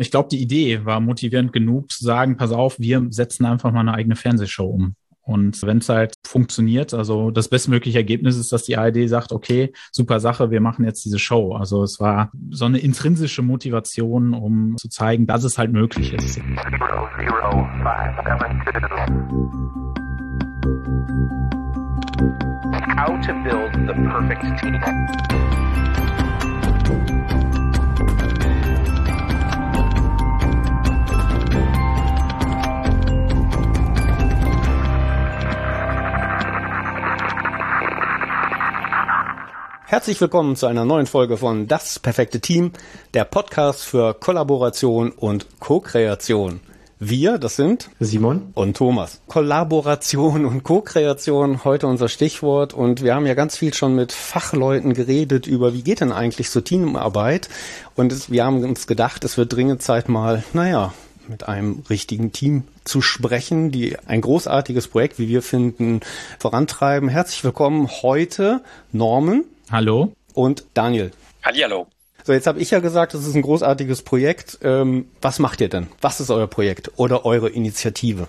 Ich glaube, die Idee war motivierend genug zu sagen, pass auf, wir setzen einfach mal eine eigene Fernsehshow um. Und wenn es halt funktioniert, also das bestmögliche Ergebnis ist, dass die ARD sagt, okay, super Sache, wir machen jetzt diese Show. Also es war so eine intrinsische Motivation, um zu zeigen, dass es halt möglich ist. How to build the Herzlich willkommen zu einer neuen Folge von Das perfekte Team, der Podcast für Kollaboration und Co-Kreation. Wir, das sind Simon und Thomas. Kollaboration und Co-Kreation, heute unser Stichwort. Und wir haben ja ganz viel schon mit Fachleuten geredet über, wie geht denn eigentlich so Teamarbeit? Und wir haben uns gedacht, es wird dringend Zeit mal, naja, mit einem richtigen Team zu sprechen, die ein großartiges Projekt, wie wir finden, vorantreiben. Herzlich willkommen heute, Norman. Hallo. Und Daniel. Hallihallo. So, jetzt habe ich ja gesagt, das ist ein großartiges Projekt. Ähm, was macht ihr denn? Was ist euer Projekt oder eure Initiative?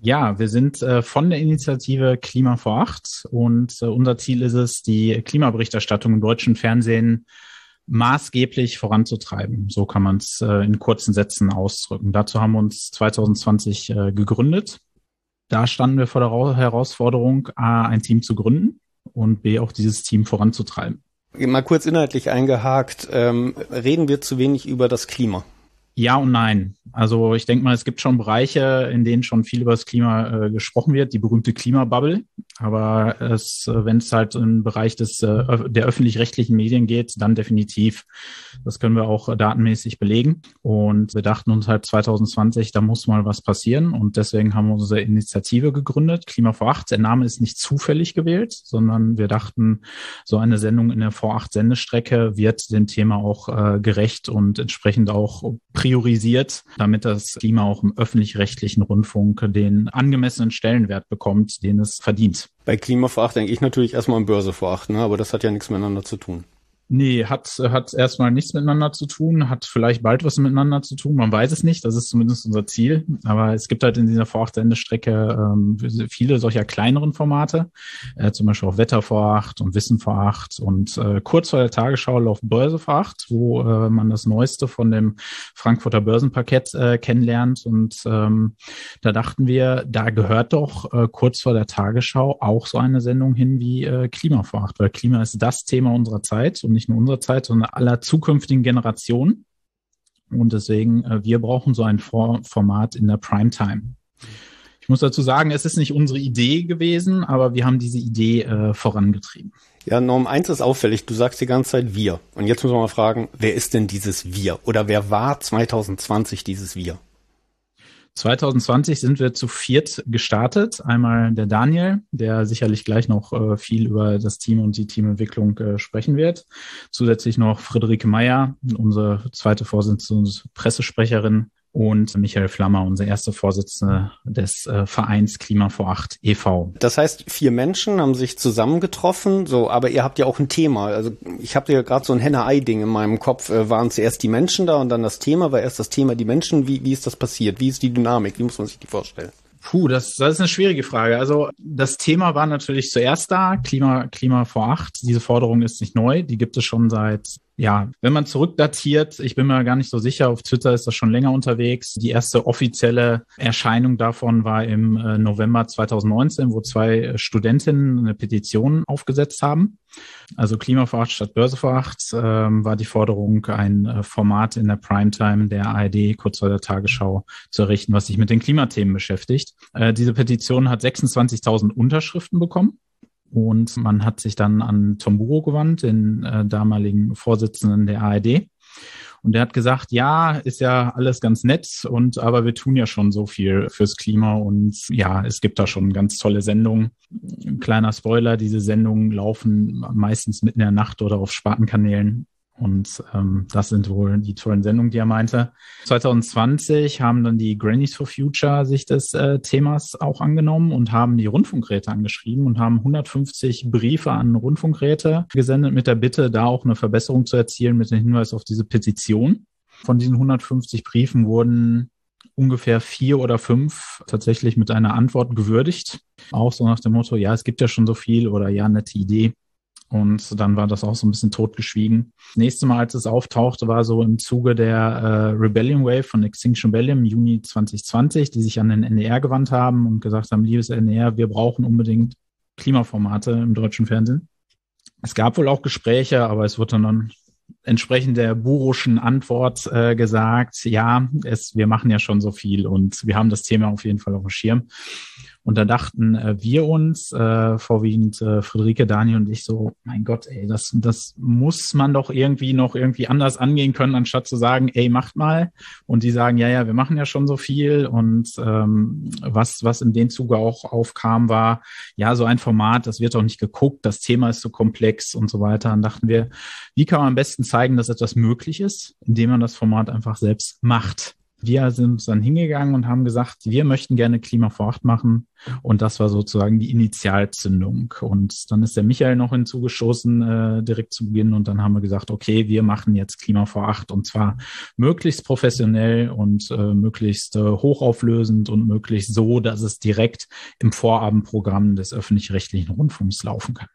Ja, wir sind äh, von der Initiative Klima vor Acht und äh, unser Ziel ist es, die Klimaberichterstattung im deutschen Fernsehen maßgeblich voranzutreiben. So kann man es äh, in kurzen Sätzen ausdrücken. Dazu haben wir uns 2020 äh, gegründet. Da standen wir vor der Herausforderung, A, ein Team zu gründen und B auch dieses Team voranzutreiben. Mal kurz inhaltlich eingehakt, ähm, reden wir zu wenig über das Klima? Ja und nein. Also ich denke mal, es gibt schon Bereiche, in denen schon viel über das Klima äh, gesprochen wird, die berühmte Klimabubble. Aber äh, wenn es halt im Bereich des äh, der öffentlich-rechtlichen Medien geht, dann definitiv. Das können wir auch datenmäßig belegen. Und wir dachten uns halt 2020, da muss mal was passieren. Und deswegen haben wir unsere Initiative gegründet, Klima vor acht. Der Name ist nicht zufällig gewählt, sondern wir dachten, so eine Sendung in der vor acht Sendestrecke wird dem Thema auch äh, gerecht und entsprechend auch priorisiert, damit das Klima auch im öffentlich-rechtlichen Rundfunk den angemessenen Stellenwert bekommt, den es verdient. Bei Klima vor acht denke ich natürlich erstmal an Börse vor acht, ne? aber das hat ja nichts miteinander zu tun. Nee, hat, hat erstmal nichts miteinander zu tun, hat vielleicht bald was miteinander zu tun, man weiß es nicht, das ist zumindest unser Ziel. Aber es gibt halt in dieser Voracht-Sendestrecke ähm, viele solcher kleineren Formate, äh, zum Beispiel auch Wetter vor acht und Wissen vor acht und äh, kurz vor der Tagesschau läuft Börse vor acht, wo äh, man das Neueste von dem Frankfurter Börsenparkett äh, kennenlernt. Und ähm, da dachten wir, da gehört doch äh, kurz vor der Tagesschau auch so eine Sendung hin wie äh, Klima vor acht, weil Klima ist das Thema unserer Zeit und nicht nur unserer Zeit, sondern aller zukünftigen Generationen. Und deswegen, äh, wir brauchen so ein For Format in der Primetime. Ich muss dazu sagen, es ist nicht unsere Idee gewesen, aber wir haben diese Idee äh, vorangetrieben. Ja, Norm, eins ist auffällig, du sagst die ganze Zeit wir. Und jetzt müssen wir mal fragen, wer ist denn dieses wir? Oder wer war 2020 dieses wir? 2020 sind wir zu viert gestartet. Einmal der Daniel, der sicherlich gleich noch äh, viel über das Team und die Teamentwicklung äh, sprechen wird. Zusätzlich noch Friederike Meyer, unsere zweite Vorsitzende und Pressesprecherin und Michael Flammer, unser erster Vorsitzender des äh, Vereins Klima vor Acht e.V. Das heißt, vier Menschen haben sich zusammengetroffen, so, aber ihr habt ja auch ein Thema. Also ich habe ja gerade so ein Henne-Ei-Ding in meinem Kopf. Äh, waren zuerst die Menschen da und dann das Thema, war erst das Thema die Menschen. Wie, wie ist das passiert? Wie ist die Dynamik? Wie muss man sich die vorstellen? Puh, das, das ist eine schwierige Frage. Also das Thema war natürlich zuerst da, Klima, Klima vor acht. Diese Forderung ist nicht neu, die gibt es schon seit ja, wenn man zurückdatiert, ich bin mir gar nicht so sicher, auf Twitter ist das schon länger unterwegs. Die erste offizielle Erscheinung davon war im äh, November 2019, wo zwei Studentinnen eine Petition aufgesetzt haben. Also Klimaveracht statt Börseveracht ähm, war die Forderung, ein äh, Format in der Primetime der ARD kurz vor der Tagesschau zu errichten, was sich mit den Klimathemen beschäftigt. Äh, diese Petition hat 26.000 Unterschriften bekommen. Und man hat sich dann an Tom Buro gewandt, den äh, damaligen Vorsitzenden der ARD. Und der hat gesagt, ja, ist ja alles ganz nett und aber wir tun ja schon so viel fürs Klima und ja, es gibt da schon ganz tolle Sendungen. Kleiner Spoiler, diese Sendungen laufen meistens mitten in der Nacht oder auf Spartenkanälen und ähm, das sind wohl die tollen Sendungen, die er meinte. 2020 haben dann die Grannies for Future sich des äh, Themas auch angenommen und haben die Rundfunkräte angeschrieben und haben 150 Briefe an Rundfunkräte gesendet mit der Bitte, da auch eine Verbesserung zu erzielen mit dem Hinweis auf diese Petition. Von diesen 150 Briefen wurden ungefähr vier oder fünf tatsächlich mit einer Antwort gewürdigt. Auch so nach dem Motto, ja, es gibt ja schon so viel oder ja, nette Idee. Und dann war das auch so ein bisschen totgeschwiegen. Das nächste Mal, als es auftauchte, war so im Zuge der äh, Rebellion Wave von Extinction Rebellion im Juni 2020, die sich an den NDR gewandt haben und gesagt haben, liebes NDR, wir brauchen unbedingt Klimaformate im deutschen Fernsehen. Es gab wohl auch Gespräche, aber es wurde dann entsprechend der buruschen Antwort äh, gesagt, ja, es, wir machen ja schon so viel und wir haben das Thema auf jeden Fall auf dem Schirm. Und da dachten äh, wir uns, äh, vorwiegend äh, Friederike, Daniel und ich so, mein Gott, ey, das, das muss man doch irgendwie noch irgendwie anders angehen können, anstatt zu sagen, ey, macht mal. Und die sagen, ja, ja, wir machen ja schon so viel. Und ähm, was, was in dem Zuge auch aufkam, war, ja, so ein Format, das wird doch nicht geguckt, das Thema ist so komplex und so weiter. Dann dachten wir, wie kann man am besten zeigen, dass etwas möglich ist, indem man das Format einfach selbst macht wir sind dann hingegangen und haben gesagt, wir möchten gerne Klima vor Ort machen. Und das war sozusagen die Initialzündung. Und dann ist der Michael noch hinzugeschossen, äh, direkt zu Beginn. Und dann haben wir gesagt, okay, wir machen jetzt Klima vor Acht und zwar möglichst professionell und äh, möglichst äh, hochauflösend und möglichst so, dass es direkt im Vorabendprogramm des öffentlich-rechtlichen Rundfunks laufen kann.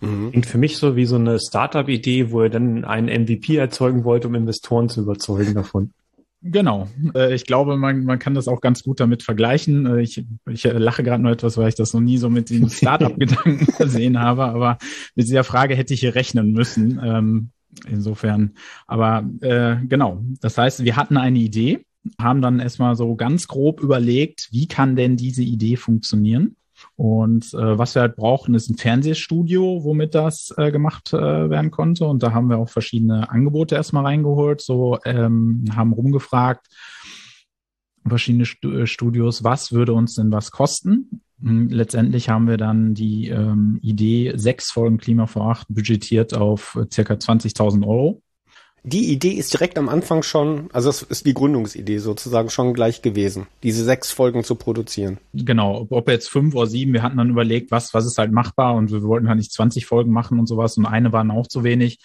Mhm. Klingt für mich so wie so eine Startup-Idee, wo er dann einen MVP erzeugen wollte, um Investoren zu überzeugen davon. Genau. Äh, ich glaube, man, man kann das auch ganz gut damit vergleichen. Äh, ich, ich lache gerade nur etwas, weil ich das noch nie so mit dem Startup-Gedanken gesehen habe. Aber mit dieser Frage hätte ich hier rechnen müssen. Ähm, insofern. Aber äh, genau. Das heißt, wir hatten eine Idee, haben dann erstmal so ganz grob überlegt, wie kann denn diese Idee funktionieren? Und äh, was wir halt brauchten, ist ein Fernsehstudio, womit das äh, gemacht äh, werden konnte. Und da haben wir auch verschiedene Angebote erstmal reingeholt, so ähm, haben rumgefragt, verschiedene äh, Studios, was würde uns denn was kosten? Hm, letztendlich haben wir dann die ähm, Idee, sechs Folgen Klima vor acht budgetiert auf äh, circa 20.000 Euro. Die Idee ist direkt am Anfang schon, also es ist die Gründungsidee sozusagen schon gleich gewesen, diese sechs Folgen zu produzieren. Genau, ob jetzt fünf oder sieben, wir hatten dann überlegt, was, was ist halt machbar und wir wollten halt nicht 20 Folgen machen und sowas und eine waren auch zu wenig,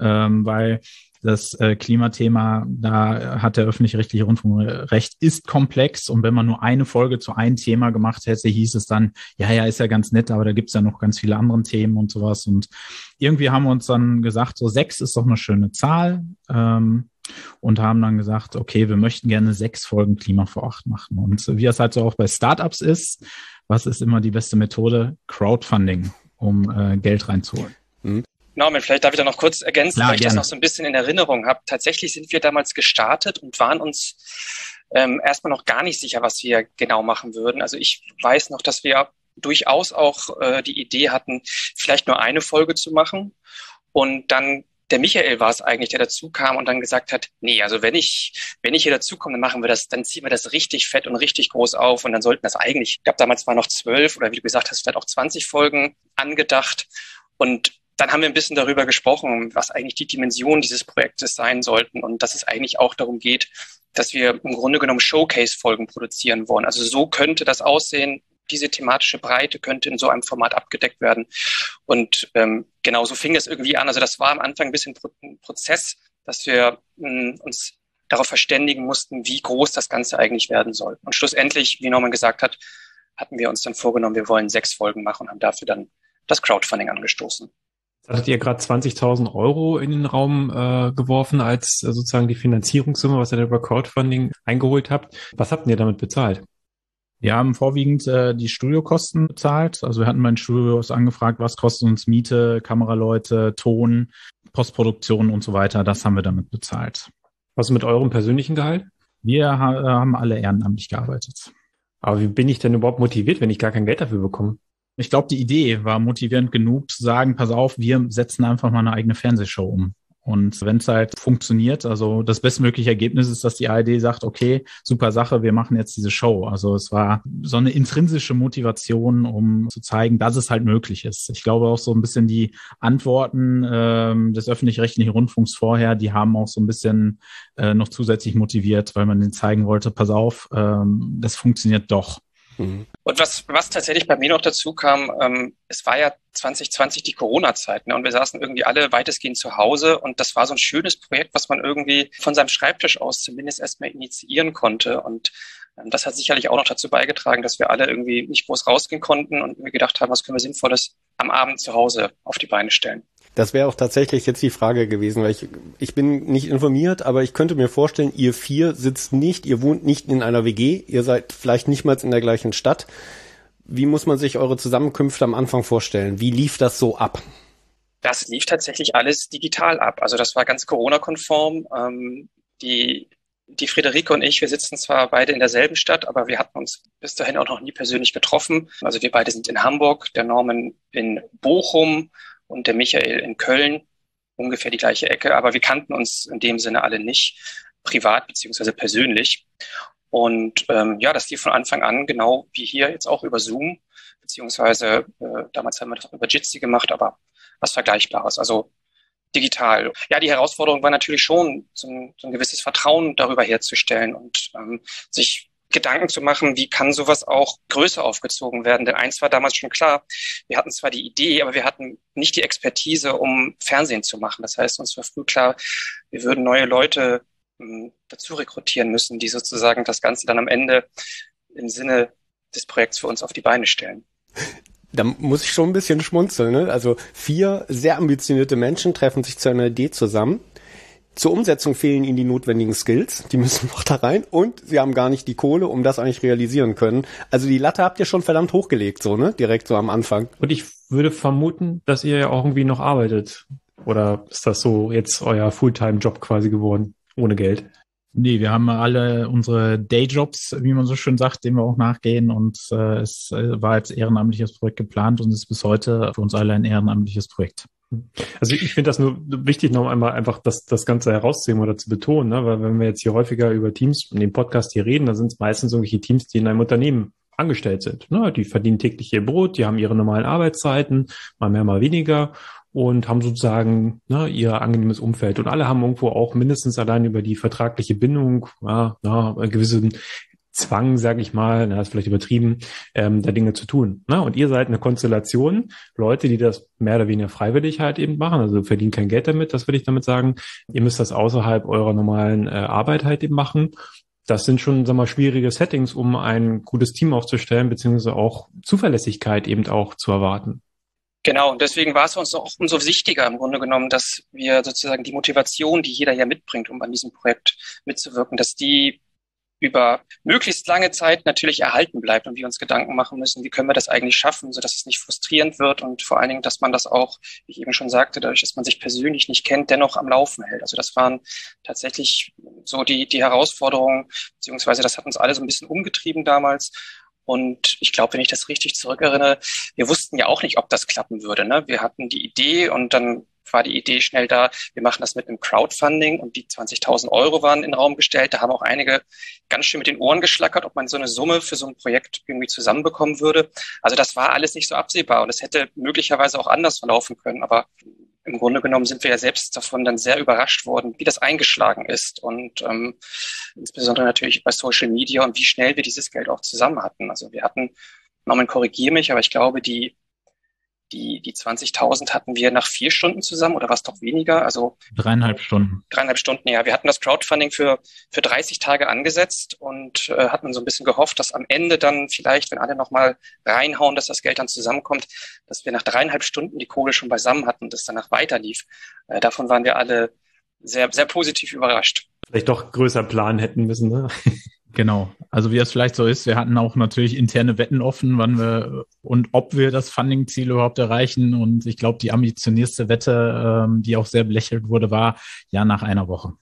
ähm, weil das äh, Klimathema, da hat der öffentlich-rechtliche Rundfunk recht, ist komplex. Und wenn man nur eine Folge zu einem Thema gemacht hätte, hieß es dann, ja, ja, ist ja ganz nett, aber da gibt's ja noch ganz viele andere Themen und sowas. Und irgendwie haben wir uns dann gesagt, so sechs ist doch eine schöne Zahl. Ähm, und haben dann gesagt, okay, wir möchten gerne sechs Folgen Klima vor acht machen. Und wie es halt so auch bei Startups ist, was ist immer die beste Methode? Crowdfunding, um äh, Geld reinzuholen. Mhm. Norman, vielleicht darf ich da noch kurz ergänzen, Klar, weil ich gerne. das noch so ein bisschen in Erinnerung habe. Tatsächlich sind wir damals gestartet und waren uns ähm, erstmal noch gar nicht sicher, was wir genau machen würden. Also ich weiß noch, dass wir durchaus auch äh, die Idee hatten, vielleicht nur eine Folge zu machen. Und dann der Michael war es eigentlich, der dazu kam und dann gesagt hat, nee, also wenn ich, wenn ich hier dazu komme, dann machen wir das, dann ziehen wir das richtig fett und richtig groß auf und dann sollten das eigentlich, ich glaube damals waren noch zwölf oder wie du gesagt hast, vielleicht auch 20 Folgen angedacht. Und dann haben wir ein bisschen darüber gesprochen, was eigentlich die Dimensionen dieses Projektes sein sollten und dass es eigentlich auch darum geht, dass wir im Grunde genommen Showcase-Folgen produzieren wollen. Also so könnte das aussehen. Diese thematische Breite könnte in so einem Format abgedeckt werden. Und ähm, genau so fing es irgendwie an. Also das war am Anfang ein bisschen ein Prozess, dass wir mh, hm, uns darauf verständigen mussten, wie groß das Ganze eigentlich werden soll. Und schlussendlich, wie Norman gesagt hat, hatten wir uns dann vorgenommen, wir wollen sechs Folgen machen und haben dafür dann das Crowdfunding angestoßen. Hattet ihr gerade 20.000 Euro in den Raum äh, geworfen als äh, sozusagen die Finanzierungssumme, was ihr da über Crowdfunding eingeholt habt. Was habt ihr damit bezahlt? Wir haben vorwiegend äh, die Studiokosten bezahlt. Also wir hatten bei den Studios angefragt, was kostet uns Miete, Kameraleute, Ton, Postproduktion und so weiter. Das haben wir damit bezahlt. Was mit eurem persönlichen Gehalt? Wir ha haben alle ehrenamtlich gearbeitet. Aber wie bin ich denn überhaupt motiviert, wenn ich gar kein Geld dafür bekomme? Ich glaube, die Idee war motivierend genug zu sagen, pass auf, wir setzen einfach mal eine eigene Fernsehshow um. Und wenn es halt funktioniert, also das bestmögliche Ergebnis ist, dass die ARD sagt, okay, super Sache, wir machen jetzt diese Show. Also es war so eine intrinsische Motivation, um zu zeigen, dass es halt möglich ist. Ich glaube auch so ein bisschen die Antworten ähm, des öffentlich-rechtlichen Rundfunks vorher, die haben auch so ein bisschen äh, noch zusätzlich motiviert, weil man denen zeigen wollte, pass auf, ähm, das funktioniert doch. Mhm. Und was, was tatsächlich bei mir noch dazu kam, ähm, es war ja 2020 die Corona-Zeit ne? und wir saßen irgendwie alle weitestgehend zu Hause und das war so ein schönes Projekt, was man irgendwie von seinem Schreibtisch aus zumindest erstmal initiieren konnte. Und ähm, das hat sicherlich auch noch dazu beigetragen, dass wir alle irgendwie nicht groß rausgehen konnten und wir gedacht haben, was können wir Sinnvolles am Abend zu Hause auf die Beine stellen. Das wäre auch tatsächlich jetzt die Frage gewesen, weil ich, ich bin nicht informiert, aber ich könnte mir vorstellen, ihr vier sitzt nicht, ihr wohnt nicht in einer WG, ihr seid vielleicht nicht mal in der gleichen Stadt. Wie muss man sich eure Zusammenkünfte am Anfang vorstellen? Wie lief das so ab? Das lief tatsächlich alles digital ab. Also das war ganz Corona-konform. Ähm, die, die Friederike und ich, wir sitzen zwar beide in derselben Stadt, aber wir hatten uns bis dahin auch noch nie persönlich getroffen. Also wir beide sind in Hamburg, der Norman in Bochum und der Michael in Köln, ungefähr die gleiche Ecke, aber wir kannten uns in dem Sinne alle nicht, privat beziehungsweise persönlich. Und ähm, ja, das lief von Anfang an genau wie hier jetzt auch über Zoom, beziehungsweise äh, damals haben wir das über Jitsi gemacht, aber was Vergleichbares, also digital. Ja, die Herausforderung war natürlich schon, so ein, so ein gewisses Vertrauen darüber herzustellen und ähm, sich Gedanken zu machen, wie kann sowas auch größer aufgezogen werden. Denn eins war damals schon klar, wir hatten zwar die Idee, aber wir hatten nicht die Expertise, um Fernsehen zu machen. Das heißt, uns war früh klar, wir würden neue Leute ähm, dazu rekrutieren müssen, die sozusagen das Ganze dann am Ende im Sinne des Projekts für uns auf die Beine stellen. Da muss ich schon ein bisschen schmunzeln. Ne? Also vier sehr ambitionierte Menschen treffen sich zu einer Idee zusammen zur Umsetzung fehlen ihnen die notwendigen Skills, die müssen noch da rein und sie haben gar nicht die Kohle, um das eigentlich realisieren können. Also die Latte habt ihr schon verdammt hochgelegt, so, ne? Direkt so am Anfang. Und ich würde vermuten, dass ihr ja auch irgendwie noch arbeitet. Oder ist das so jetzt euer Fulltime-Job quasi geworden, ohne Geld? Nee, wir haben alle unsere Dayjobs, wie man so schön sagt, denen wir auch nachgehen. Und äh, es äh, war als ehrenamtliches Projekt geplant und ist bis heute für uns alle ein ehrenamtliches Projekt. Also ich finde das nur wichtig, noch einmal einfach das, das Ganze herauszuheben oder zu betonen, ne? weil wenn wir jetzt hier häufiger über Teams in dem Podcast hier reden, dann sind es meistens irgendwelche Teams, die in einem Unternehmen angestellt sind. Ne? Die verdienen täglich ihr Brot, die haben ihre normalen Arbeitszeiten, mal mehr, mal weniger und haben sozusagen ne, ihr angenehmes Umfeld. Und alle haben irgendwo auch mindestens allein über die vertragliche Bindung ja, ja, gewissen Zwang, sage ich mal, na, ist vielleicht übertrieben, ähm, da Dinge zu tun. Ne? Und ihr seid eine Konstellation, Leute, die das mehr oder weniger freiwillig halt eben machen, also verdienen kein Geld damit, das würde ich damit sagen. Ihr müsst das außerhalb eurer normalen äh, Arbeit halt eben machen. Das sind schon, sag mal, schwierige Settings, um ein gutes Team aufzustellen, beziehungsweise auch Zuverlässigkeit eben auch zu erwarten. Genau, und deswegen war es uns auch umso wichtiger im Grunde genommen, dass wir sozusagen die Motivation, die jeder hier mitbringt, um an diesem Projekt mitzuwirken, dass die über möglichst lange Zeit natürlich erhalten bleibt und wir uns Gedanken machen müssen, wie können wir das eigentlich schaffen, so dass es nicht frustrierend wird und vor allen Dingen, dass man das auch, wie ich eben schon sagte, dadurch, dass man sich persönlich nicht kennt, dennoch am Laufen hält. Also das waren tatsächlich so die, die Herausforderungen, beziehungsweise das hat uns alle so ein bisschen umgetrieben damals. Und ich glaube, wenn ich das richtig zurückerinnere, wir wussten ja auch nicht, ob das klappen würde. Ne? Wir hatten die Idee und dann war die Idee schnell da, wir machen das mit einem Crowdfunding und die 20.000 Euro waren in den Raum gestellt. Da haben auch einige ganz schön mit den Ohren geschlackert, ob man so eine Summe für so ein Projekt irgendwie zusammenbekommen würde. Also das war alles nicht so absehbar und es hätte möglicherweise auch anders verlaufen können. Aber im Grunde genommen sind wir ja selbst davon dann sehr überrascht worden, wie das eingeschlagen ist und ähm, insbesondere natürlich bei Social Media und wie schnell wir dieses Geld auch zusammen hatten. Also wir hatten, Norman korrigiere mich, aber ich glaube, die die, die 20.000 hatten wir nach vier Stunden zusammen oder was doch weniger? Also dreieinhalb Stunden. Dreieinhalb Stunden, ja. Wir hatten das Crowdfunding für, für 30 Tage angesetzt und äh, hatten so ein bisschen gehofft, dass am Ende dann vielleicht, wenn alle nochmal reinhauen, dass das Geld dann zusammenkommt, dass wir nach dreieinhalb Stunden die Kohle schon beisammen hatten und das danach weiter lief. Äh, davon waren wir alle sehr, sehr positiv überrascht. Vielleicht doch größer planen hätten müssen, ne? Genau. Also wie es vielleicht so ist, wir hatten auch natürlich interne Wetten offen, wann wir und ob wir das Funding-Ziel überhaupt erreichen. Und ich glaube, die ambitionierste Wette, ähm, die auch sehr belächelt wurde, war ja nach einer Woche.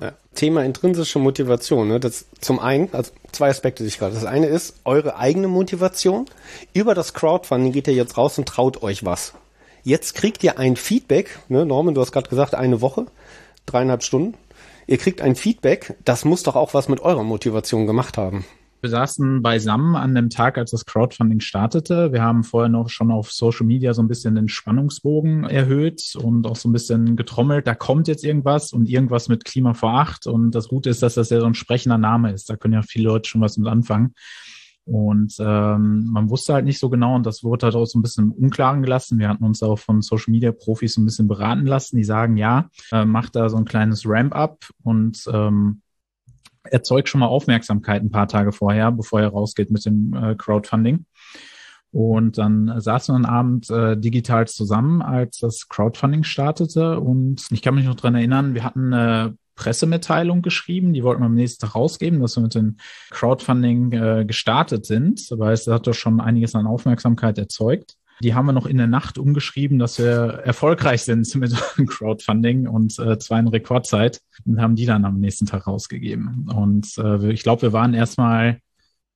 Ja. Thema intrinsische Motivation. Ne? Das zum einen, also zwei Aspekte sich gerade. Das eine ist eure eigene Motivation. Über das Crowdfunding geht ihr jetzt raus und traut euch was. Jetzt kriegt ihr ein Feedback. Ne? Norman, du hast gerade gesagt, eine Woche, dreieinhalb Stunden Ihr kriegt ein Feedback, das muss doch auch was mit eurer Motivation gemacht haben. Wir saßen beisammen an dem Tag, als das Crowdfunding startete. Wir haben vorher noch schon auf Social Media so ein bisschen den Spannungsbogen erhöht und auch so ein bisschen getrommelt. Da kommt jetzt irgendwas und irgendwas mit Klima vor acht. Und das Gute ist, dass das ja so ein sprechender Name ist. Da können ja viele Leute schon was mit anfangen. Und ähm, man wusste halt nicht so genau und das wurde halt auch so ein bisschen im Unklaren gelassen. Wir hatten uns auch von Social Media Profis so ein bisschen beraten lassen. Die sagen, ja, äh, macht da so ein kleines Ramp-up und ähm, erzeugt schon mal Aufmerksamkeit ein paar Tage vorher, bevor er rausgeht mit dem äh, Crowdfunding. Und dann saßen wir einen Abend äh, digital zusammen, als das Crowdfunding startete. Und ich kann mich noch dran erinnern, wir hatten eine Pressemitteilung geschrieben, die wollten wir am nächsten Tag rausgeben, dass wir mit dem Crowdfunding äh, gestartet sind, weil es hat doch schon einiges an Aufmerksamkeit erzeugt. Die haben wir noch in der Nacht umgeschrieben, dass wir erfolgreich sind mit Crowdfunding und äh, zwar in Rekordzeit und haben die dann am nächsten Tag rausgegeben. Und äh, ich glaube, wir waren erstmal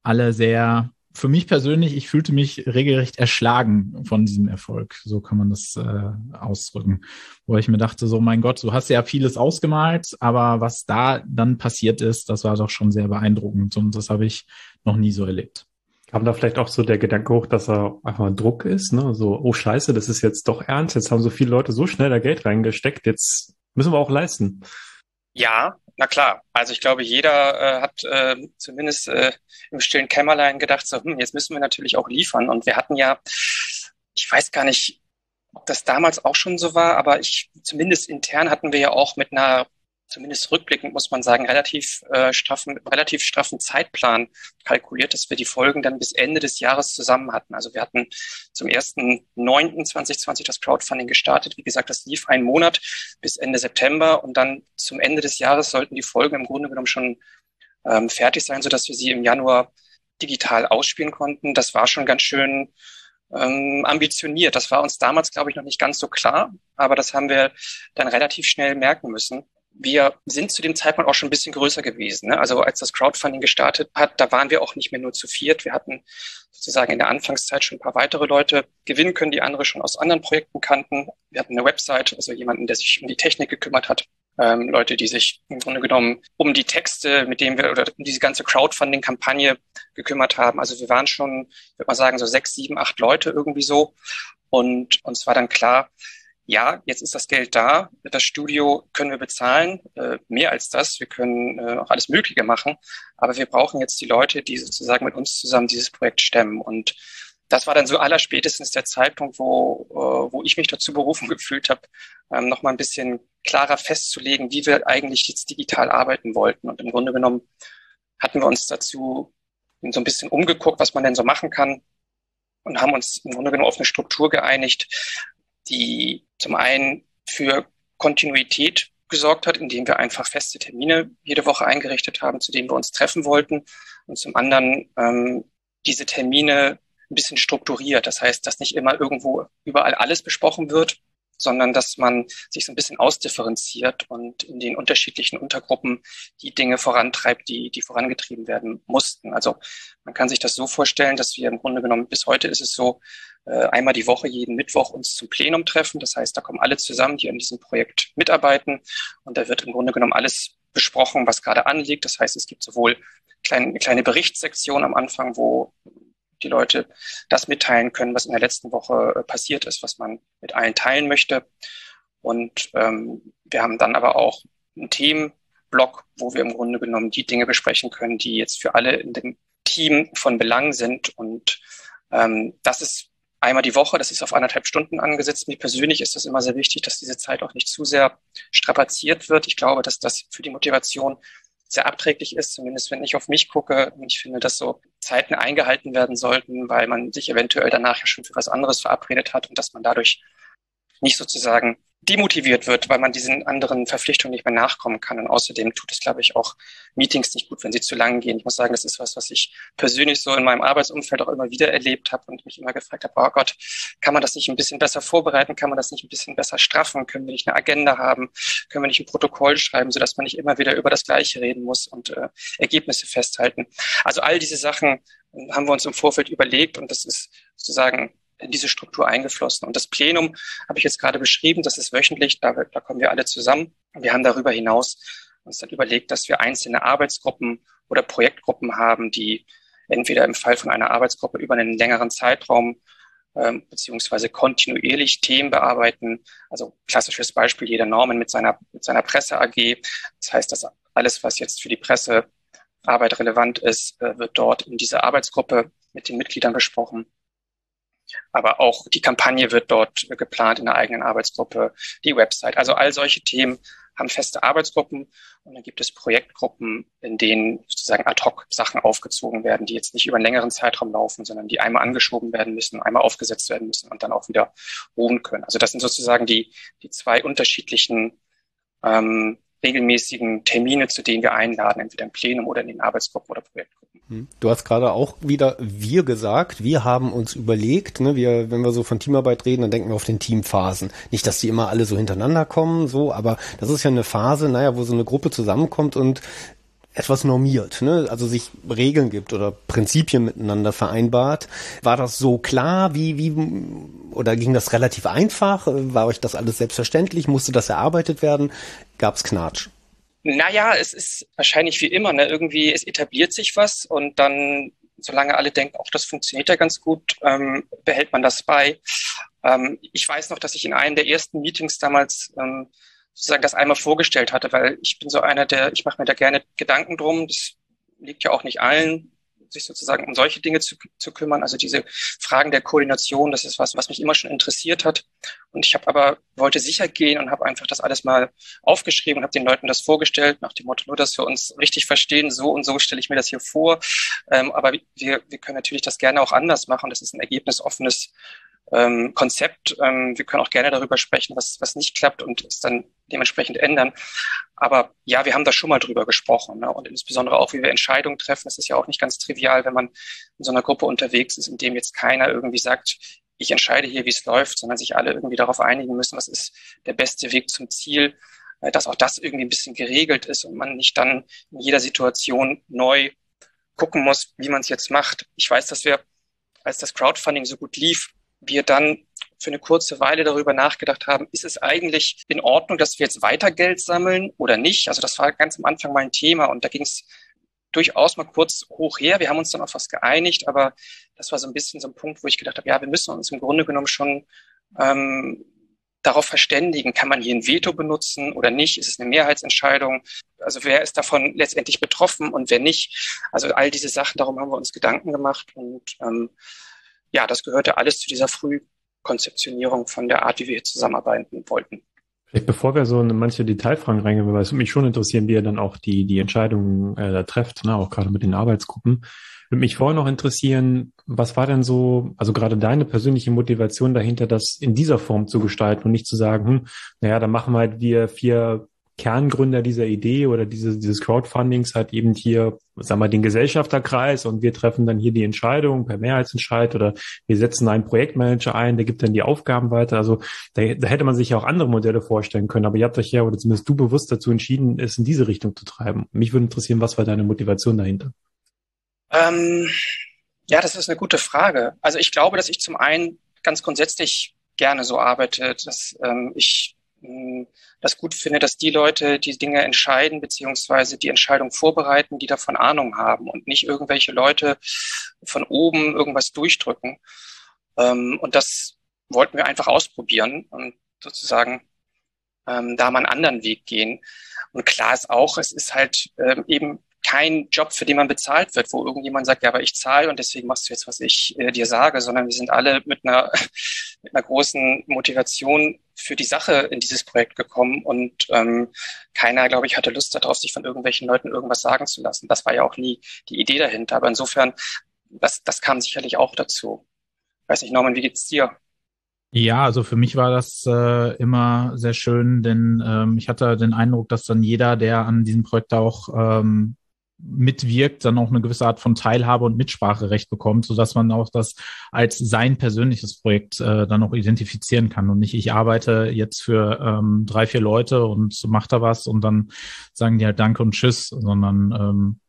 alle sehr für mich persönlich, ich fühlte mich regelrecht erschlagen von diesem Erfolg. So kann man das äh, ausdrücken. Wo ich mir dachte, so mein Gott, du hast ja vieles ausgemalt, aber was da dann passiert ist, das war doch schon sehr beeindruckend und das habe ich noch nie so erlebt. Kam da vielleicht auch so der Gedanke hoch, dass er einfach ein Druck ist, ne? So, oh Scheiße, das ist jetzt doch ernst. Jetzt haben so viele Leute so schnell da Geld reingesteckt. Jetzt müssen wir auch leisten. Ja, na klar. Also ich glaube, jeder äh, hat äh, zumindest äh, im stillen Kämmerlein gedacht, so, hm, jetzt müssen wir natürlich auch liefern. Und wir hatten ja, ich weiß gar nicht, ob das damals auch schon so war, aber ich zumindest intern hatten wir ja auch mit einer zumindest rückblickend muss man sagen, relativ äh, straffen, relativ straffen Zeitplan kalkuliert, dass wir die Folgen dann bis Ende des Jahres zusammen hatten. Also wir hatten zum 1.9.2020 das Crowdfunding gestartet. Wie gesagt, das lief einen Monat bis Ende September und dann zum Ende des Jahres sollten die Folgen im Grunde genommen schon ähm, fertig sein, sodass wir sie im Januar digital ausspielen konnten. Das war schon ganz schön ähm, ambitioniert. Das war uns damals, glaube ich, noch nicht ganz so klar, aber das haben wir dann relativ schnell merken müssen wir sind zu dem Zeitpunkt auch schon ein bisschen größer gewesen. Ne? Also als das Crowdfunding gestartet hat, da waren wir auch nicht mehr nur zu viert. Wir hatten sozusagen in der Anfangszeit schon ein paar weitere Leute gewinnen können, die andere schon aus anderen Projekten kannten. Wir hatten eine Website, also jemanden, der sich um die Technik gekümmert hat. Ähm, Leute, die sich im Grunde genommen um die Texte, mit denen wir oder um diese ganze Crowdfunding-Kampagne gekümmert haben. Also wir waren schon, würde mal sagen, so sechs, sieben, acht Leute irgendwie so. Und uns war dann klar, ja, jetzt ist das Geld da, das Studio können wir bezahlen, äh, mehr als das, wir können äh, auch alles Mögliche machen, aber wir brauchen jetzt die Leute, die sozusagen mit uns zusammen dieses Projekt stemmen. Und das war dann so allerspätestens der Zeitpunkt, wo, äh, wo ich mich dazu berufen gefühlt habe, ähm, nochmal ein bisschen klarer festzulegen, wie wir eigentlich jetzt digital arbeiten wollten. Und im Grunde genommen hatten wir uns dazu so ein bisschen umgeguckt, was man denn so machen kann und haben uns im Grunde genommen auf eine Struktur geeinigt, die zum einen für Kontinuität gesorgt hat, indem wir einfach feste Termine jede Woche eingerichtet haben, zu denen wir uns treffen wollten. Und zum anderen ähm, diese Termine ein bisschen strukturiert. Das heißt, dass nicht immer irgendwo überall alles besprochen wird, sondern dass man sich so ein bisschen ausdifferenziert und in den unterschiedlichen Untergruppen die Dinge vorantreibt, die, die vorangetrieben werden mussten. Also man kann sich das so vorstellen, dass wir im Grunde genommen bis heute ist es so, einmal die Woche jeden Mittwoch uns zum Plenum treffen. Das heißt, da kommen alle zusammen, die an diesem Projekt mitarbeiten. Und da wird im Grunde genommen alles besprochen, was gerade anliegt. Das heißt, es gibt sowohl kleine, eine kleine Berichtssektion am Anfang, wo die Leute das mitteilen können, was in der letzten Woche äh, passiert ist, was man mit allen teilen möchte. Und ähm, wir haben dann aber auch einen Themenblock, wo wir im Grunde genommen die Dinge besprechen können, die jetzt für alle in dem Team von Belang sind. Und ähm, das ist einmal die Woche, das ist auf anderthalb Stunden angesetzt. Mir persönlich ist das immer sehr wichtig, dass diese Zeit auch nicht zu sehr strapaziert wird. Ich glaube, dass das für die Motivation sehr abträglich ist, zumindest wenn ich auf mich gucke. Ich finde, dass so Zeiten eingehalten werden sollten, weil man sich eventuell danach ja schon für was anderes verabredet hat und dass man dadurch nicht sozusagen demotiviert wird, weil man diesen anderen Verpflichtungen nicht mehr nachkommen kann. Und außerdem tut es, glaube ich, auch Meetings nicht gut, wenn sie zu lang gehen. Ich muss sagen, das ist was, was ich persönlich so in meinem Arbeitsumfeld auch immer wieder erlebt habe und mich immer gefragt habe, oh Gott, kann man das nicht ein bisschen besser vorbereiten? Kann man das nicht ein bisschen besser straffen? Können wir nicht eine Agenda haben? Können wir nicht ein Protokoll schreiben, sodass man nicht immer wieder über das Gleiche reden muss und äh, Ergebnisse festhalten? Also all diese Sachen haben wir uns im Vorfeld überlegt und das ist sozusagen in diese Struktur eingeflossen. Und das Plenum habe ich jetzt gerade beschrieben, das ist wöchentlich, da, da kommen wir alle zusammen. Wir haben darüber hinaus uns dann überlegt, dass wir einzelne Arbeitsgruppen oder Projektgruppen haben, die entweder im Fall von einer Arbeitsgruppe über einen längeren Zeitraum ähm, beziehungsweise kontinuierlich Themen bearbeiten. Also klassisches Beispiel jeder Norman mit seiner, mit seiner Presse AG. Das heißt, dass alles, was jetzt für die Presse Arbeit relevant ist, äh, wird dort in dieser Arbeitsgruppe mit den Mitgliedern besprochen. Aber auch die Kampagne wird dort geplant in der eigenen Arbeitsgruppe, die Website. Also all solche Themen haben feste Arbeitsgruppen und dann gibt es Projektgruppen, in denen sozusagen ad hoc Sachen aufgezogen werden, die jetzt nicht über einen längeren Zeitraum laufen, sondern die einmal angeschoben werden müssen, einmal aufgesetzt werden müssen und dann auch wieder ruhen können. Also das sind sozusagen die, die zwei unterschiedlichen ähm, regelmäßigen Termine, zu denen wir einladen, entweder im Plenum oder in den Arbeitsgruppen oder Projektgruppen. Hm. Du hast gerade auch wieder wir gesagt. Wir haben uns überlegt, ne, wir, wenn wir so von Teamarbeit reden, dann denken wir auf den Teamphasen. Nicht, dass die immer alle so hintereinander kommen, so, aber das ist ja eine Phase, naja, wo so eine Gruppe zusammenkommt und etwas normiert, ne? also sich Regeln gibt oder Prinzipien miteinander vereinbart. War das so klar, wie, wie, oder ging das relativ einfach? War euch das alles selbstverständlich? Musste das erarbeitet werden? Gab es Knatsch? Naja, es ist wahrscheinlich wie immer, ne? irgendwie, es etabliert sich was und dann, solange alle denken, auch das funktioniert ja ganz gut, ähm, behält man das bei. Ähm, ich weiß noch, dass ich in einem der ersten Meetings damals ähm, sozusagen das einmal vorgestellt hatte, weil ich bin so einer, der, ich mache mir da gerne Gedanken drum. Das liegt ja auch nicht allen, sich sozusagen um solche Dinge zu, zu kümmern. Also diese Fragen der Koordination, das ist was, was mich immer schon interessiert hat. Und ich habe aber wollte sicher gehen und habe einfach das alles mal aufgeschrieben und habe den Leuten das vorgestellt nach dem Motto, nur dass wir uns richtig verstehen, so und so stelle ich mir das hier vor. Ähm, aber wir, wir können natürlich das gerne auch anders machen. Das ist ein ergebnisoffenes ähm, Konzept. Ähm, wir können auch gerne darüber sprechen, was, was nicht klappt und es dann dementsprechend ändern. Aber ja, wir haben da schon mal drüber gesprochen ne? und insbesondere auch, wie wir Entscheidungen treffen. Das ist ja auch nicht ganz trivial, wenn man in so einer Gruppe unterwegs ist, in dem jetzt keiner irgendwie sagt, ich entscheide hier, wie es läuft, sondern sich alle irgendwie darauf einigen müssen, was ist der beste Weg zum Ziel, äh, dass auch das irgendwie ein bisschen geregelt ist und man nicht dann in jeder Situation neu gucken muss, wie man es jetzt macht. Ich weiß, dass wir, als das Crowdfunding so gut lief, wir dann für eine kurze Weile darüber nachgedacht haben, ist es eigentlich in Ordnung, dass wir jetzt weiter Geld sammeln oder nicht? Also das war ganz am Anfang mal ein Thema und da ging es durchaus mal kurz hoch her. Wir haben uns dann auf was geeinigt, aber das war so ein bisschen so ein Punkt, wo ich gedacht habe, ja, wir müssen uns im Grunde genommen schon ähm, darauf verständigen, kann man hier ein Veto benutzen oder nicht? Ist es eine Mehrheitsentscheidung? Also wer ist davon letztendlich betroffen und wer nicht? Also all diese Sachen, darum haben wir uns Gedanken gemacht und ähm, ja, das gehörte alles zu dieser Frühkonzeptionierung von der Art, wie wir hier zusammenarbeiten wollten. Vielleicht bevor wir so in manche Detailfragen reingehen, weil es mich schon interessieren, wie ihr dann auch die, die Entscheidungen äh, da trefft, ne, auch gerade mit den Arbeitsgruppen. Würde mich vorher noch interessieren, was war denn so, also gerade deine persönliche Motivation dahinter, das in dieser Form zu gestalten und nicht zu sagen, hm, naja, dann machen wir halt wir vier Kerngründer dieser Idee oder dieses, dieses Crowdfundings hat eben hier, sagen wir, den Gesellschafterkreis und wir treffen dann hier die Entscheidung per Mehrheitsentscheid oder wir setzen einen Projektmanager ein, der gibt dann die Aufgaben weiter. Also da, da hätte man sich ja auch andere Modelle vorstellen können, aber ihr habt euch ja, oder zumindest du bewusst dazu entschieden, es in diese Richtung zu treiben. Mich würde interessieren, was war deine Motivation dahinter? Ähm, ja, das ist eine gute Frage. Also ich glaube, dass ich zum einen ganz grundsätzlich gerne so arbeite, dass ähm, ich das gut finde, dass die Leute die Dinge entscheiden beziehungsweise die Entscheidung vorbereiten, die davon Ahnung haben und nicht irgendwelche Leute von oben irgendwas durchdrücken. Ähm, und das wollten wir einfach ausprobieren und sozusagen ähm, da mal einen anderen Weg gehen. Und klar ist auch, es ist halt ähm, eben kein Job, für den man bezahlt wird, wo irgendjemand sagt, ja, aber ich zahle und deswegen machst du jetzt, was ich äh, dir sage, sondern wir sind alle mit einer, mit einer großen Motivation für die Sache in dieses Projekt gekommen und ähm, keiner, glaube ich, hatte Lust darauf, sich von irgendwelchen Leuten irgendwas sagen zu lassen. Das war ja auch nie die Idee dahinter. Aber insofern, das, das kam sicherlich auch dazu. weiß nicht, Norman, wie geht's dir? Ja, also für mich war das äh, immer sehr schön, denn ähm, ich hatte den Eindruck, dass dann jeder, der an diesem Projekt auch ähm, mitwirkt, dann auch eine gewisse Art von Teilhabe und Mitspracherecht bekommt, so dass man auch das als sein persönliches Projekt äh, dann auch identifizieren kann und nicht ich arbeite jetzt für ähm, drei, vier Leute und mach da was und dann sagen die halt Danke und Tschüss, sondern ähm,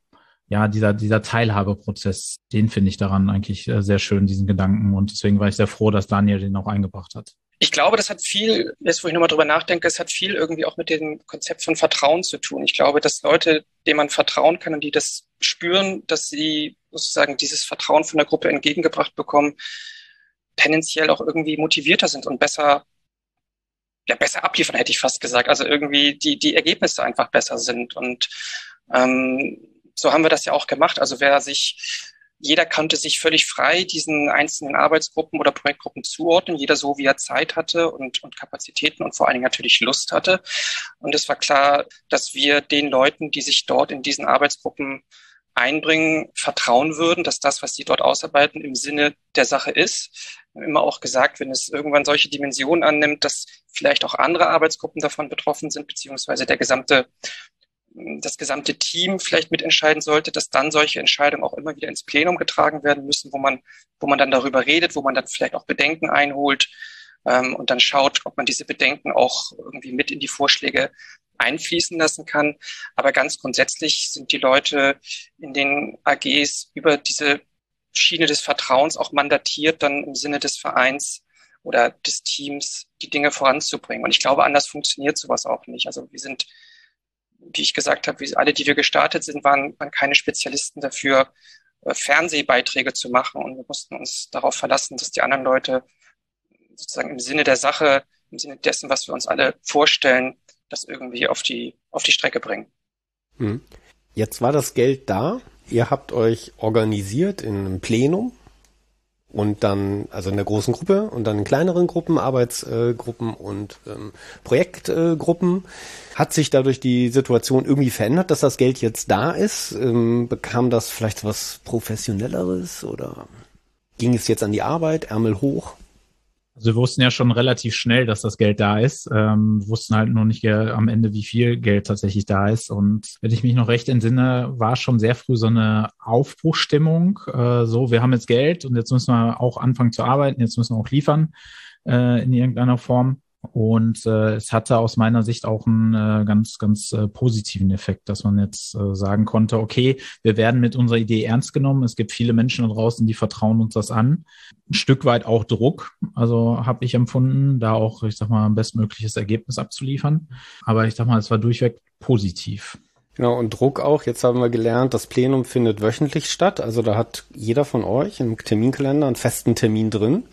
ja, dieser, dieser Teilhabeprozess, den finde ich daran eigentlich äh, sehr schön, diesen Gedanken. Und deswegen war ich sehr froh, dass Daniel den auch eingebracht hat. Ich glaube, das hat viel, jetzt wo ich nochmal drüber nachdenke, es hat viel irgendwie auch mit dem Konzept von Vertrauen zu tun. Ich glaube, dass Leute, denen man vertrauen kann und die das spüren, dass sie sozusagen dieses Vertrauen von der Gruppe entgegengebracht bekommen, tendenziell auch irgendwie motivierter sind und besser, ja, besser abliefern, hätte ich fast gesagt. Also irgendwie die, die Ergebnisse einfach besser sind. Und ähm, so haben wir das ja auch gemacht. Also wer sich jeder konnte sich völlig frei diesen einzelnen Arbeitsgruppen oder Projektgruppen zuordnen, jeder so, wie er Zeit hatte und, und Kapazitäten und vor allen Dingen natürlich Lust hatte. Und es war klar, dass wir den Leuten, die sich dort in diesen Arbeitsgruppen einbringen, vertrauen würden, dass das, was sie dort ausarbeiten, im Sinne der Sache ist. Immer auch gesagt, wenn es irgendwann solche Dimensionen annimmt, dass vielleicht auch andere Arbeitsgruppen davon betroffen sind, beziehungsweise der gesamte das gesamte Team vielleicht mitentscheiden sollte, dass dann solche Entscheidungen auch immer wieder ins Plenum getragen werden müssen, wo man, wo man dann darüber redet, wo man dann vielleicht auch Bedenken einholt ähm, und dann schaut, ob man diese Bedenken auch irgendwie mit in die Vorschläge einfließen lassen kann. Aber ganz grundsätzlich sind die Leute in den AGs über diese Schiene des Vertrauens auch mandatiert, dann im Sinne des Vereins oder des Teams die Dinge voranzubringen. Und ich glaube, anders funktioniert sowas auch nicht. Also wir sind wie ich gesagt habe, wie alle, die wir gestartet sind, waren, waren keine Spezialisten dafür, äh, Fernsehbeiträge zu machen. Und wir mussten uns darauf verlassen, dass die anderen Leute sozusagen im Sinne der Sache, im Sinne dessen, was wir uns alle vorstellen, das irgendwie auf die, auf die Strecke bringen. Hm. Jetzt war das Geld da. Ihr habt euch organisiert in einem Plenum und dann, also in der großen Gruppe und dann in kleineren Gruppen, Arbeitsgruppen und ähm, Projektgruppen. Hat sich dadurch die Situation irgendwie verändert, dass das Geld jetzt da ist? Ähm, bekam das vielleicht was Professionelleres oder ging es jetzt an die Arbeit, Ärmel hoch? Also wir wussten ja schon relativ schnell, dass das Geld da ist, ähm, wussten halt nur nicht am Ende, wie viel Geld tatsächlich da ist. Und wenn ich mich noch recht entsinne, war schon sehr früh so eine Aufbruchstimmung. Äh, so, wir haben jetzt Geld und jetzt müssen wir auch anfangen zu arbeiten, jetzt müssen wir auch liefern äh, in irgendeiner Form. Und äh, es hatte aus meiner Sicht auch einen äh, ganz, ganz äh, positiven Effekt, dass man jetzt äh, sagen konnte, okay, wir werden mit unserer Idee ernst genommen. Es gibt viele Menschen da draußen, die vertrauen uns das an. Ein Stück weit auch Druck, also habe ich empfunden, da auch, ich sag mal, ein bestmögliches Ergebnis abzuliefern. Aber ich sag mal, es war durchweg positiv. Genau, und Druck auch. Jetzt haben wir gelernt, das Plenum findet wöchentlich statt. Also da hat jeder von euch im Terminkalender einen festen Termin drin.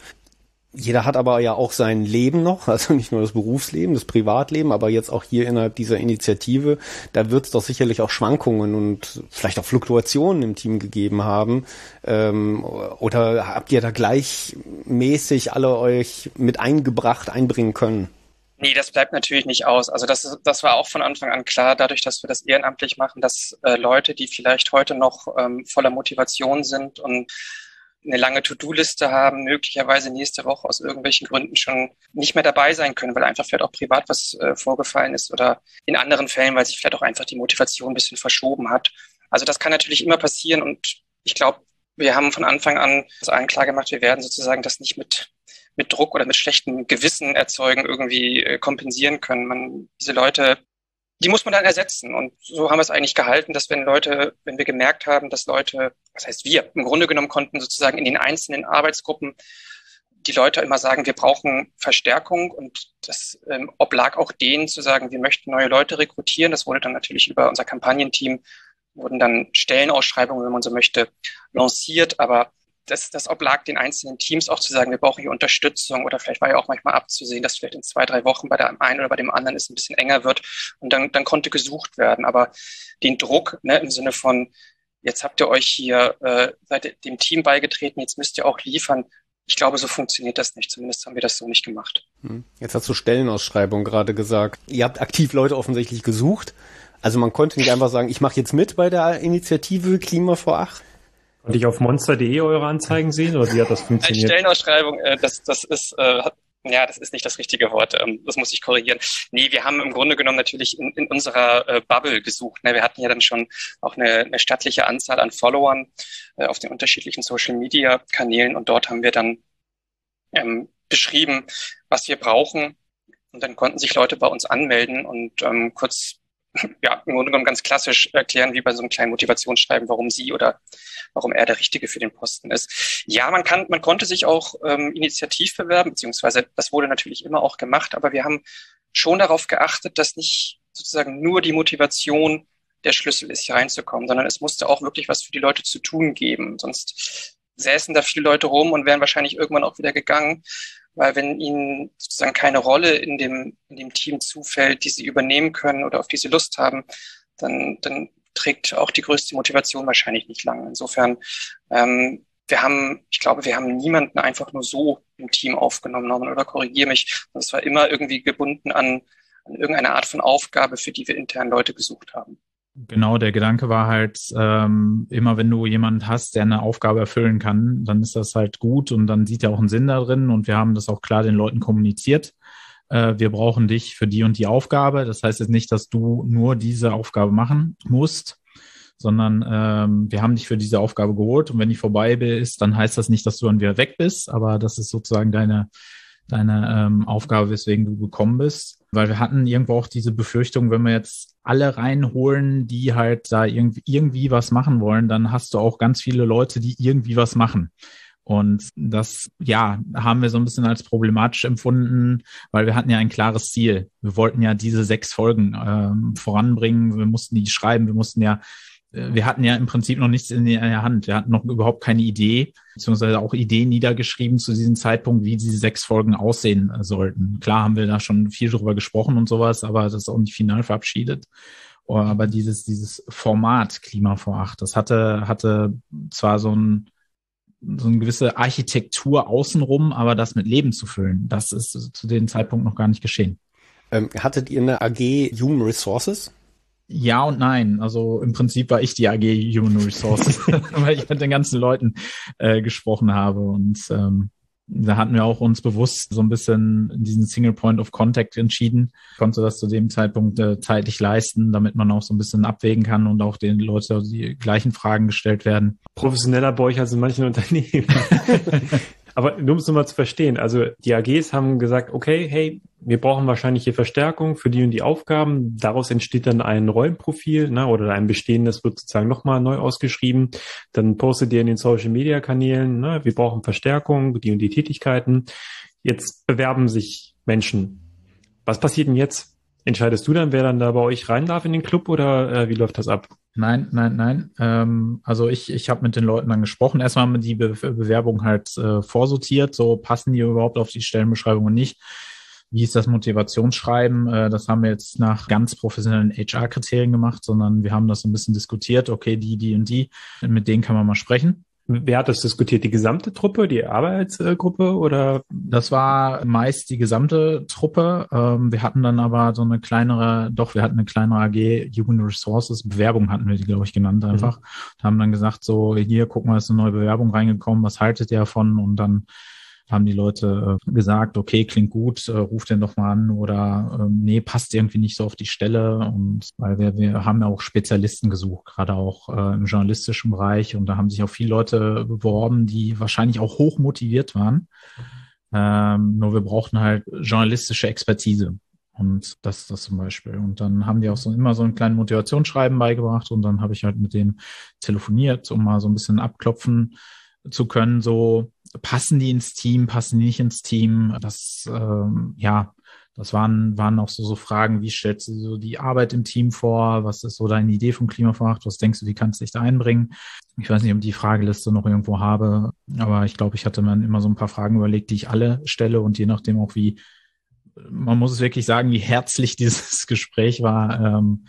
Jeder hat aber ja auch sein Leben noch, also nicht nur das Berufsleben, das Privatleben, aber jetzt auch hier innerhalb dieser Initiative, da wird es doch sicherlich auch Schwankungen und vielleicht auch Fluktuationen im Team gegeben haben. Ähm, oder habt ihr da gleichmäßig alle euch mit eingebracht, einbringen können? Nee, das bleibt natürlich nicht aus. Also das, das war auch von Anfang an klar, dadurch, dass wir das ehrenamtlich machen, dass äh, Leute, die vielleicht heute noch ähm, voller Motivation sind und eine lange To-Do-Liste haben, möglicherweise nächste Woche aus irgendwelchen Gründen schon nicht mehr dabei sein können, weil einfach vielleicht auch privat was äh, vorgefallen ist oder in anderen Fällen, weil sich vielleicht auch einfach die Motivation ein bisschen verschoben hat. Also das kann natürlich immer passieren und ich glaube, wir haben von Anfang an allen klar gemacht, wir werden sozusagen das nicht mit mit Druck oder mit schlechtem Gewissen erzeugen irgendwie äh, kompensieren können. Man, diese Leute die muss man dann ersetzen. Und so haben wir es eigentlich gehalten, dass wenn Leute, wenn wir gemerkt haben, dass Leute, was heißt wir, im Grunde genommen konnten sozusagen in den einzelnen Arbeitsgruppen die Leute immer sagen, wir brauchen Verstärkung und das ähm, oblag auch denen zu sagen, wir möchten neue Leute rekrutieren. Das wurde dann natürlich über unser Kampagnenteam, wurden dann Stellenausschreibungen, wenn man so möchte, lanciert. Aber das, das oblag den einzelnen Teams auch zu sagen, wir brauchen hier Unterstützung oder vielleicht war ja auch manchmal abzusehen, dass vielleicht in zwei, drei Wochen bei der einen oder bei dem anderen es ein bisschen enger wird und dann, dann konnte gesucht werden. Aber den Druck ne, im Sinne von, jetzt habt ihr euch hier, äh, seid dem Team beigetreten, jetzt müsst ihr auch liefern. Ich glaube, so funktioniert das nicht. Zumindest haben wir das so nicht gemacht. Hm. Jetzt hast du Stellenausschreibung gerade gesagt. Ihr habt aktiv Leute offensichtlich gesucht. Also man konnte nicht einfach sagen, ich mache jetzt mit bei der Initiative Klima vor acht. Konnte ich auf monster.de eure Anzeigen sehen oder wie hat das funktioniert? Stellenausschreibung, äh, das, das ist, äh, ja, das ist nicht das richtige Wort. Ähm, das muss ich korrigieren. Nee, wir haben im Grunde genommen natürlich in, in unserer äh, Bubble gesucht. Ne? Wir hatten ja dann schon auch eine, eine stattliche Anzahl an Followern äh, auf den unterschiedlichen Social Media Kanälen und dort haben wir dann ähm, beschrieben, was wir brauchen. Und dann konnten sich Leute bei uns anmelden und ähm, kurz ja, im Grunde genommen ganz klassisch erklären, wie bei so einem kleinen Motivationsschreiben, warum sie oder warum er der Richtige für den Posten ist. Ja, man kann, man konnte sich auch ähm, initiativ bewerben, beziehungsweise das wurde natürlich immer auch gemacht, aber wir haben schon darauf geachtet, dass nicht sozusagen nur die Motivation der Schlüssel ist, hier reinzukommen, sondern es musste auch wirklich was für die Leute zu tun geben. Sonst säßen da viele Leute rum und wären wahrscheinlich irgendwann auch wieder gegangen weil wenn ihnen sozusagen keine Rolle in dem, in dem Team zufällt, die sie übernehmen können oder auf die sie Lust haben, dann, dann trägt auch die größte Motivation wahrscheinlich nicht lang. Insofern, ähm, wir haben, ich glaube, wir haben niemanden einfach nur so im Team aufgenommen, oder korrigiere mich. Es war immer irgendwie gebunden an, an irgendeine Art von Aufgabe, für die wir intern Leute gesucht haben. Genau, der Gedanke war halt, ähm, immer wenn du jemanden hast, der eine Aufgabe erfüllen kann, dann ist das halt gut und dann sieht er auch einen Sinn da drin und wir haben das auch klar den Leuten kommuniziert. Äh, wir brauchen dich für die und die Aufgabe. Das heißt jetzt nicht, dass du nur diese Aufgabe machen musst, sondern ähm, wir haben dich für diese Aufgabe geholt und wenn die vorbei ist, dann heißt das nicht, dass du dann wieder weg bist, aber das ist sozusagen deine, deine ähm, Aufgabe, weswegen du gekommen bist. Weil wir hatten irgendwo auch diese Befürchtung, wenn wir jetzt alle reinholen, die halt da irgendwie, irgendwie was machen wollen, dann hast du auch ganz viele Leute, die irgendwie was machen. Und das, ja, haben wir so ein bisschen als problematisch empfunden, weil wir hatten ja ein klares Ziel. Wir wollten ja diese sechs Folgen ähm, voranbringen. Wir mussten die schreiben. Wir mussten ja wir hatten ja im Prinzip noch nichts in der Hand. Wir hatten noch überhaupt keine Idee, beziehungsweise auch Ideen niedergeschrieben zu diesem Zeitpunkt, wie diese sechs Folgen aussehen sollten. Klar haben wir da schon viel drüber gesprochen und sowas, aber das ist auch nicht final verabschiedet. Oh, aber dieses, dieses Format Klima vor acht, das hatte, hatte zwar so ein, so eine gewisse Architektur außenrum, aber das mit Leben zu füllen, das ist zu dem Zeitpunkt noch gar nicht geschehen. Ähm, hattet ihr eine AG Human Resources? Ja und nein. Also im Prinzip war ich die AG Human Resources, weil ich mit den ganzen Leuten äh, gesprochen habe. Und ähm, da hatten wir auch uns bewusst so ein bisschen diesen Single Point of Contact entschieden. Konnte das zu dem Zeitpunkt äh, zeitlich leisten, damit man auch so ein bisschen abwägen kann und auch den Leuten die gleichen Fragen gestellt werden. Professioneller bei euch als in manchen Unternehmen. Aber nur um es nochmal zu verstehen, also die AGs haben gesagt, okay, hey, wir brauchen wahrscheinlich hier Verstärkung für die und die Aufgaben. Daraus entsteht dann ein Rollenprofil ne, oder ein bestehendes wird sozusagen nochmal neu ausgeschrieben. Dann postet ihr in den Social-Media-Kanälen, ne, wir brauchen Verstärkung, die und die Tätigkeiten. Jetzt bewerben sich Menschen. Was passiert denn jetzt? Entscheidest du dann, wer dann da bei euch rein darf in den Club oder äh, wie läuft das ab? Nein, nein, nein. Ähm, also ich, ich habe mit den Leuten dann gesprochen. Erstmal haben wir die Be Bewerbung halt äh, vorsortiert, so passen die überhaupt auf die Stellenbeschreibung und nicht. Wie ist das Motivationsschreiben? Äh, das haben wir jetzt nach ganz professionellen HR-Kriterien gemacht, sondern wir haben das so ein bisschen diskutiert. Okay, die, die und die, mit denen kann man mal sprechen. Wer hat das diskutiert? Die gesamte Truppe, die Arbeitsgruppe oder? Das war meist die gesamte Truppe. Ähm, wir hatten dann aber so eine kleinere, doch, wir hatten eine kleinere AG, Human Resources, Bewerbung hatten wir die, glaube ich, genannt einfach. Mhm. haben dann gesagt, so, hier, guck mal, ist eine neue Bewerbung reingekommen, was haltet ihr davon? Und dann haben die Leute äh, gesagt, okay, klingt gut, äh, ruf den doch mal an oder äh, nee, passt irgendwie nicht so auf die Stelle. Und weil wir, wir haben ja auch Spezialisten gesucht, gerade auch äh, im journalistischen Bereich. Und da haben sich auch viele Leute beworben, die wahrscheinlich auch hoch motiviert waren. Ähm, nur wir brauchten halt journalistische Expertise. Und das ist das zum Beispiel. Und dann haben die auch so immer so ein kleines Motivationsschreiben beigebracht und dann habe ich halt mit dem telefoniert, um mal so ein bisschen abklopfen zu können, so passen die ins Team, passen die nicht ins Team. Das, ähm, ja, das waren, waren auch so, so Fragen, wie stellst du so die Arbeit im Team vor? Was ist so deine Idee vom Klimavermacht? Was denkst du, wie kannst du dich da einbringen? Ich weiß nicht, ob ich die Frageliste noch irgendwo habe, aber ich glaube, ich hatte mir immer so ein paar Fragen überlegt, die ich alle stelle und je nachdem auch wie, man muss es wirklich sagen, wie herzlich dieses Gespräch war, ähm,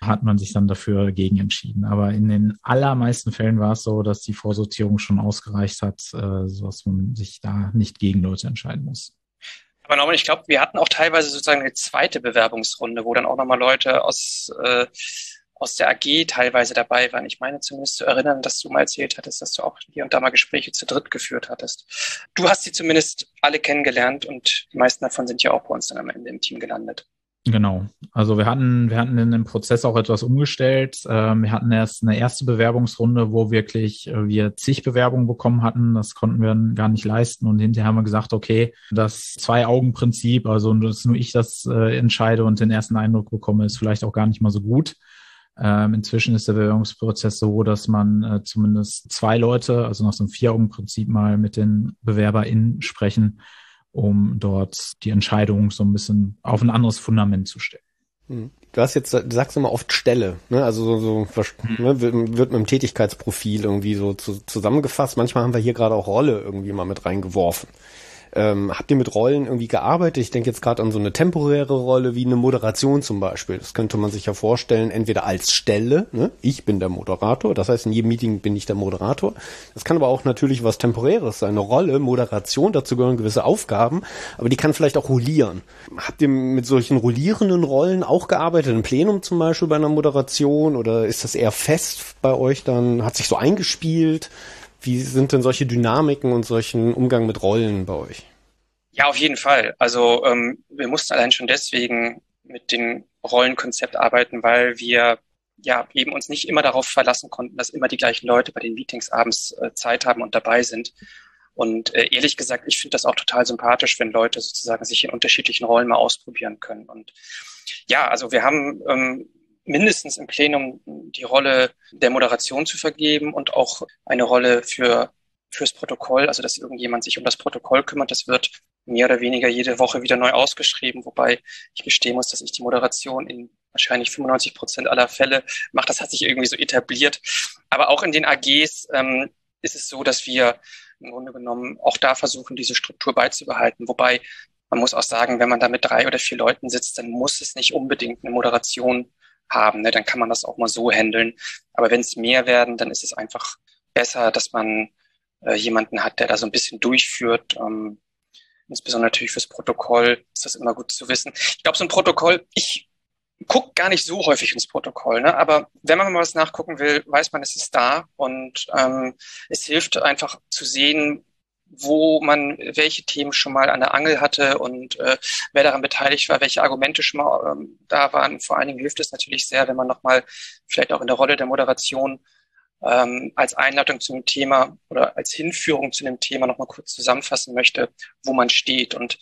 hat man sich dann dafür gegen entschieden. Aber in den allermeisten Fällen war es so, dass die Vorsortierung schon ausgereicht hat, äh, sodass man sich da nicht gegen Leute entscheiden muss. Aber Norman, ich glaube, wir hatten auch teilweise sozusagen eine zweite Bewerbungsrunde, wo dann auch nochmal Leute aus, äh, aus der AG teilweise dabei waren. Ich meine zumindest zu erinnern, dass du mal erzählt hattest, dass du auch hier und da mal Gespräche zu dritt geführt hattest. Du hast sie zumindest alle kennengelernt und die meisten davon sind ja auch bei uns dann am Ende im Team gelandet. Genau. Also wir hatten, wir hatten in dem Prozess auch etwas umgestellt. Ähm, wir hatten erst eine erste Bewerbungsrunde, wo wirklich äh, wir zig Bewerbungen bekommen hatten. Das konnten wir gar nicht leisten. Und hinterher haben wir gesagt, okay, das Zwei-Augen-Prinzip, also dass nur ich das äh, entscheide und den ersten Eindruck bekomme, ist vielleicht auch gar nicht mal so gut. Ähm, inzwischen ist der Bewerbungsprozess so, dass man äh, zumindest zwei Leute, also nach so einem Vier-Augen-Prinzip mal mit den BewerberInnen sprechen um dort die Entscheidung so ein bisschen auf ein anderes Fundament zu stellen. Hm. Du hast jetzt, du sagst immer oft Stelle, ne? also so, so hm. ne, wird, wird mit dem Tätigkeitsprofil irgendwie so zu, zusammengefasst. Manchmal haben wir hier gerade auch Rolle irgendwie mal mit reingeworfen. Ähm, habt ihr mit Rollen irgendwie gearbeitet? Ich denke jetzt gerade an so eine temporäre Rolle wie eine Moderation zum Beispiel. Das könnte man sich ja vorstellen, entweder als Stelle, ne? ich bin der Moderator, das heißt in jedem Meeting bin ich der Moderator. Das kann aber auch natürlich was Temporäres sein, eine Rolle, Moderation, dazu gehören gewisse Aufgaben, aber die kann vielleicht auch rollieren. Habt ihr mit solchen rollierenden Rollen auch gearbeitet, im Plenum zum Beispiel bei einer Moderation oder ist das eher fest bei euch dann, hat sich so eingespielt? Wie sind denn solche Dynamiken und solchen Umgang mit Rollen bei euch? Ja, auf jeden Fall. Also ähm, wir mussten allein schon deswegen mit dem Rollenkonzept arbeiten, weil wir ja eben uns nicht immer darauf verlassen konnten, dass immer die gleichen Leute bei den Meetings abends äh, Zeit haben und dabei sind. Und äh, ehrlich gesagt, ich finde das auch total sympathisch, wenn Leute sozusagen sich in unterschiedlichen Rollen mal ausprobieren können. Und ja, also wir haben ähm, mindestens im Plenum die Rolle der Moderation zu vergeben und auch eine Rolle für fürs Protokoll, also dass irgendjemand sich um das Protokoll kümmert. Das wird mehr oder weniger jede Woche wieder neu ausgeschrieben, wobei ich gestehen muss, dass ich die Moderation in wahrscheinlich 95 Prozent aller Fälle mache. Das hat sich irgendwie so etabliert. Aber auch in den AGs ähm, ist es so, dass wir im Grunde genommen auch da versuchen, diese Struktur beizubehalten. Wobei man muss auch sagen, wenn man da mit drei oder vier Leuten sitzt, dann muss es nicht unbedingt eine Moderation haben. Ne? Dann kann man das auch mal so handeln. Aber wenn es mehr werden, dann ist es einfach besser, dass man äh, jemanden hat, der da so ein bisschen durchführt. Ähm, insbesondere natürlich fürs Protokoll ist das immer gut zu wissen. Ich glaube, so ein Protokoll, ich gucke gar nicht so häufig ins Protokoll, ne? aber wenn man mal was nachgucken will, weiß man, es ist da und ähm, es hilft einfach zu sehen, wo man welche Themen schon mal an der Angel hatte und äh, wer daran beteiligt war, welche Argumente schon mal ähm, da waren. Vor allen Dingen hilft es natürlich sehr, wenn man nochmal vielleicht auch in der Rolle der Moderation ähm, als Einleitung zu einem Thema oder als Hinführung zu einem Thema nochmal kurz zusammenfassen möchte, wo man steht. Und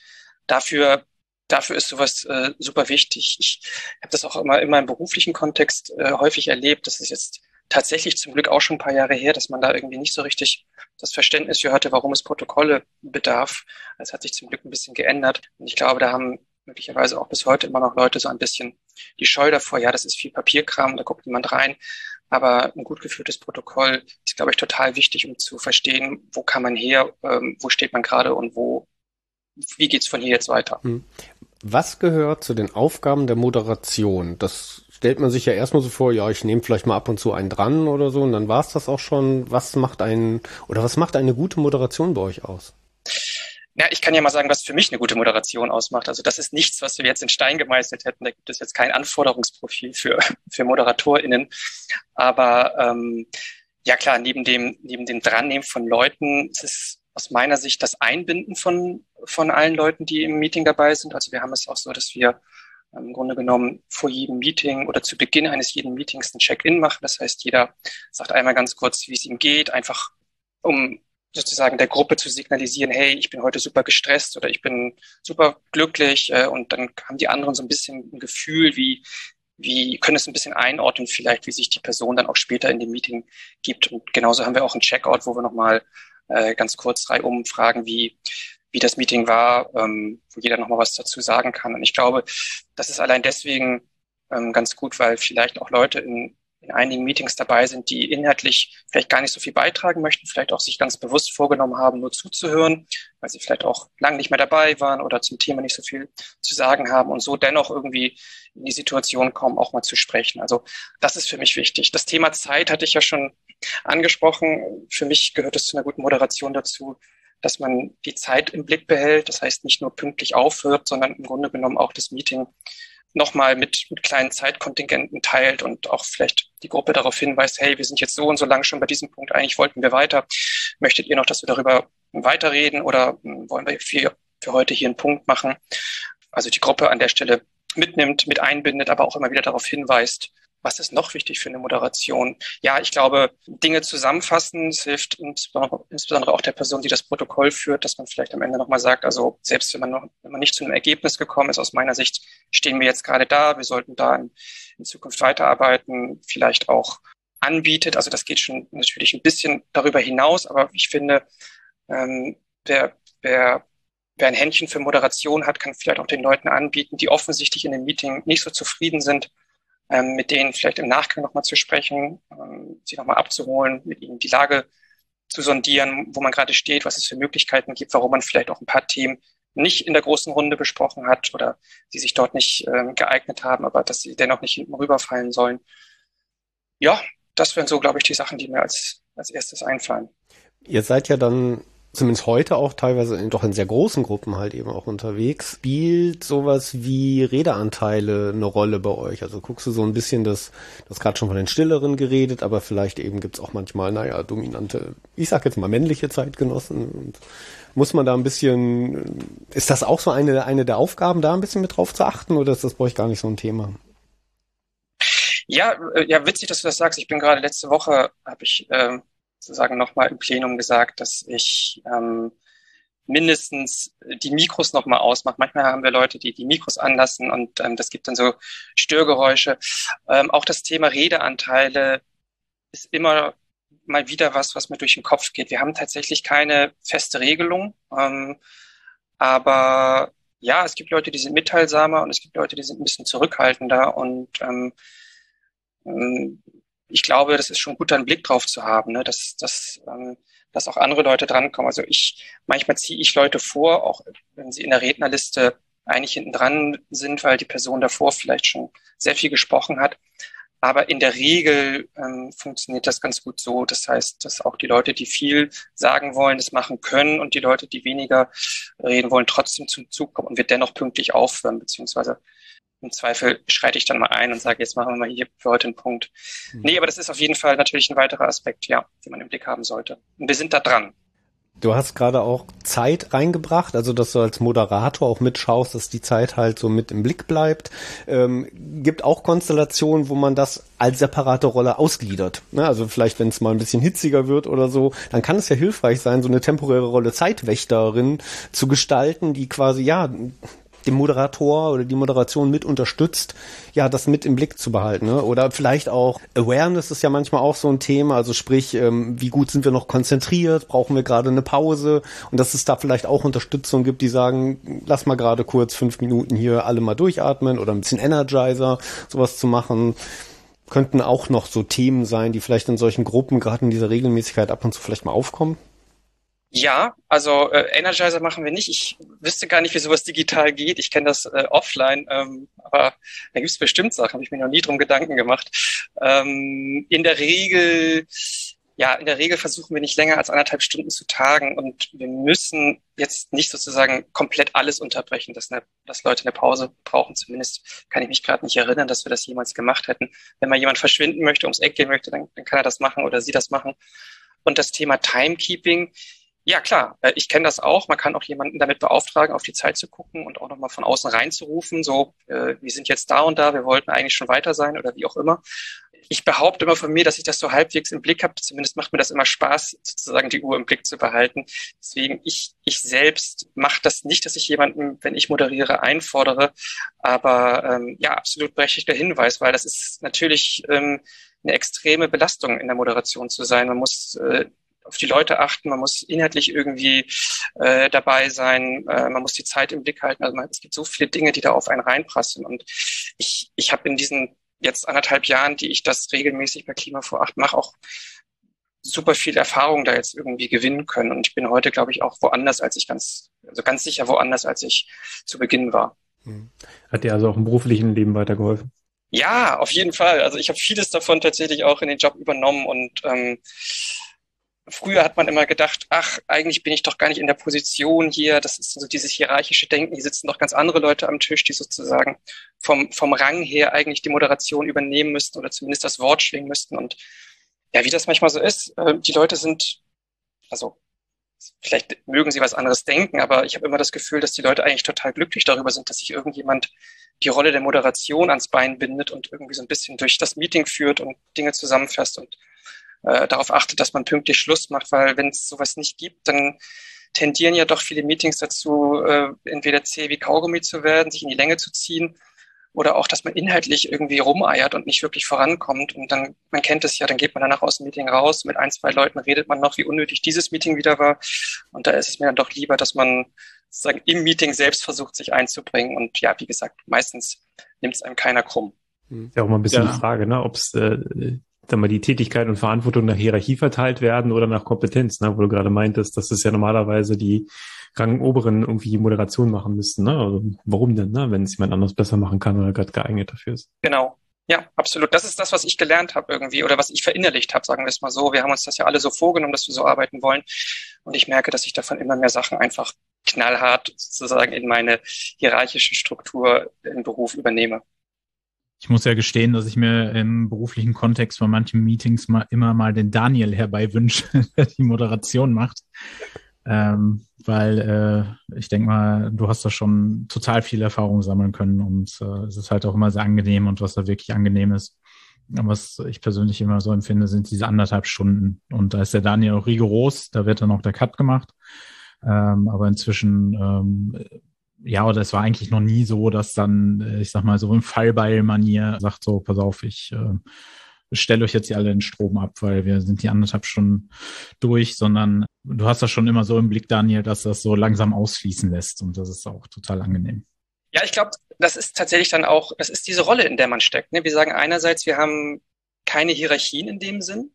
dafür dafür ist sowas äh, super wichtig. Ich habe das auch immer in meinem beruflichen Kontext äh, häufig erlebt. Das ist jetzt tatsächlich zum Glück auch schon ein paar Jahre her, dass man da irgendwie nicht so richtig das Verständnis für hatte, warum es Protokolle bedarf. Das hat sich zum Glück ein bisschen geändert. Und ich glaube, da haben möglicherweise auch bis heute immer noch Leute so ein bisschen die Scheu davor, ja, das ist viel Papierkram, da guckt niemand rein. Aber ein gut geführtes Protokoll ist, glaube ich, total wichtig, um zu verstehen, wo kann man her, ähm, wo steht man gerade und wo, wie geht's von hier jetzt weiter. Hm. Was gehört zu den Aufgaben der Moderation? Das stellt man sich ja erstmal so vor, ja, ich nehme vielleicht mal ab und zu einen dran oder so und dann war es das auch schon. Was macht ein oder was macht eine gute Moderation bei euch aus? Ja, ich kann ja mal sagen, was für mich eine gute Moderation ausmacht. Also das ist nichts, was wir jetzt in Stein gemeißelt hätten. Da gibt es jetzt kein Anforderungsprofil für, für ModeratorInnen. Aber ähm, ja klar, neben dem, neben dem Drannehmen von Leuten ist es aus meiner Sicht das Einbinden von, von allen Leuten, die im Meeting dabei sind. Also wir haben es auch so, dass wir im Grunde genommen vor jedem Meeting oder zu Beginn eines jeden Meetings ein Check-in machen. Das heißt, jeder sagt einmal ganz kurz, wie es ihm geht, einfach um sozusagen der Gruppe zu signalisieren, hey, ich bin heute super gestresst oder ich bin super glücklich äh, und dann haben die anderen so ein bisschen ein Gefühl, wie wie können es ein bisschen einordnen, vielleicht wie sich die Person dann auch später in dem Meeting gibt. Und genauso haben wir auch einen Checkout, wo wir nochmal äh, ganz kurz drei umfragen, wie wie das Meeting war, ähm, wo jeder nochmal was dazu sagen kann. Und ich glaube, das ist allein deswegen ähm, ganz gut, weil vielleicht auch Leute in in einigen Meetings dabei sind, die inhaltlich vielleicht gar nicht so viel beitragen möchten, vielleicht auch sich ganz bewusst vorgenommen haben, nur zuzuhören, weil sie vielleicht auch lange nicht mehr dabei waren oder zum Thema nicht so viel zu sagen haben und so dennoch irgendwie in die Situation kommen, auch mal zu sprechen. Also das ist für mich wichtig. Das Thema Zeit hatte ich ja schon angesprochen. Für mich gehört es zu einer guten Moderation dazu, dass man die Zeit im Blick behält. Das heißt, nicht nur pünktlich aufhört, sondern im Grunde genommen auch das Meeting nochmal mit, mit kleinen Zeitkontingenten teilt und auch vielleicht die Gruppe darauf hinweist, hey, wir sind jetzt so und so lange schon bei diesem Punkt, eigentlich wollten wir weiter. Möchtet ihr noch, dass wir darüber weiterreden oder hm, wollen wir für, für heute hier einen Punkt machen? Also die Gruppe an der Stelle mitnimmt, mit einbindet, aber auch immer wieder darauf hinweist, was ist noch wichtig für eine Moderation? Ja, ich glaube, Dinge zusammenfassen, es hilft insbesondere auch der Person, die das Protokoll führt, dass man vielleicht am Ende nochmal sagt, also selbst wenn man noch, wenn man nicht zu einem Ergebnis gekommen ist, aus meiner Sicht stehen wir jetzt gerade da, wir sollten da in, in Zukunft weiterarbeiten, vielleicht auch anbietet. Also das geht schon natürlich ein bisschen darüber hinaus, aber ich finde, ähm, wer, wer Wer ein Händchen für Moderation hat, kann vielleicht auch den Leuten anbieten, die offensichtlich in dem Meeting nicht so zufrieden sind, ähm, mit denen vielleicht im Nachgang nochmal zu sprechen, ähm, sie nochmal abzuholen, mit ihnen die Lage zu sondieren, wo man gerade steht, was es für Möglichkeiten gibt, warum man vielleicht auch ein paar Themen nicht in der großen Runde besprochen hat oder die sich dort nicht ähm, geeignet haben, aber dass sie dennoch nicht hinten rüberfallen sollen. Ja, das wären so, glaube ich, die Sachen, die mir als, als erstes einfallen. Ihr seid ja dann zumindest heute auch teilweise in, doch in sehr großen Gruppen halt eben auch unterwegs. Spielt sowas wie Redeanteile eine Rolle bei euch? Also guckst du so ein bisschen das, das gerade schon von den Stilleren geredet, aber vielleicht eben gibt's auch manchmal, naja, dominante, ich sag jetzt mal männliche Zeitgenossen und muss man da ein bisschen, ist das auch so eine, eine der Aufgaben, da ein bisschen mit drauf zu achten oder ist das bei euch gar nicht so ein Thema? Ja, äh, ja, witzig, dass du das sagst. Ich bin gerade letzte Woche, habe ich ähm, sozusagen nochmal im Plenum gesagt, dass ich ähm, mindestens die Mikros nochmal ausmache. Manchmal haben wir Leute, die die Mikros anlassen und ähm, das gibt dann so Störgeräusche. Ähm, auch das Thema Redeanteile ist immer mal wieder was, was mir durch den Kopf geht. Wir haben tatsächlich keine feste Regelung, ähm, aber ja, es gibt Leute, die sind mitteilsamer und es gibt Leute, die sind ein bisschen zurückhaltender und ähm, ähm ich glaube, das ist schon gut, einen Blick drauf zu haben, ne? dass, dass, ähm, dass auch andere Leute drankommen. Also ich, manchmal ziehe ich Leute vor, auch wenn sie in der Rednerliste eigentlich hinten dran sind, weil die Person davor vielleicht schon sehr viel gesprochen hat. Aber in der Regel ähm, funktioniert das ganz gut so. Das heißt, dass auch die Leute, die viel sagen wollen, das machen können und die Leute, die weniger reden wollen, trotzdem zum Zug kommen und wir dennoch pünktlich aufhören, beziehungsweise im Zweifel schreite ich dann mal ein und sage, jetzt machen wir mal hier für heute einen Punkt. Mhm. Nee, aber das ist auf jeden Fall natürlich ein weiterer Aspekt, ja, den man im Blick haben sollte. Und wir sind da dran. Du hast gerade auch Zeit reingebracht, also dass du als Moderator auch mitschaust, dass die Zeit halt so mit im Blick bleibt. Ähm, gibt auch Konstellationen, wo man das als separate Rolle ausgliedert. Ne? Also vielleicht, wenn es mal ein bisschen hitziger wird oder so, dann kann es ja hilfreich sein, so eine temporäre Rolle Zeitwächterin zu gestalten, die quasi ja dem Moderator oder die Moderation mit unterstützt, ja, das mit im Blick zu behalten. Ne? Oder vielleicht auch Awareness ist ja manchmal auch so ein Thema, also sprich, ähm, wie gut sind wir noch konzentriert, brauchen wir gerade eine Pause und dass es da vielleicht auch Unterstützung gibt, die sagen, lass mal gerade kurz fünf Minuten hier alle mal durchatmen oder ein bisschen Energizer, sowas zu machen könnten auch noch so Themen sein, die vielleicht in solchen Gruppen gerade in dieser Regelmäßigkeit ab und zu vielleicht mal aufkommen? Ja, also äh, Energizer machen wir nicht. Ich wüsste gar nicht, wie sowas digital geht. Ich kenne das äh, offline, ähm, aber da gibt es bestimmt Sachen, habe ich mir noch nie drum Gedanken gemacht. Ähm, in der Regel, ja, in der Regel versuchen wir nicht länger als anderthalb Stunden zu tagen und wir müssen jetzt nicht sozusagen komplett alles unterbrechen, dass, eine, dass Leute eine Pause brauchen. Zumindest kann ich mich gerade nicht erinnern, dass wir das jemals gemacht hätten. Wenn mal jemand verschwinden möchte, ums Eck gehen möchte, dann, dann kann er das machen oder sie das machen. Und das Thema Timekeeping, ja, klar. Äh, ich kenne das auch. Man kann auch jemanden damit beauftragen, auf die Zeit zu gucken und auch nochmal von außen reinzurufen. So, äh, wir sind jetzt da und da, wir wollten eigentlich schon weiter sein oder wie auch immer. Ich behaupte immer von mir, dass ich das so halbwegs im Blick habe. Zumindest macht mir das immer Spaß, sozusagen die Uhr im Blick zu behalten. Deswegen, ich, ich selbst mache das nicht, dass ich jemanden, wenn ich moderiere, einfordere. Aber ähm, ja, absolut berechtigter Hinweis, weil das ist natürlich ähm, eine extreme Belastung in der Moderation zu sein. Man muss äh, auf die Leute achten, man muss inhaltlich irgendwie äh, dabei sein, äh, man muss die Zeit im Blick halten. Also man, es gibt so viele Dinge, die da auf einen reinprassen. Und ich, ich habe in diesen jetzt anderthalb Jahren, die ich das regelmäßig bei Klima vor acht mache, auch super viel Erfahrung da jetzt irgendwie gewinnen können. Und ich bin heute, glaube ich, auch woanders, als ich ganz, also ganz sicher woanders, als ich zu Beginn war. Hm. Hat dir also auch im beruflichen Leben weitergeholfen? Ja, auf jeden Fall. Also ich habe vieles davon tatsächlich auch in den Job übernommen und ähm, Früher hat man immer gedacht, ach, eigentlich bin ich doch gar nicht in der Position hier. Das ist so dieses hierarchische Denken. Hier sitzen doch ganz andere Leute am Tisch, die sozusagen vom, vom Rang her eigentlich die Moderation übernehmen müssten oder zumindest das Wort schwingen müssten. Und ja, wie das manchmal so ist, äh, die Leute sind, also vielleicht mögen sie was anderes denken, aber ich habe immer das Gefühl, dass die Leute eigentlich total glücklich darüber sind, dass sich irgendjemand die Rolle der Moderation ans Bein bindet und irgendwie so ein bisschen durch das Meeting führt und Dinge zusammenfasst und äh, darauf achtet, dass man pünktlich Schluss macht, weil wenn es sowas nicht gibt, dann tendieren ja doch viele Meetings dazu, äh, entweder zäh wie Kaugummi zu werden, sich in die Länge zu ziehen oder auch, dass man inhaltlich irgendwie rumeiert und nicht wirklich vorankommt. Und dann, man kennt es ja, dann geht man danach aus dem Meeting raus, mit ein, zwei Leuten redet man noch, wie unnötig dieses Meeting wieder war. Und da ist es mir dann doch lieber, dass man sozusagen im Meeting selbst versucht, sich einzubringen. Und ja, wie gesagt, meistens nimmt es einem keiner krumm. Ist ja auch mal ein bisschen ja. die Frage, ne, ob es äh, sag mal, die Tätigkeit und Verantwortung nach Hierarchie verteilt werden oder nach Kompetenz, ne? wo du gerade meintest, dass das ja normalerweise die Rangoberen irgendwie Moderation machen müssten. Ne? Also warum denn, ne? wenn es jemand anderes besser machen kann oder gerade geeignet dafür ist? Genau. Ja, absolut. Das ist das, was ich gelernt habe irgendwie oder was ich verinnerlicht habe, sagen wir es mal so. Wir haben uns das ja alle so vorgenommen, dass wir so arbeiten wollen. Und ich merke, dass ich davon immer mehr Sachen einfach knallhart sozusagen in meine hierarchische Struktur im Beruf übernehme. Ich muss ja gestehen, dass ich mir im beruflichen Kontext bei manchen Meetings mal immer mal den Daniel herbei wünsche, der die Moderation macht. Ähm, weil äh, ich denke mal, du hast da schon total viel Erfahrung sammeln können und äh, es ist halt auch immer sehr angenehm und was da wirklich angenehm ist, was ich persönlich immer so empfinde, sind diese anderthalb Stunden. Und da ist der Daniel auch rigoros, da wird dann auch der Cut gemacht. Ähm, aber inzwischen ähm, ja, oder es war eigentlich noch nie so, dass dann, äh, ich sag mal, so in Fallbeil-Manier sagt so, pass auf, ich äh, stelle euch jetzt hier alle den Strom ab, weil wir sind die anderthalb Stunden durch, sondern du hast das schon immer so im Blick, Daniel, dass das so langsam ausfließen lässt und das ist auch total angenehm. Ja, ich glaube, das ist tatsächlich dann auch, das ist diese Rolle, in der man steckt. Ne? Wir sagen einerseits, wir haben keine Hierarchien in dem Sinn.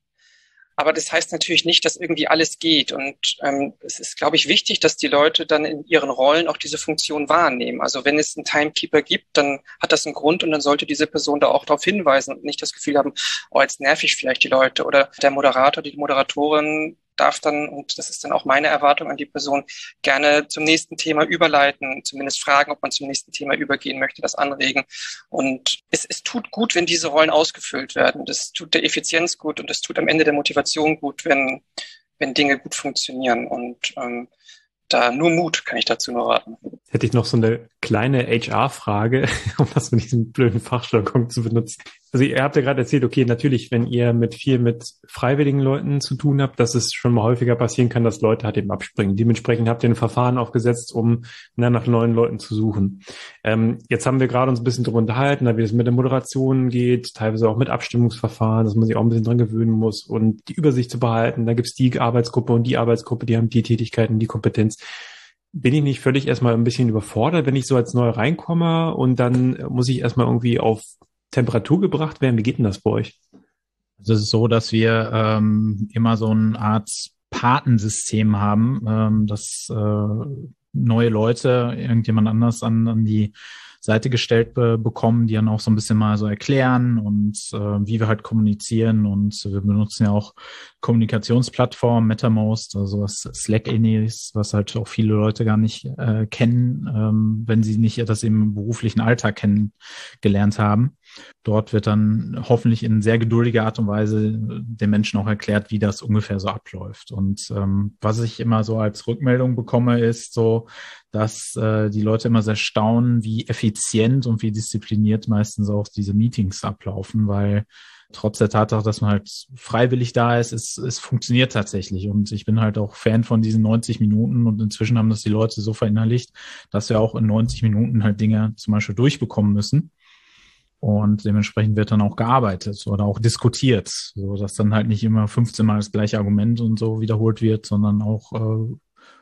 Aber das heißt natürlich nicht, dass irgendwie alles geht. Und ähm, es ist, glaube ich, wichtig, dass die Leute dann in ihren Rollen auch diese Funktion wahrnehmen. Also wenn es einen Timekeeper gibt, dann hat das einen Grund und dann sollte diese Person da auch darauf hinweisen und nicht das Gefühl haben, oh, jetzt nerv ich vielleicht die Leute. Oder der Moderator, die Moderatorin darf dann, und das ist dann auch meine Erwartung an die Person, gerne zum nächsten Thema überleiten, zumindest fragen, ob man zum nächsten Thema übergehen möchte, das anregen. Und es, es tut gut, wenn diese Rollen ausgefüllt werden. Das tut der Effizienz gut und es tut am Ende der Motivation gut, wenn, wenn Dinge gut funktionieren. Und ähm, da nur Mut kann ich dazu nur raten. Hätte ich noch so eine kleine HR-Frage, um das mit diesem blöden Fachjargon zu benutzen. Also ihr habt ja gerade erzählt, okay, natürlich, wenn ihr mit viel mit freiwilligen Leuten zu tun habt, dass es schon mal häufiger passieren kann, dass Leute halt eben abspringen. Dementsprechend habt ihr ein Verfahren aufgesetzt, um na, nach neuen Leuten zu suchen. Ähm, jetzt haben wir gerade uns ein bisschen darüber unterhalten, wie es mit der Moderation geht, teilweise auch mit Abstimmungsverfahren, dass man sich auch ein bisschen dran gewöhnen muss und die Übersicht zu behalten. Da gibt's die Arbeitsgruppe und die Arbeitsgruppe, die haben die Tätigkeiten, die Kompetenz bin ich nicht völlig erstmal ein bisschen überfordert, wenn ich so als neu reinkomme und dann muss ich erstmal irgendwie auf Temperatur gebracht werden? Wie geht denn das bei euch? Also es ist so, dass wir ähm, immer so eine Art Patensystem haben, ähm, dass äh, neue Leute irgendjemand anders an, an die Seite gestellt be bekommen, die dann auch so ein bisschen mal so erklären und äh, wie wir halt kommunizieren. Und wir benutzen ja auch Kommunikationsplattformen, MetaMost, also was Slack ähnliches, was halt auch viele Leute gar nicht äh, kennen, ähm, wenn sie nicht das im beruflichen Alltag kennengelernt haben. Dort wird dann hoffentlich in sehr geduldiger Art und Weise den Menschen auch erklärt, wie das ungefähr so abläuft. Und ähm, was ich immer so als Rückmeldung bekomme, ist so, dass äh, die Leute immer sehr staunen, wie effizient und wie diszipliniert meistens auch diese Meetings ablaufen, weil trotz der Tatsache, dass man halt freiwillig da ist, es, es funktioniert tatsächlich. Und ich bin halt auch Fan von diesen 90 Minuten und inzwischen haben das die Leute so verinnerlicht, dass wir auch in 90 Minuten halt Dinge zum Beispiel durchbekommen müssen. Und dementsprechend wird dann auch gearbeitet oder auch diskutiert, so dass dann halt nicht immer 15 Mal das gleiche Argument und so wiederholt wird, sondern auch äh,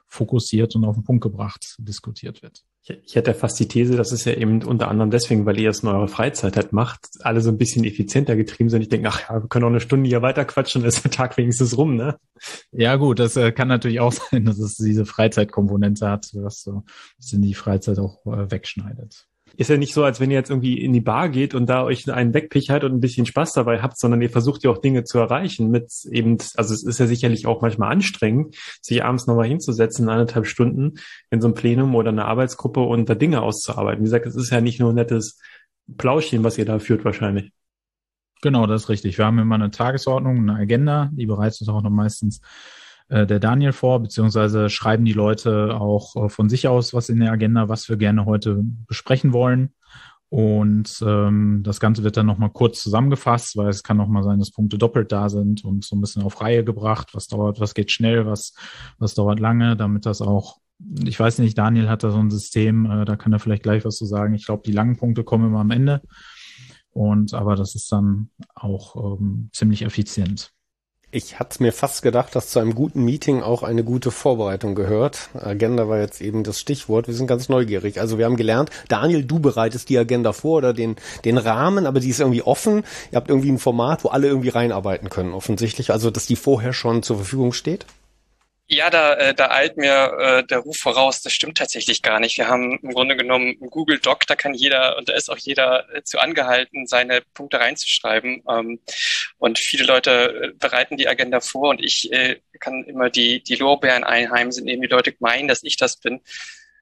fokussiert und auf den Punkt gebracht diskutiert wird. Ich, hätte fast die These, das ist ja eben unter anderem deswegen, weil ihr es in eurer Freizeit halt macht, alle so ein bisschen effizienter getrieben sind. Ich denke, ach ja, wir können auch eine Stunde hier weiter quatschen, ist der Tag wenigstens rum, ne? Ja, gut, das äh, kann natürlich auch sein, dass es diese Freizeitkomponente hat, was so ein bisschen die Freizeit auch äh, wegschneidet ist ja nicht so, als wenn ihr jetzt irgendwie in die Bar geht und da euch einen wegpichert und ein bisschen Spaß dabei habt, sondern ihr versucht ja auch Dinge zu erreichen mit eben, also es ist ja sicherlich auch manchmal anstrengend, sich abends nochmal hinzusetzen, in eineinhalb Stunden in so einem Plenum oder einer Arbeitsgruppe und da Dinge auszuarbeiten. Wie gesagt, es ist ja nicht nur ein nettes Plauschchen, was ihr da führt wahrscheinlich. Genau, das ist richtig. Wir haben immer eine Tagesordnung, eine Agenda, die bereitet auch noch meistens äh, der Daniel vor, beziehungsweise schreiben die Leute auch äh, von sich aus was in der Agenda, was wir gerne heute besprechen wollen. Und ähm, das Ganze wird dann nochmal kurz zusammengefasst, weil es kann nochmal sein, dass Punkte doppelt da sind und so ein bisschen auf Reihe gebracht, was dauert, was geht schnell, was, was dauert lange, damit das auch, ich weiß nicht, Daniel hat da so ein System, äh, da kann er vielleicht gleich was zu sagen. Ich glaube, die langen Punkte kommen immer am Ende. Und aber das ist dann auch ähm, ziemlich effizient. Ich hatte mir fast gedacht, dass zu einem guten Meeting auch eine gute Vorbereitung gehört. Agenda war jetzt eben das Stichwort. Wir sind ganz neugierig. Also wir haben gelernt, Daniel, du bereitest die Agenda vor oder den, den Rahmen, aber die ist irgendwie offen. Ihr habt irgendwie ein Format, wo alle irgendwie reinarbeiten können, offensichtlich. Also, dass die vorher schon zur Verfügung steht. Ja, da, äh, da eilt mir äh, der Ruf voraus. Das stimmt tatsächlich gar nicht. Wir haben im Grunde genommen Google Doc, da kann jeder und da ist auch jeder äh, zu angehalten, seine Punkte reinzuschreiben. Ähm, und viele Leute äh, bereiten die Agenda vor und ich äh, kann immer die, die Lorbeeren einheimsen, indem die Leute meinen, dass ich das bin.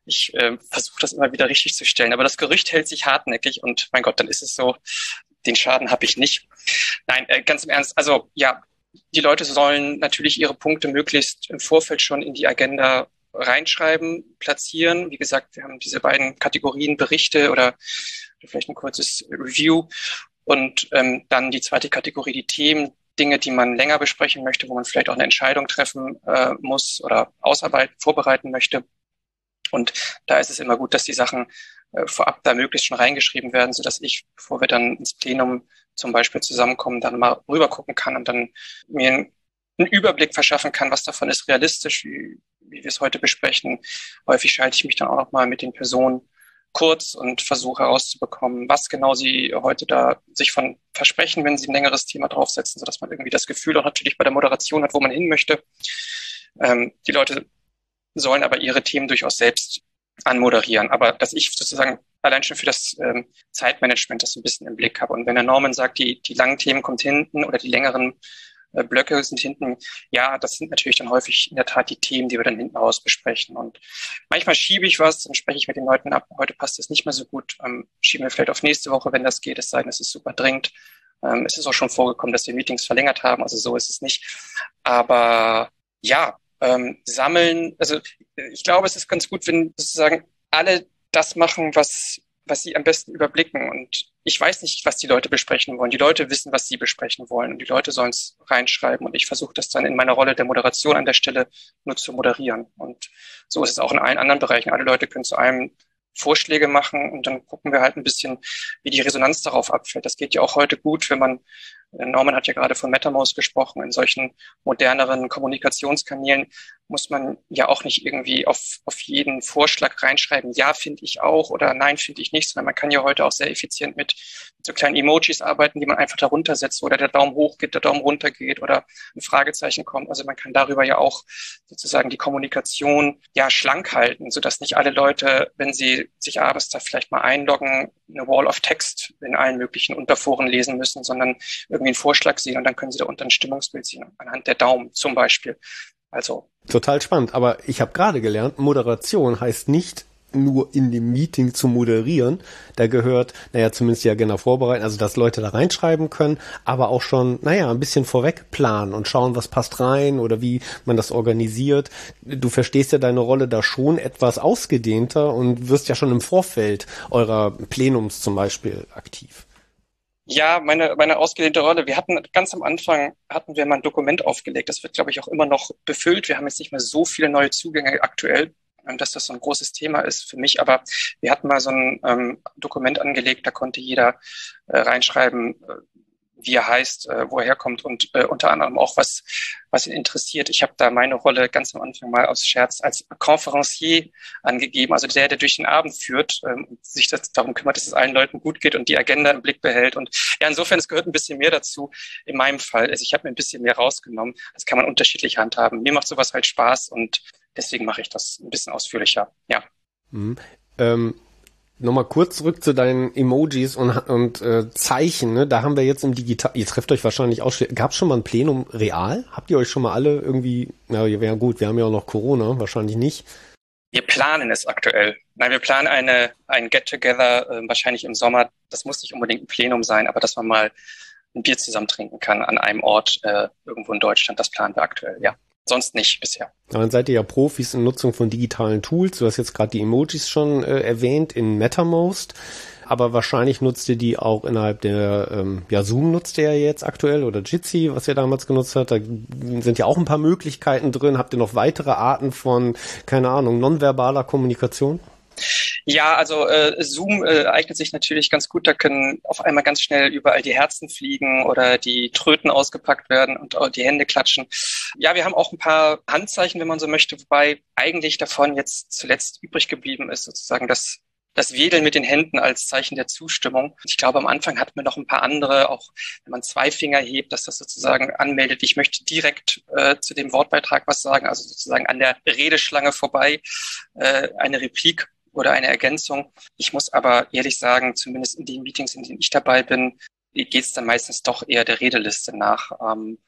Ich äh, versuche das immer wieder richtig zu stellen. Aber das Gerücht hält sich hartnäckig und mein Gott, dann ist es so, den Schaden habe ich nicht. Nein, äh, ganz im Ernst. Also ja, die Leute sollen natürlich ihre Punkte möglichst im Vorfeld schon in die Agenda reinschreiben, platzieren. Wie gesagt, wir haben diese beiden Kategorien Berichte oder vielleicht ein kurzes Review und ähm, dann die zweite Kategorie, die Themen, Dinge, die man länger besprechen möchte, wo man vielleicht auch eine Entscheidung treffen äh, muss oder ausarbeiten, vorbereiten möchte. Und da ist es immer gut, dass die Sachen vorab da möglichst schon reingeschrieben werden, so dass ich, bevor wir dann ins Plenum zum Beispiel zusammenkommen, dann mal rüber gucken kann und dann mir einen, Überblick verschaffen kann, was davon ist realistisch, wie, wie wir es heute besprechen. Häufig schalte ich mich dann auch noch mal mit den Personen kurz und versuche herauszubekommen, was genau sie heute da sich von versprechen, wenn sie ein längeres Thema draufsetzen, sodass man irgendwie das Gefühl auch natürlich bei der Moderation hat, wo man hin möchte. Ähm, die Leute sollen aber ihre Themen durchaus selbst anmoderieren. Aber dass ich sozusagen allein schon für das ähm, Zeitmanagement das ein bisschen im Blick habe. Und wenn der Norman sagt, die, die langen Themen kommt hinten oder die längeren äh, Blöcke sind hinten, ja, das sind natürlich dann häufig in der Tat die Themen, die wir dann hinten raus besprechen. Und manchmal schiebe ich was, dann spreche ich mit den Leuten ab, heute passt es nicht mehr so gut, ähm, schieben wir vielleicht auf nächste Woche, wenn das geht, es sei denn, es ist super dringend. Ähm, es ist auch schon vorgekommen, dass wir Meetings verlängert haben, also so ist es nicht. Aber ja, ähm, sammeln. Also ich glaube, es ist ganz gut, wenn sozusagen alle das machen, was, was sie am besten überblicken. Und ich weiß nicht, was die Leute besprechen wollen. Die Leute wissen, was sie besprechen wollen. Und die Leute sollen es reinschreiben. Und ich versuche das dann in meiner Rolle der Moderation an der Stelle nur zu moderieren. Und so ist es auch in allen anderen Bereichen. Alle Leute können zu einem Vorschläge machen und dann gucken wir halt ein bisschen, wie die Resonanz darauf abfällt. Das geht ja auch heute gut, wenn man Norman hat ja gerade von MetaMouse gesprochen. In solchen moderneren Kommunikationskanälen muss man ja auch nicht irgendwie auf, auf jeden Vorschlag reinschreiben, ja, finde ich auch oder nein, finde ich nicht, sondern man kann ja heute auch sehr effizient mit, mit so kleinen Emojis arbeiten, die man einfach darunter setzt oder der Daumen hoch geht, der Daumen runter geht oder ein Fragezeichen kommt. Also man kann darüber ja auch sozusagen die Kommunikation ja schlank halten, sodass nicht alle Leute, wenn sie sich abends da vielleicht mal einloggen, eine Wall of Text in allen möglichen Unterforen lesen müssen, sondern irgendwie einen Vorschlag sehen und dann können Sie da unter ein Stimmungsbild sehen, anhand der Daumen zum Beispiel. Also. Total spannend, aber ich habe gerade gelernt, Moderation heißt nicht nur in dem Meeting zu moderieren. Da gehört, naja, zumindest ja genau vorbereiten, also dass Leute da reinschreiben können, aber auch schon, naja, ein bisschen vorweg planen und schauen, was passt rein oder wie man das organisiert. Du verstehst ja deine Rolle da schon etwas ausgedehnter und wirst ja schon im Vorfeld eurer Plenums zum Beispiel aktiv. Ja, meine, meine ausgedehnte Rolle. Wir hatten ganz am Anfang hatten wir mal ein Dokument aufgelegt. Das wird, glaube ich, auch immer noch befüllt. Wir haben jetzt nicht mehr so viele neue Zugänge aktuell, dass das so ein großes Thema ist für mich. Aber wir hatten mal so ein ähm, Dokument angelegt, da konnte jeder äh, reinschreiben, äh, wie er heißt, äh, wo er herkommt und äh, unter anderem auch was, was ihn interessiert. Ich habe da meine Rolle ganz am Anfang mal aus Scherz als Conferencier angegeben, also der, der durch den Abend führt ähm, und sich das, darum kümmert, dass es allen Leuten gut geht und die Agenda im Blick behält. Und ja, insofern, es gehört ein bisschen mehr dazu in meinem Fall. Also ich habe mir ein bisschen mehr rausgenommen. Das kann man unterschiedlich handhaben. Mir macht sowas halt Spaß und deswegen mache ich das ein bisschen ausführlicher. Ja. Mhm. Ähm Nochmal kurz zurück zu deinen Emojis und, und äh, Zeichen. Ne? Da haben wir jetzt im Digital, ihr trefft euch wahrscheinlich auch, gab es schon mal ein Plenum real? Habt ihr euch schon mal alle irgendwie, na ja gut, wir haben ja auch noch Corona, wahrscheinlich nicht. Wir planen es aktuell. Nein, wir planen eine, ein Get-Together äh, wahrscheinlich im Sommer. Das muss nicht unbedingt ein Plenum sein, aber dass man mal ein Bier zusammen trinken kann an einem Ort äh, irgendwo in Deutschland, das planen wir aktuell, ja sonst nicht bisher. Dann seid ihr ja Profis in Nutzung von digitalen Tools. Du hast jetzt gerade die Emojis schon äh, erwähnt in MetaMost. Aber wahrscheinlich nutzt ihr die auch innerhalb der, ähm, ja, Zoom nutzt ihr ja jetzt aktuell oder Jitsi, was ihr damals genutzt habt. Da sind ja auch ein paar Möglichkeiten drin. Habt ihr noch weitere Arten von, keine Ahnung, nonverbaler Kommunikation? Ja, also äh, Zoom äh, eignet sich natürlich ganz gut. Da können auf einmal ganz schnell überall die Herzen fliegen oder die Tröten ausgepackt werden und die Hände klatschen. Ja, wir haben auch ein paar Handzeichen, wenn man so möchte, wobei eigentlich davon jetzt zuletzt übrig geblieben ist, sozusagen das das Wedeln mit den Händen als Zeichen der Zustimmung. Ich glaube, am Anfang hatten wir noch ein paar andere, auch wenn man zwei Finger hebt, dass das sozusagen anmeldet, ich möchte direkt äh, zu dem Wortbeitrag was sagen, also sozusagen an der Redeschlange vorbei äh, eine Replik oder eine Ergänzung. Ich muss aber ehrlich sagen, zumindest in den Meetings, in denen ich dabei bin, geht es dann meistens doch eher der Redeliste nach. Ähm,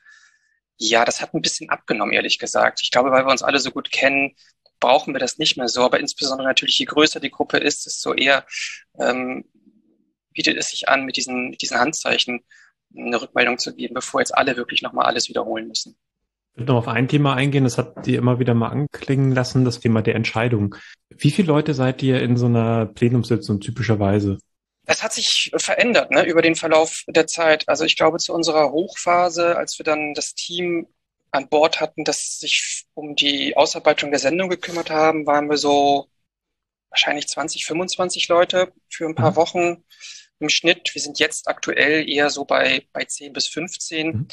ja, das hat ein bisschen abgenommen, ehrlich gesagt. Ich glaube, weil wir uns alle so gut kennen, brauchen wir das nicht mehr so. Aber insbesondere natürlich, je größer die Gruppe ist, desto eher ähm, bietet es sich an, mit diesen, mit diesen Handzeichen eine Rückmeldung zu geben, bevor jetzt alle wirklich nochmal alles wiederholen müssen. Ich würde noch auf ein Thema eingehen, das habt ihr immer wieder mal anklingen lassen, das Thema der Entscheidung. Wie viele Leute seid ihr in so einer Plenumssitzung typischerweise? Das hat sich verändert ne, über den Verlauf der Zeit. Also ich glaube, zu unserer Hochphase, als wir dann das Team an Bord hatten, das sich um die Ausarbeitung der Sendung gekümmert haben, waren wir so wahrscheinlich 20, 25 Leute für ein paar mhm. Wochen im Schnitt. Wir sind jetzt aktuell eher so bei, bei 10 bis 15. Mhm.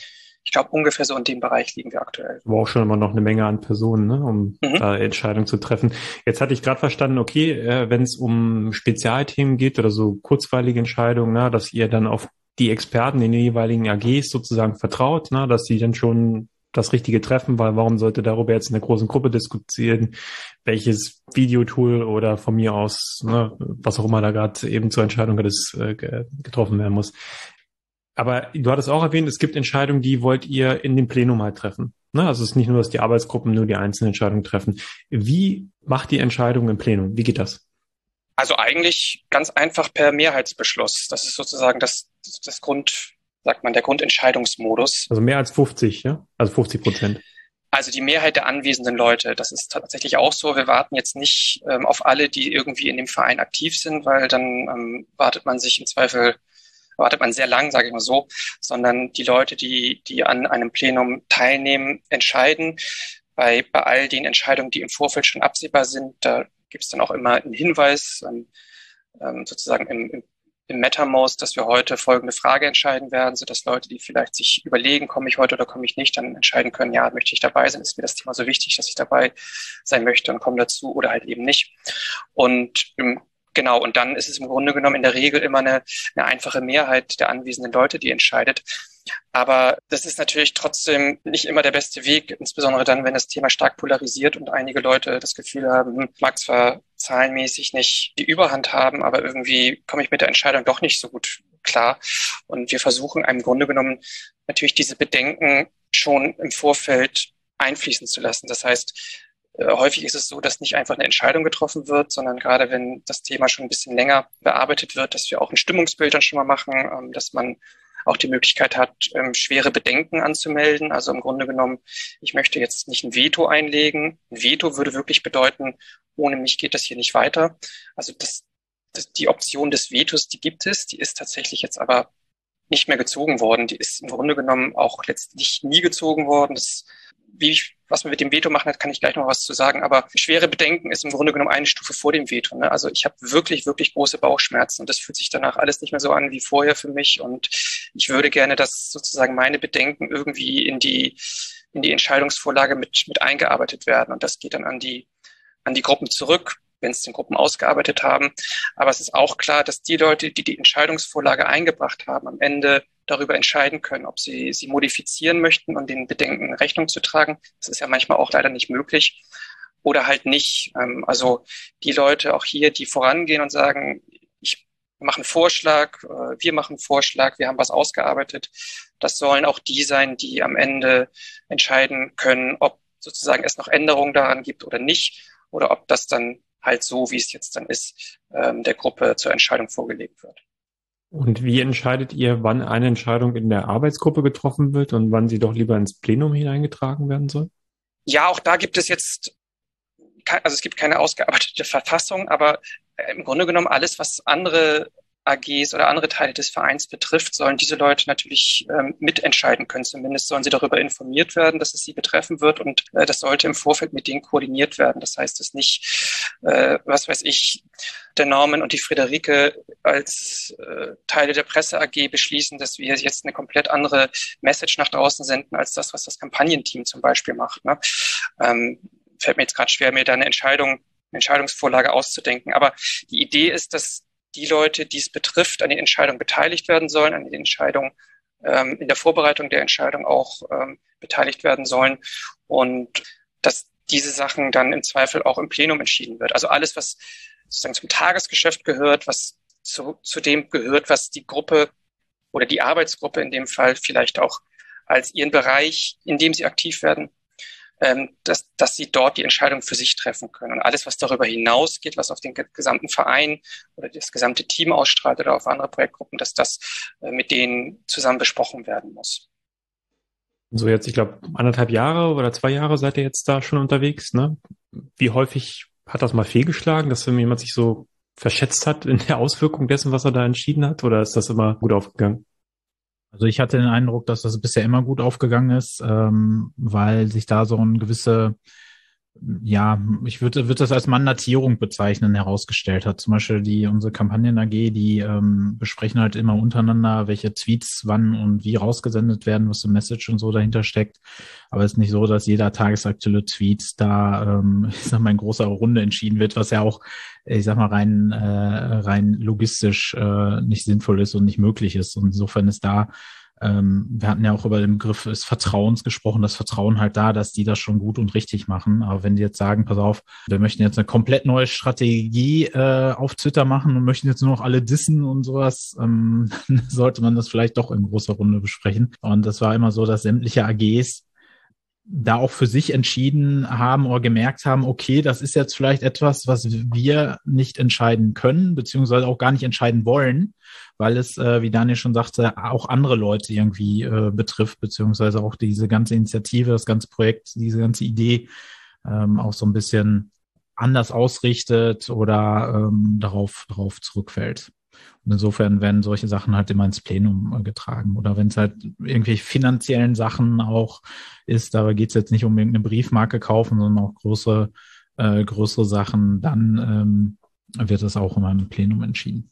Ich glaube, ungefähr so in dem Bereich liegen wir aktuell. War auch schon immer noch eine Menge an Personen, ne, um mhm. da Entscheidungen zu treffen. Jetzt hatte ich gerade verstanden, okay, äh, wenn es um Spezialthemen geht oder so kurzweilige Entscheidungen, ne, dass ihr dann auf die Experten in den jeweiligen AGs sozusagen vertraut, ne, dass sie dann schon das richtige treffen, weil warum sollte darüber jetzt in der großen Gruppe diskutieren, welches Videotool oder von mir aus, ne, was auch immer da gerade eben zur Entscheidung äh, getroffen werden muss. Aber du hattest auch erwähnt, es gibt Entscheidungen, die wollt ihr in dem Plenum halt treffen. Ne? Also es ist nicht nur, dass die Arbeitsgruppen nur die einzelnen Entscheidungen treffen. Wie macht die Entscheidung im Plenum? Wie geht das? Also eigentlich ganz einfach per Mehrheitsbeschluss. Das ist sozusagen das, das Grund, sagt man, der Grundentscheidungsmodus. Also mehr als 50, ja? Also 50 Prozent. Also die Mehrheit der anwesenden Leute, das ist tatsächlich auch so. Wir warten jetzt nicht ähm, auf alle, die irgendwie in dem Verein aktiv sind, weil dann ähm, wartet man sich im Zweifel, wartet man sehr lang, sage ich mal so, sondern die Leute, die, die an einem Plenum teilnehmen, entscheiden. Bei, bei all den Entscheidungen, die im Vorfeld schon absehbar sind, da gibt es dann auch immer einen Hinweis, ähm, ähm sozusagen im, im im MetaMost, dass wir heute folgende Frage entscheiden werden, so dass Leute, die vielleicht sich überlegen, komme ich heute oder komme ich nicht, dann entscheiden können, ja, möchte ich dabei sein, ist mir das Thema so wichtig, dass ich dabei sein möchte und komme dazu oder halt eben nicht. Und im Genau, und dann ist es im Grunde genommen in der Regel immer eine, eine einfache Mehrheit der anwesenden Leute, die entscheidet. Aber das ist natürlich trotzdem nicht immer der beste Weg, insbesondere dann, wenn das Thema stark polarisiert und einige Leute das Gefühl haben, mag zwar zahlenmäßig nicht die Überhand haben, aber irgendwie komme ich mit der Entscheidung doch nicht so gut klar. Und wir versuchen im Grunde genommen natürlich diese Bedenken schon im Vorfeld einfließen zu lassen. Das heißt, häufig ist es so, dass nicht einfach eine Entscheidung getroffen wird, sondern gerade wenn das Thema schon ein bisschen länger bearbeitet wird, dass wir auch ein Stimmungsbild dann schon mal machen, ähm, dass man auch die Möglichkeit hat, ähm, schwere Bedenken anzumelden. Also im Grunde genommen, ich möchte jetzt nicht ein Veto einlegen. Ein Veto würde wirklich bedeuten, ohne mich geht das hier nicht weiter. Also das, das, die Option des Vetos, die gibt es, die ist tatsächlich jetzt aber nicht mehr gezogen worden. Die ist im Grunde genommen auch letztlich nie gezogen worden. Das wie ich, was man mit dem Veto machen hat, kann ich gleich noch was zu sagen. Aber schwere Bedenken ist im Grunde genommen eine Stufe vor dem Veto. Ne? Also ich habe wirklich, wirklich große Bauchschmerzen und das fühlt sich danach alles nicht mehr so an wie vorher für mich. Und ich würde gerne, dass sozusagen meine Bedenken irgendwie in die, in die Entscheidungsvorlage mit, mit eingearbeitet werden. Und das geht dann an die, an die Gruppen zurück wenn es den Gruppen ausgearbeitet haben. Aber es ist auch klar, dass die Leute, die die Entscheidungsvorlage eingebracht haben, am Ende darüber entscheiden können, ob sie sie modifizieren möchten und den Bedenken Rechnung zu tragen. Das ist ja manchmal auch leider nicht möglich oder halt nicht. Ähm, also die Leute auch hier, die vorangehen und sagen, ich mache einen Vorschlag, äh, wir machen einen Vorschlag, wir haben was ausgearbeitet. Das sollen auch die sein, die am Ende entscheiden können, ob sozusagen es noch Änderungen daran gibt oder nicht oder ob das dann halt so, wie es jetzt dann ist, ähm, der Gruppe zur Entscheidung vorgelegt wird. Und wie entscheidet ihr, wann eine Entscheidung in der Arbeitsgruppe getroffen wird und wann sie doch lieber ins Plenum hineingetragen werden soll? Ja, auch da gibt es jetzt, also es gibt keine ausgearbeitete Verfassung, aber im Grunde genommen alles, was andere AGs oder andere Teile des Vereins betrifft, sollen diese Leute natürlich ähm, mitentscheiden können. Zumindest sollen sie darüber informiert werden, dass es sie betreffen wird und äh, das sollte im Vorfeld mit denen koordiniert werden. Das heißt, dass nicht, äh, was weiß ich, der Norman und die Friederike als äh, Teile der Presse AG beschließen, dass wir jetzt eine komplett andere Message nach draußen senden als das, was das Kampagnenteam zum Beispiel macht. Ne? Ähm, fällt mir jetzt gerade schwer, mir da eine Entscheidung, Entscheidungsvorlage auszudenken. Aber die Idee ist, dass die Leute, die es betrifft, an den Entscheidungen beteiligt werden sollen, an den Entscheidungen ähm, in der Vorbereitung der Entscheidung auch ähm, beteiligt werden sollen und dass diese Sachen dann im Zweifel auch im Plenum entschieden wird. Also alles, was sozusagen zum Tagesgeschäft gehört, was zu, zu dem gehört, was die Gruppe oder die Arbeitsgruppe in dem Fall vielleicht auch als ihren Bereich, in dem sie aktiv werden, ähm, dass, dass sie dort die Entscheidung für sich treffen können. Und alles, was darüber hinausgeht, was auf den gesamten Verein oder das gesamte Team ausstrahlt oder auf andere Projektgruppen, dass das äh, mit denen zusammen besprochen werden muss. So jetzt, ich glaube, anderthalb Jahre oder zwei Jahre seid ihr jetzt da schon unterwegs. Ne? Wie häufig hat das mal fehlgeschlagen, dass wenn jemand sich so verschätzt hat in der Auswirkung dessen, was er da entschieden hat? Oder ist das immer gut aufgegangen? Also ich hatte den Eindruck, dass das bisher immer gut aufgegangen ist, ähm, weil sich da so ein gewisse, ja, ich würde, würde das als Mandatierung bezeichnen, herausgestellt hat. Zum Beispiel die unsere Kampagnen AG, die ähm, besprechen halt immer untereinander, welche Tweets wann und wie rausgesendet werden, was für Message und so dahinter steckt. Aber es ist nicht so, dass jeder tagesaktuelle Tweet da, ähm, ich sag mal, in großer Runde entschieden wird, was ja auch ich sag mal, rein, äh, rein logistisch äh, nicht sinnvoll ist und nicht möglich ist. Und insofern ist da, ähm, wir hatten ja auch über den Begriff des Vertrauens gesprochen, das Vertrauen halt da, dass die das schon gut und richtig machen. Aber wenn die jetzt sagen, pass auf, wir möchten jetzt eine komplett neue Strategie äh, auf Twitter machen und möchten jetzt nur noch alle dissen und sowas, ähm, sollte man das vielleicht doch in großer Runde besprechen. Und das war immer so, dass sämtliche AGs da auch für sich entschieden haben oder gemerkt haben, okay, das ist jetzt vielleicht etwas, was wir nicht entscheiden können, beziehungsweise auch gar nicht entscheiden wollen, weil es, äh, wie Daniel schon sagte, auch andere Leute irgendwie äh, betrifft, beziehungsweise auch diese ganze Initiative, das ganze Projekt, diese ganze Idee ähm, auch so ein bisschen anders ausrichtet oder ähm, darauf, darauf zurückfällt. Und insofern werden solche Sachen halt immer ins Plenum äh, getragen. Oder wenn es halt irgendwelche finanziellen Sachen auch ist, aber geht es jetzt nicht um irgendeine Briefmarke kaufen, sondern auch größere, äh, größere Sachen, dann ähm, wird das auch immer im Plenum entschieden.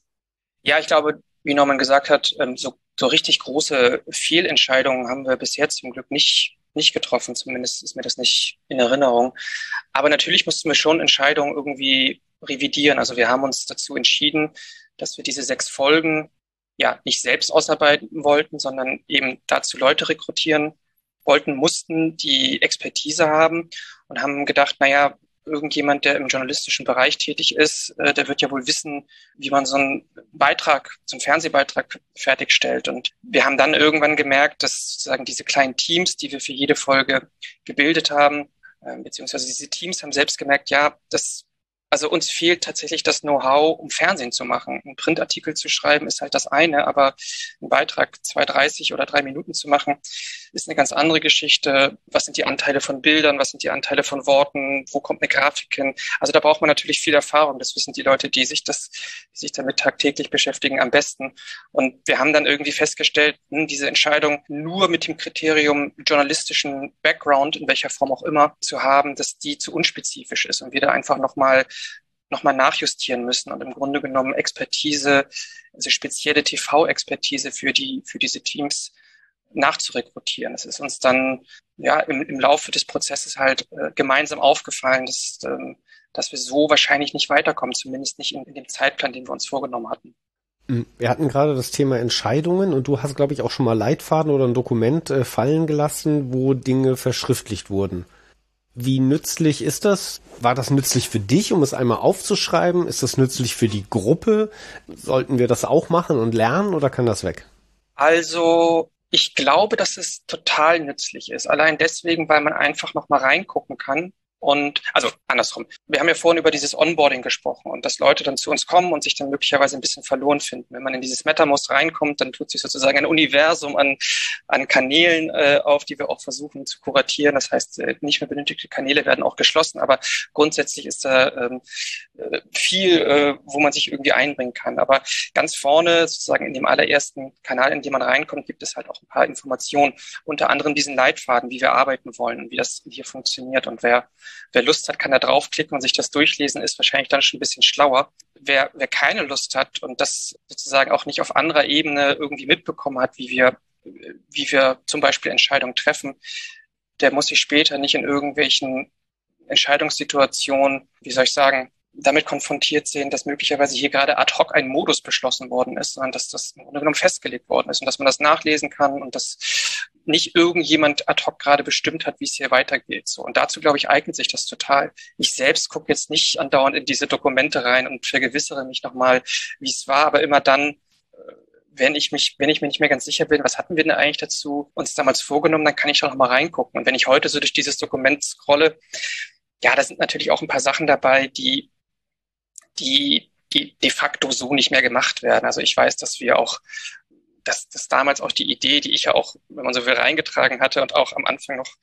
Ja, ich glaube, wie Norman gesagt hat, ähm, so, so richtig große Fehlentscheidungen haben wir bis jetzt zum Glück nicht nicht getroffen, zumindest ist mir das nicht in Erinnerung. Aber natürlich mussten wir schon Entscheidungen irgendwie revidieren. Also wir haben uns dazu entschieden, dass wir diese sechs Folgen ja nicht selbst ausarbeiten wollten, sondern eben dazu Leute rekrutieren wollten, mussten, die Expertise haben und haben gedacht, naja, irgendjemand, der im journalistischen Bereich tätig ist, äh, der wird ja wohl wissen, wie man so einen Beitrag, so einen Fernsehbeitrag fertigstellt. Und wir haben dann irgendwann gemerkt, dass sozusagen diese kleinen Teams, die wir für jede Folge gebildet haben, äh, beziehungsweise diese Teams haben selbst gemerkt, ja, das also uns fehlt tatsächlich das Know-how, um Fernsehen zu machen. Ein Printartikel zu schreiben ist halt das eine, aber einen Beitrag 2,30 oder drei Minuten zu machen, ist eine ganz andere Geschichte. Was sind die Anteile von Bildern? Was sind die Anteile von Worten? Wo kommt eine Grafik hin? Also da braucht man natürlich viel Erfahrung. Das wissen die Leute, die sich das, die sich damit tagtäglich beschäftigen, am besten. Und wir haben dann irgendwie festgestellt, hm, diese Entscheidung nur mit dem Kriterium journalistischen Background, in welcher Form auch immer, zu haben, dass die zu unspezifisch ist und wir da einfach nochmal nochmal nachjustieren müssen und im Grunde genommen Expertise, also spezielle TV-Expertise für die, für diese Teams nachzurekrutieren. Es ist uns dann ja im, im Laufe des Prozesses halt äh, gemeinsam aufgefallen, dass, ähm, dass wir so wahrscheinlich nicht weiterkommen, zumindest nicht in, in dem Zeitplan, den wir uns vorgenommen hatten. Hm, wir hatten gerade das Thema Entscheidungen und du hast, glaube ich, auch schon mal Leitfaden oder ein Dokument äh, fallen gelassen, wo Dinge verschriftlicht wurden. Wie nützlich ist das? War das nützlich für dich, um es einmal aufzuschreiben? Ist das nützlich für die Gruppe? Sollten wir das auch machen und lernen oder kann das weg? Also ich glaube, dass es total nützlich ist. Allein deswegen, weil man einfach noch mal reingucken kann Und also andersrum. Wir haben ja vorhin über dieses Onboarding gesprochen und dass Leute dann zu uns kommen und sich dann möglicherweise ein bisschen verloren finden. Wenn man in dieses MetaMost reinkommt, dann tut sich sozusagen ein Universum an, an Kanälen äh, auf, die wir auch versuchen zu kuratieren. Das heißt, äh, nicht mehr benötigte Kanäle werden auch geschlossen, aber grundsätzlich ist da ähm, äh, viel, äh, wo man sich irgendwie einbringen kann. Aber ganz vorne, sozusagen in dem allerersten Kanal, in dem man reinkommt, gibt es halt auch ein paar Informationen, unter anderem diesen Leitfaden, wie wir arbeiten wollen und wie das hier funktioniert und wer Wer Lust hat, kann da draufklicken und sich das durchlesen, ist wahrscheinlich dann schon ein bisschen schlauer. Wer, wer keine Lust hat und das sozusagen auch nicht auf anderer Ebene irgendwie mitbekommen hat, wie wir, wie wir zum Beispiel Entscheidungen treffen, der muss sich später nicht in irgendwelchen Entscheidungssituationen, wie soll ich sagen, damit konfrontiert sehen, dass möglicherweise hier gerade ad hoc ein Modus beschlossen worden ist, sondern dass das im Grunde genommen festgelegt worden ist und dass man das nachlesen kann und dass nicht irgendjemand ad hoc gerade bestimmt hat, wie es hier weitergeht. So und dazu glaube ich eignet sich das total. Ich selbst gucke jetzt nicht andauernd in diese Dokumente rein und vergewissere mich nochmal, wie es war, aber immer dann, äh, wenn ich mich, wenn ich mir nicht mehr ganz sicher bin, was hatten wir denn eigentlich dazu uns damals vorgenommen, dann kann ich da noch mal reingucken. Und wenn ich heute so durch dieses Dokument scrolle, ja, da sind natürlich auch ein paar Sachen dabei, die die, die de facto so nicht mehr gemacht werden. Also ich weiß, dass wir auch, dass, dass damals auch die Idee, die ich ja auch, wenn man so will, reingetragen hatte und auch am Anfang noch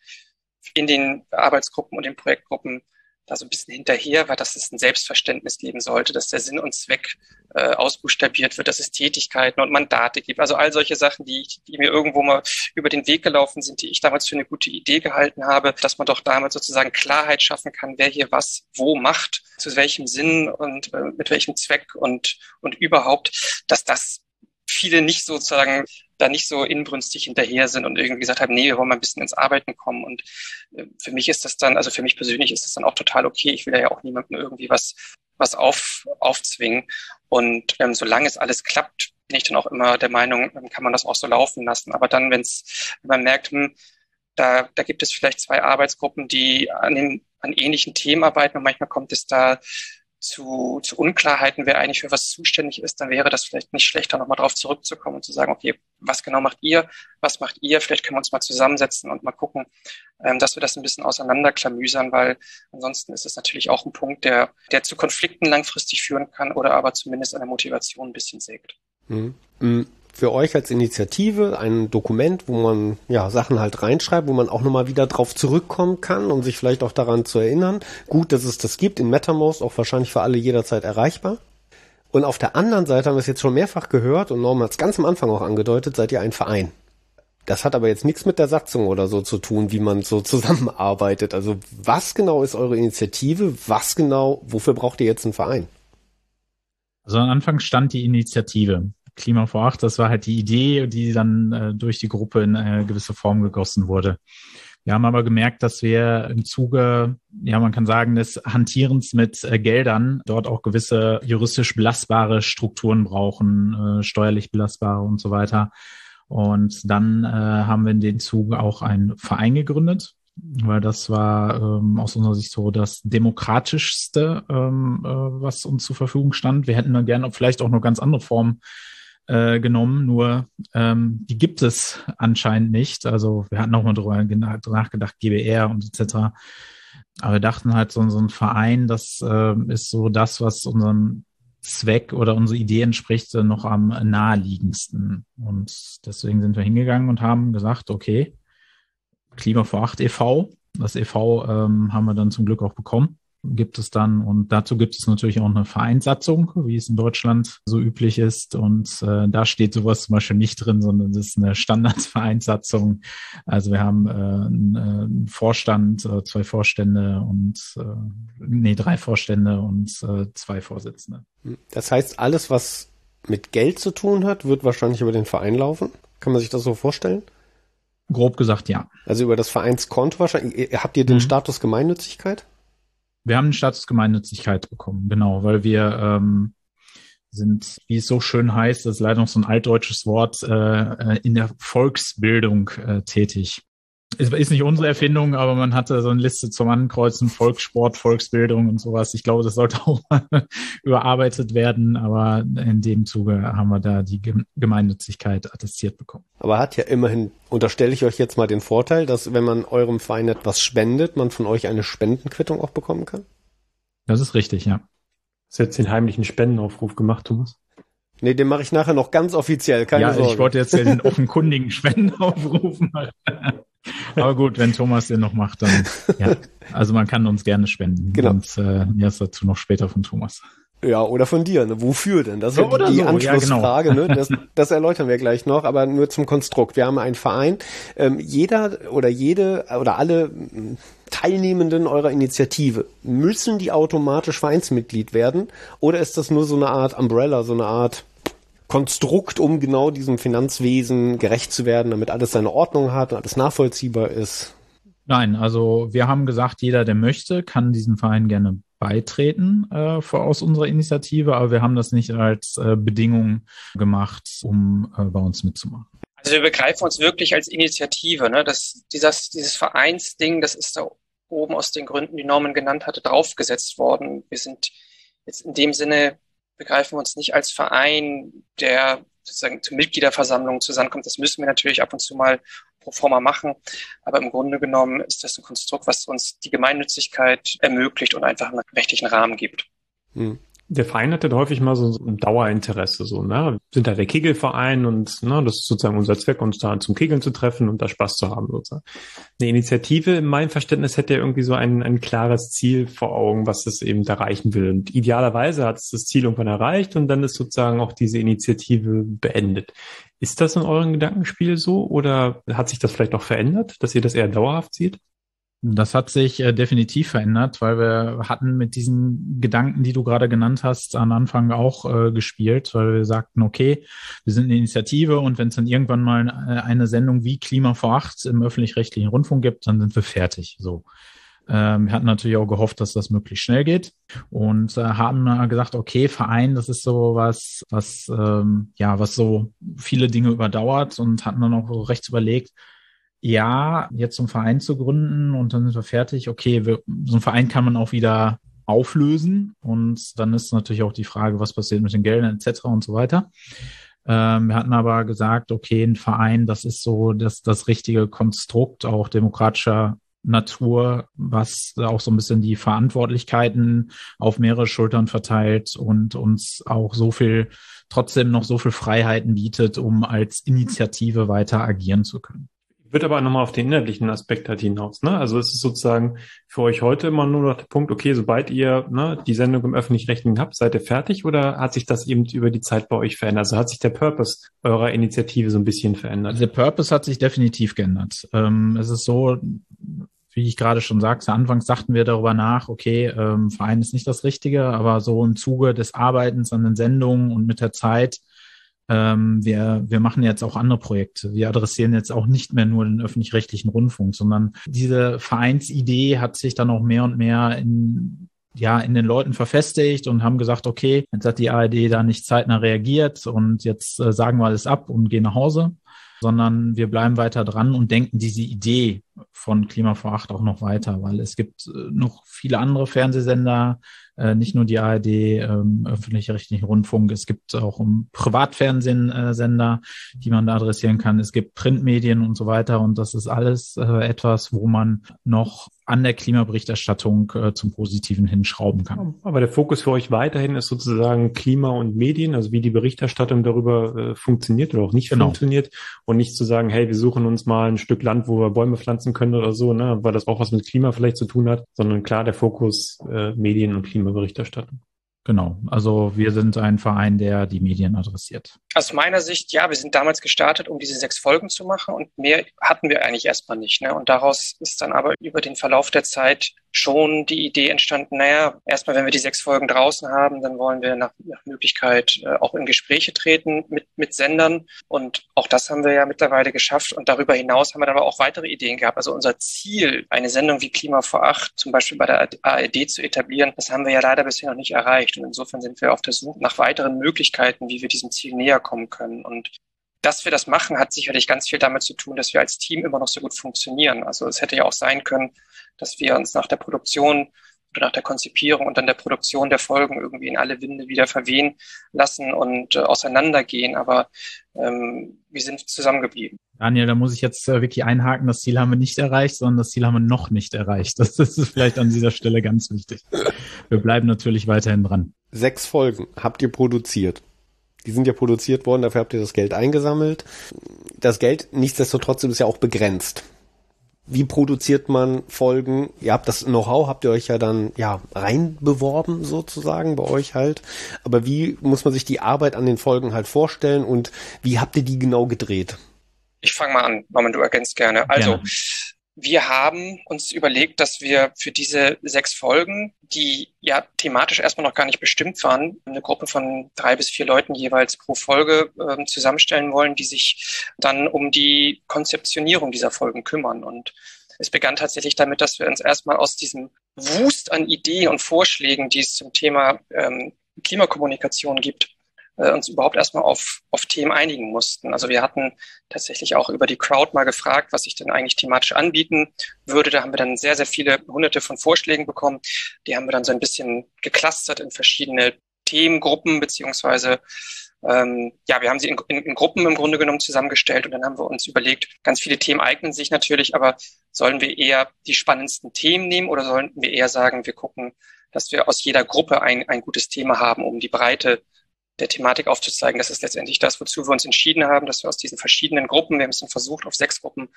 in den Arbeitsgruppen und den Projektgruppen da so ein bisschen hinterher war, dass es ein Selbstverständnis geben sollte, dass der Sinn und Zweck äh, ausbuchstabiert wird, dass es Tätigkeiten und Mandate gibt. Also all solche Sachen, die, die mir irgendwo mal über den Weg gelaufen sind, die ich damals für eine gute Idee gehalten habe, dass man doch damit sozusagen Klarheit schaffen kann, wer hier was wo macht, zu welchem Sinn und äh, mit welchem Zweck und, und überhaupt, dass das viele nicht sozusagen da nicht so inbrünstig hinterher sind und irgendwie gesagt haben, nee, wir wollen mal ein bisschen ins Arbeiten kommen. Und äh, für mich ist das dann, also für mich persönlich ist das dann auch total okay. Ich will ja auch niemandem irgendwie was, was auf, aufzwingen. Und ähm, solange es alles klappt, bin ich dann auch immer der Meinung, kann man das auch so laufen lassen. Aber dann, wenn's, wenn man merkt, hm, da, da gibt es vielleicht zwei Arbeitsgruppen, die an, den, an ähnlichen Themen arbeiten und manchmal kommt es da zu, zu Unklarheiten, wer eigentlich für was zuständig ist, dann wäre das vielleicht nicht schlechter, nochmal drauf zurückzukommen und zu sagen, okay, was genau macht ihr, was macht ihr, vielleicht können wir uns mal zusammensetzen und mal gucken, ähm, dass wir das ein bisschen auseinanderklamüsern, weil ansonsten ist es natürlich auch ein Punkt, der, der zu Konflikten langfristig führen kann oder aber zumindest an der Motivation ein bisschen sägt. Mhm. Für euch als Initiative ein Dokument, wo man ja Sachen halt reinschreibt, wo man auch nochmal wieder drauf zurückkommen kann, um sich vielleicht auch daran zu erinnern. Gut, dass es das gibt in MetaMost, auch wahrscheinlich für alle jederzeit erreichbar. Und auf der anderen Seite haben wir es jetzt schon mehrfach gehört und Norm hat es ganz am Anfang auch angedeutet, seid ihr ein Verein. Das hat aber jetzt nichts mit der Satzung oder so zu tun, wie man so zusammenarbeitet. Also was genau ist eure Initiative? Was genau, wofür braucht ihr jetzt einen Verein? Also am Anfang stand die Initiative. Klima vor Acht, das war halt die Idee, die dann äh, durch die Gruppe in eine gewisse Form gegossen wurde. Wir haben aber gemerkt, dass wir im Zuge, ja, man kann sagen, des Hantierens mit äh, Geldern dort auch gewisse juristisch belastbare Strukturen brauchen, äh, steuerlich belastbare und so weiter. Und dann äh, haben wir in den Zuge auch einen Verein gegründet, weil das war ähm, aus unserer Sicht so das demokratischste, ähm, äh, was uns zur Verfügung stand. Wir hätten dann gerne vielleicht auch noch ganz andere Formen äh, genommen, nur ähm, die gibt es anscheinend nicht. Also wir hatten auch mal drüber nachgedacht, GBR und etc. Aber wir dachten halt, so, so ein Verein, das äh, ist so das, was unserem Zweck oder unsere Idee entspricht, äh, noch am naheliegendsten. Und deswegen sind wir hingegangen und haben gesagt, okay, Klima vor 8 e.V., das e.V. Ähm, haben wir dann zum Glück auch bekommen gibt es dann. Und dazu gibt es natürlich auch eine Vereinssatzung, wie es in Deutschland so üblich ist. Und äh, da steht sowas zum Beispiel nicht drin, sondern das ist eine Standardvereinssatzung. Also wir haben äh, einen, äh, einen Vorstand, äh, zwei Vorstände und äh, nee, drei Vorstände und äh, zwei Vorsitzende. Das heißt, alles, was mit Geld zu tun hat, wird wahrscheinlich über den Verein laufen. Kann man sich das so vorstellen? Grob gesagt, ja. Also über das Vereinskonto wahrscheinlich. Habt ihr den mhm. Status Gemeinnützigkeit? Wir haben einen Status Gemeinnützigkeit bekommen, genau, weil wir ähm, sind, wie es so schön heißt, das ist leider noch so ein altdeutsches Wort, äh, äh in der Volksbildung äh, tätig. Es ist nicht unsere Erfindung, aber man hatte so eine Liste zum Ankreuzen, Volkssport, Volksbildung und sowas. Ich glaube, das sollte auch mal überarbeitet werden, aber in dem Zuge haben wir da die Gemeinnützigkeit attestiert bekommen. Aber hat ja immerhin, unterstelle ich euch jetzt mal den Vorteil, dass wenn man eurem Verein etwas spendet, man von euch eine Spendenquittung auch bekommen kann? Das ist richtig, ja. Hast du jetzt den heimlichen Spendenaufruf gemacht, Thomas? Nee, den mache ich nachher noch ganz offiziell, keine ja, Sorge. ich wollte jetzt den offenkundigen Spendenaufruf machen. Aber gut, wenn Thomas den noch macht, dann ja. Also man kann uns gerne spenden. Genau. Und äh, erst dazu noch später von Thomas. Ja, oder von dir. Ne? Wofür denn? Das ist ja, die so. Anschlussfrage. Ja, genau. ne? das, das erläutern wir gleich noch, aber nur zum Konstrukt. Wir haben einen Verein. Ähm, jeder oder jede oder alle Teilnehmenden eurer Initiative, müssen die automatisch Vereinsmitglied werden? Oder ist das nur so eine Art Umbrella, so eine Art Konstrukt, um genau diesem Finanzwesen gerecht zu werden, damit alles seine Ordnung hat und alles nachvollziehbar ist? Nein, also wir haben gesagt, jeder, der möchte, kann diesem Verein gerne beitreten äh, aus unserer Initiative, aber wir haben das nicht als äh, Bedingung gemacht, um äh, bei uns mitzumachen. Also wir begreifen uns wirklich als Initiative. Ne? Das, dieses, dieses Vereinsding, das ist da oben aus den Gründen, die Norman genannt hatte, draufgesetzt worden. Wir sind jetzt in dem Sinne begreifen wir uns nicht als Verein, der sozusagen zu Mitgliederversammlungen zusammenkommt. Das müssen wir natürlich ab und zu mal pro forma machen. Aber im Grunde genommen ist das ein Konstrukt, was uns die Gemeinnützigkeit ermöglicht und einfach einen rechtlichen Rahmen gibt. Hm der Verein hat dann häufig mal so ein Dauerinteresse, so, ne? Wir sind da der Kegelverein und ne, das ist sozusagen unser Zweck, uns da zum Kegeln zu treffen und da Spaß zu haben, sozusagen. Eine Initiative, in meinem Verständnis, hätte ja irgendwie so ein, ein klares Ziel vor Augen, was es eben erreichen will. Und idealerweise hat es das Ziel irgendwann erreicht und dann ist sozusagen auch diese Initiative beendet. Ist das in eurem Gedankenspiel so oder hat sich das vielleicht auch verändert, dass ihr das eher dauerhaft seht? Das hat sich äh, definitiv verändert, weil wir hatten mit diesen Gedanken, die du gerade genannt hast, am Anfang auch äh, gespielt, weil wir sagten, okay, wir sind eine Initiative und wenn es dann irgendwann mal äh, eine Sendung wie Klima vor acht im öffentlich-rechtlichen Rundfunk gibt, dann sind wir fertig. So. Ähm, wir hatten natürlich auch gehofft, dass das möglichst schnell geht und äh, haben gesagt, okay, Verein, das ist so was, was ähm, ja, was so viele Dinge überdauert und hatten dann auch rechts überlegt, ja, jetzt so einen Verein zu gründen und dann sind wir fertig. Okay, wir, so einen Verein kann man auch wieder auflösen und dann ist natürlich auch die Frage, was passiert mit den Geldern etc. und so weiter. Ähm, wir hatten aber gesagt, okay, ein Verein, das ist so das, das richtige Konstrukt auch demokratischer Natur, was auch so ein bisschen die Verantwortlichkeiten auf mehrere Schultern verteilt und uns auch so viel, trotzdem noch so viel Freiheiten bietet, um als Initiative weiter agieren zu können würde aber nochmal auf den inhaltlichen Aspekt halt hinaus. Ne? Also es ist sozusagen für euch heute immer nur noch der Punkt, okay, sobald ihr ne, die Sendung im öffentlich-rechtlichen habt, seid ihr fertig oder hat sich das eben über die Zeit bei euch verändert? Also hat sich der Purpose eurer Initiative so ein bisschen verändert? Der Purpose hat sich definitiv geändert. Ähm, es ist so, wie ich gerade schon sagte, anfangs dachten wir darüber nach, okay, ähm, Verein ist nicht das Richtige, aber so im Zuge des Arbeitens an den Sendungen und mit der Zeit ähm, wir, wir machen jetzt auch andere Projekte. Wir adressieren jetzt auch nicht mehr nur den öffentlich-rechtlichen Rundfunk, sondern diese Vereinsidee hat sich dann auch mehr und mehr in ja, in den Leuten verfestigt und haben gesagt, okay, jetzt hat die ARD da nicht zeitnah reagiert und jetzt äh, sagen wir alles ab und gehen nach Hause, sondern wir bleiben weiter dran und denken diese Idee von Klima vor Acht auch noch weiter, weil es gibt äh, noch viele andere Fernsehsender, äh, nicht nur die ARD, ähm, öffentlich-rechtlichen Rundfunk. Es gibt auch um Privatfernsehsender, die man da adressieren kann. Es gibt Printmedien und so weiter. Und das ist alles äh, etwas, wo man noch an der Klimaberichterstattung äh, zum Positiven hinschrauben kann. Aber der Fokus für euch weiterhin ist sozusagen Klima und Medien, also wie die Berichterstattung darüber äh, funktioniert oder auch nicht genau. funktioniert und nicht zu sagen, hey, wir suchen uns mal ein Stück Land, wo wir Bäume pflanzen können oder so, ne, weil das auch was mit Klima vielleicht zu tun hat, sondern klar der Fokus äh, Medien und Klimaberichterstattung. Genau. Also wir sind ein Verein, der die Medien adressiert. Aus meiner Sicht, ja, wir sind damals gestartet, um diese sechs Folgen zu machen und mehr hatten wir eigentlich erstmal nicht. Ne? Und daraus ist dann aber über den Verlauf der Zeit schon die Idee entstanden, naja, erstmal, wenn wir die sechs Folgen draußen haben, dann wollen wir nach, nach Möglichkeit äh, auch in Gespräche treten mit, mit Sendern. Und auch das haben wir ja mittlerweile geschafft. Und darüber hinaus haben wir dann aber auch weitere Ideen gehabt. Also unser Ziel, eine Sendung wie Klima vor acht zum Beispiel bei der ARD zu etablieren, das haben wir ja leider bisher noch nicht erreicht. Und insofern sind wir auf der Suche nach weiteren Möglichkeiten, wie wir diesem Ziel näher kommen können. Und dass wir das machen, hat sicherlich ganz viel damit zu tun, dass wir als Team immer noch so gut funktionieren. Also es hätte ja auch sein können, dass wir uns nach der Produktion oder nach der Konzipierung und dann der Produktion der Folgen irgendwie in alle Winde wieder verwehen lassen und äh, auseinandergehen. Aber ähm, wir sind zusammengeblieben. Daniel, da muss ich jetzt äh, wirklich einhaken, das Ziel haben wir nicht erreicht, sondern das Ziel haben wir noch nicht erreicht. Das, das ist vielleicht an dieser Stelle ganz wichtig. Wir bleiben natürlich weiterhin dran. Sechs Folgen habt ihr produziert. Die sind ja produziert worden, dafür habt ihr das Geld eingesammelt. Das Geld, nichtsdestotrotz, ist ja auch begrenzt wie produziert man Folgen? Ihr habt das Know-how, habt ihr euch ja dann ja reinbeworben sozusagen bei euch halt. Aber wie muss man sich die Arbeit an den Folgen halt vorstellen und wie habt ihr die genau gedreht? Ich fange mal an, Norman, du ergänzt gerne. Also gerne. Wir haben uns überlegt, dass wir für diese sechs Folgen, die ja thematisch erstmal noch gar nicht bestimmt waren, eine Gruppe von drei bis vier Leuten jeweils pro Folge äh, zusammenstellen wollen, die sich dann um die Konzeptionierung dieser Folgen kümmern. Und es begann tatsächlich damit, dass wir uns erstmal aus diesem Wust an Ideen und Vorschlägen, die es zum Thema ähm, Klimakommunikation gibt, äh, uns überhaupt erstmal auf, auf Themen einigen mussten. Also wir hatten tatsächlich auch über die Crowd mal gefragt, was ich denn eigentlich thematisch anbieten würde. Da haben wir dann sehr, sehr viele hunderte von Vorschlägen bekommen. Die haben wir dann so ein bisschen geclustert in verschiedene Themengruppen, beziehungsweise ähm, ja, wir haben sie in, in, in Gruppen im Grunde genommen zusammengestellt und dann haben wir uns überlegt, ganz viele Themen eignen sich natürlich, aber sollen wir eher die spannendsten Themen nehmen oder sollen wir eher sagen, wir gucken, dass wir aus jeder Gruppe ein, ein gutes Thema haben, um die Breite der Thematik aufzuzeigen. Das ist letztendlich das, wozu wir uns entschieden haben, dass wir aus diesen verschiedenen Gruppen, wir haben es versucht, auf sechs Gruppen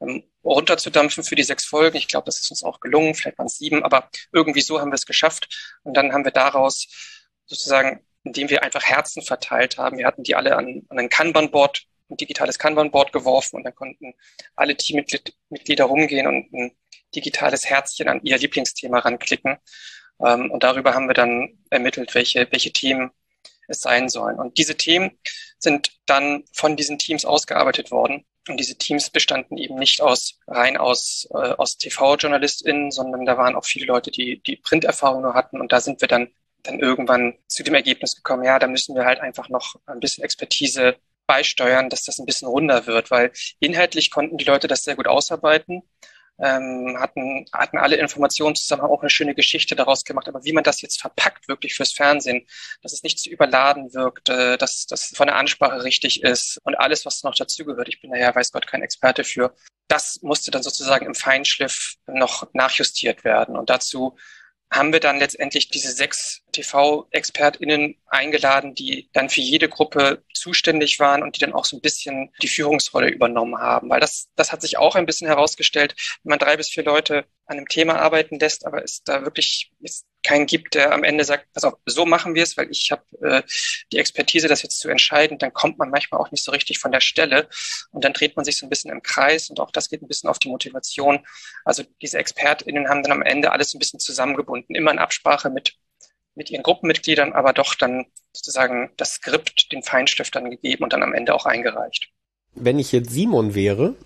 ähm, runterzudampfen für die sechs Folgen. Ich glaube, das ist uns auch gelungen, vielleicht waren es sieben, aber irgendwie so haben wir es geschafft. Und dann haben wir daraus sozusagen, indem wir einfach Herzen verteilt haben, wir hatten die alle an, an ein Kanban-Board, ein digitales Kanban-Board geworfen und dann konnten alle Teammitglieder rumgehen und ein digitales Herzchen an ihr Lieblingsthema ranklicken. Ähm, und darüber haben wir dann ermittelt, welche, welche Themen es sein sollen. Und diese Themen sind dann von diesen Teams ausgearbeitet worden. Und diese Teams bestanden eben nicht aus rein aus, äh, aus TV-JournalistInnen, sondern da waren auch viele Leute, die die Printerfahrung nur hatten. Und da sind wir dann, dann irgendwann zu dem Ergebnis gekommen, ja, da müssen wir halt einfach noch ein bisschen Expertise beisteuern, dass das ein bisschen runder wird, weil inhaltlich konnten die Leute das sehr gut ausarbeiten ähm, hatten, hatten alle Informationen zusammen, haben auch eine schöne Geschichte daraus gemacht. Aber wie man das jetzt verpackt, wirklich fürs Fernsehen, dass es nicht zu überladen wirkt, äh, dass das von der Ansprache richtig ist und alles, was noch dazugehört. Ich bin da ja, weiß Gott, kein Experte für. Das musste dann sozusagen im Feinschliff noch nachjustiert werden. Und dazu haben wir dann letztendlich diese sechs TV-ExpertInnen eingeladen, die dann für jede Gruppe zuständig waren und die dann auch so ein bisschen die Führungsrolle übernommen haben. Weil das, das hat sich auch ein bisschen herausgestellt, wenn man drei bis vier Leute an einem Thema arbeiten lässt, aber es da wirklich ist keinen gibt, der am Ende sagt, pass so machen wir es, weil ich habe äh, die Expertise, das jetzt zu entscheiden, dann kommt man manchmal auch nicht so richtig von der Stelle und dann dreht man sich so ein bisschen im Kreis und auch das geht ein bisschen auf die Motivation. Also diese ExpertInnen haben dann am Ende alles ein bisschen zusammengebunden, immer in Absprache mit mit ihren Gruppenmitgliedern, aber doch dann sozusagen das Skript den Feinstiftern gegeben und dann am Ende auch eingereicht. Wenn ich jetzt Simon wäre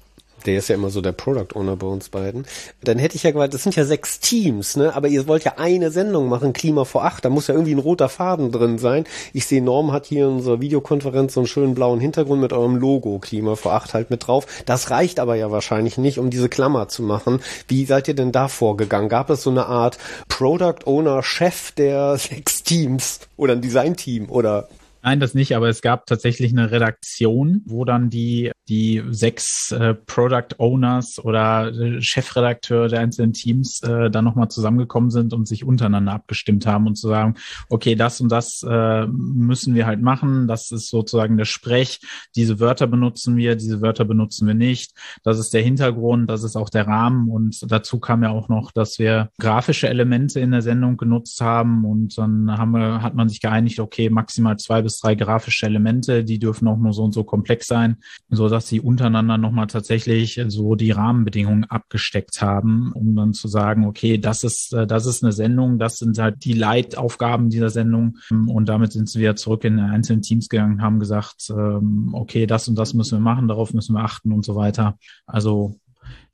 der ist ja immer so der Product Owner bei uns beiden, dann hätte ich ja gemeint, das sind ja sechs Teams, ne? Aber ihr wollt ja eine Sendung machen, Klima vor acht, da muss ja irgendwie ein roter Faden drin sein. Ich sehe, Norm hat hier in unserer Videokonferenz so einen schönen blauen Hintergrund mit eurem Logo Klima vor acht halt mit drauf. Das reicht aber ja wahrscheinlich nicht, um diese Klammer zu machen. Wie seid ihr denn da vorgegangen? Gab es so eine Art Product Owner Chef der sechs Teams oder ein Design Team oder Nein, das nicht, aber es gab tatsächlich eine Redaktion, wo dann die, die sechs äh, Product Owners oder äh, Chefredakteure der einzelnen Teams äh, dann nochmal zusammengekommen sind und sich untereinander abgestimmt haben und zu sagen, okay, das und das äh, müssen wir halt machen, das ist sozusagen der Sprech, diese Wörter benutzen wir, diese Wörter benutzen wir nicht, das ist der Hintergrund, das ist auch der Rahmen. Und dazu kam ja auch noch, dass wir grafische Elemente in der Sendung genutzt haben. Und dann haben wir, hat man sich geeinigt, okay, maximal zwei bis drei grafische Elemente, die dürfen auch nur so und so komplex sein, so dass sie untereinander nochmal tatsächlich so die Rahmenbedingungen abgesteckt haben, um dann zu sagen, okay, das ist, äh, das ist eine Sendung, das sind halt die Leitaufgaben dieser Sendung. Und damit sind wir zurück in einzelne Teams gegangen, haben gesagt, ähm, okay, das und das müssen wir machen, darauf müssen wir achten und so weiter. Also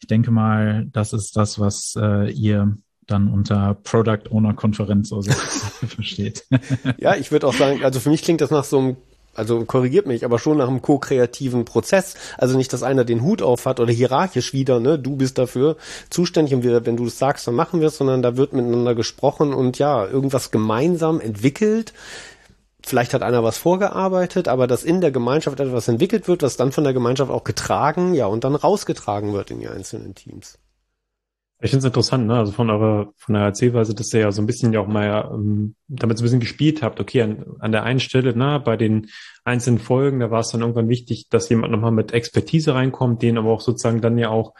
ich denke mal, das ist das, was äh, ihr dann unter Product Owner Konferenz oder so versteht. ja, ich würde auch sagen, also für mich klingt das nach so einem also korrigiert mich, aber schon nach einem ko-kreativen Prozess. Also nicht, dass einer den Hut auf hat oder hierarchisch wieder, ne, du bist dafür zuständig und wir, wenn du das sagst, dann machen wir es, sondern da wird miteinander gesprochen und ja, irgendwas gemeinsam entwickelt. Vielleicht hat einer was vorgearbeitet, aber dass in der Gemeinschaft etwas entwickelt wird, was dann von der Gemeinschaft auch getragen, ja, und dann rausgetragen wird in die einzelnen Teams. Ich finde es interessant, ne? Also von eurer, von der Erzählweise, dass ihr ja so ein bisschen ja auch mal ähm, damit so ein bisschen gespielt habt. Okay, an, an der einen Stelle, ne, bei den einzelnen Folgen, da war es dann irgendwann wichtig, dass jemand nochmal mit Expertise reinkommt, denen aber auch sozusagen dann ja auch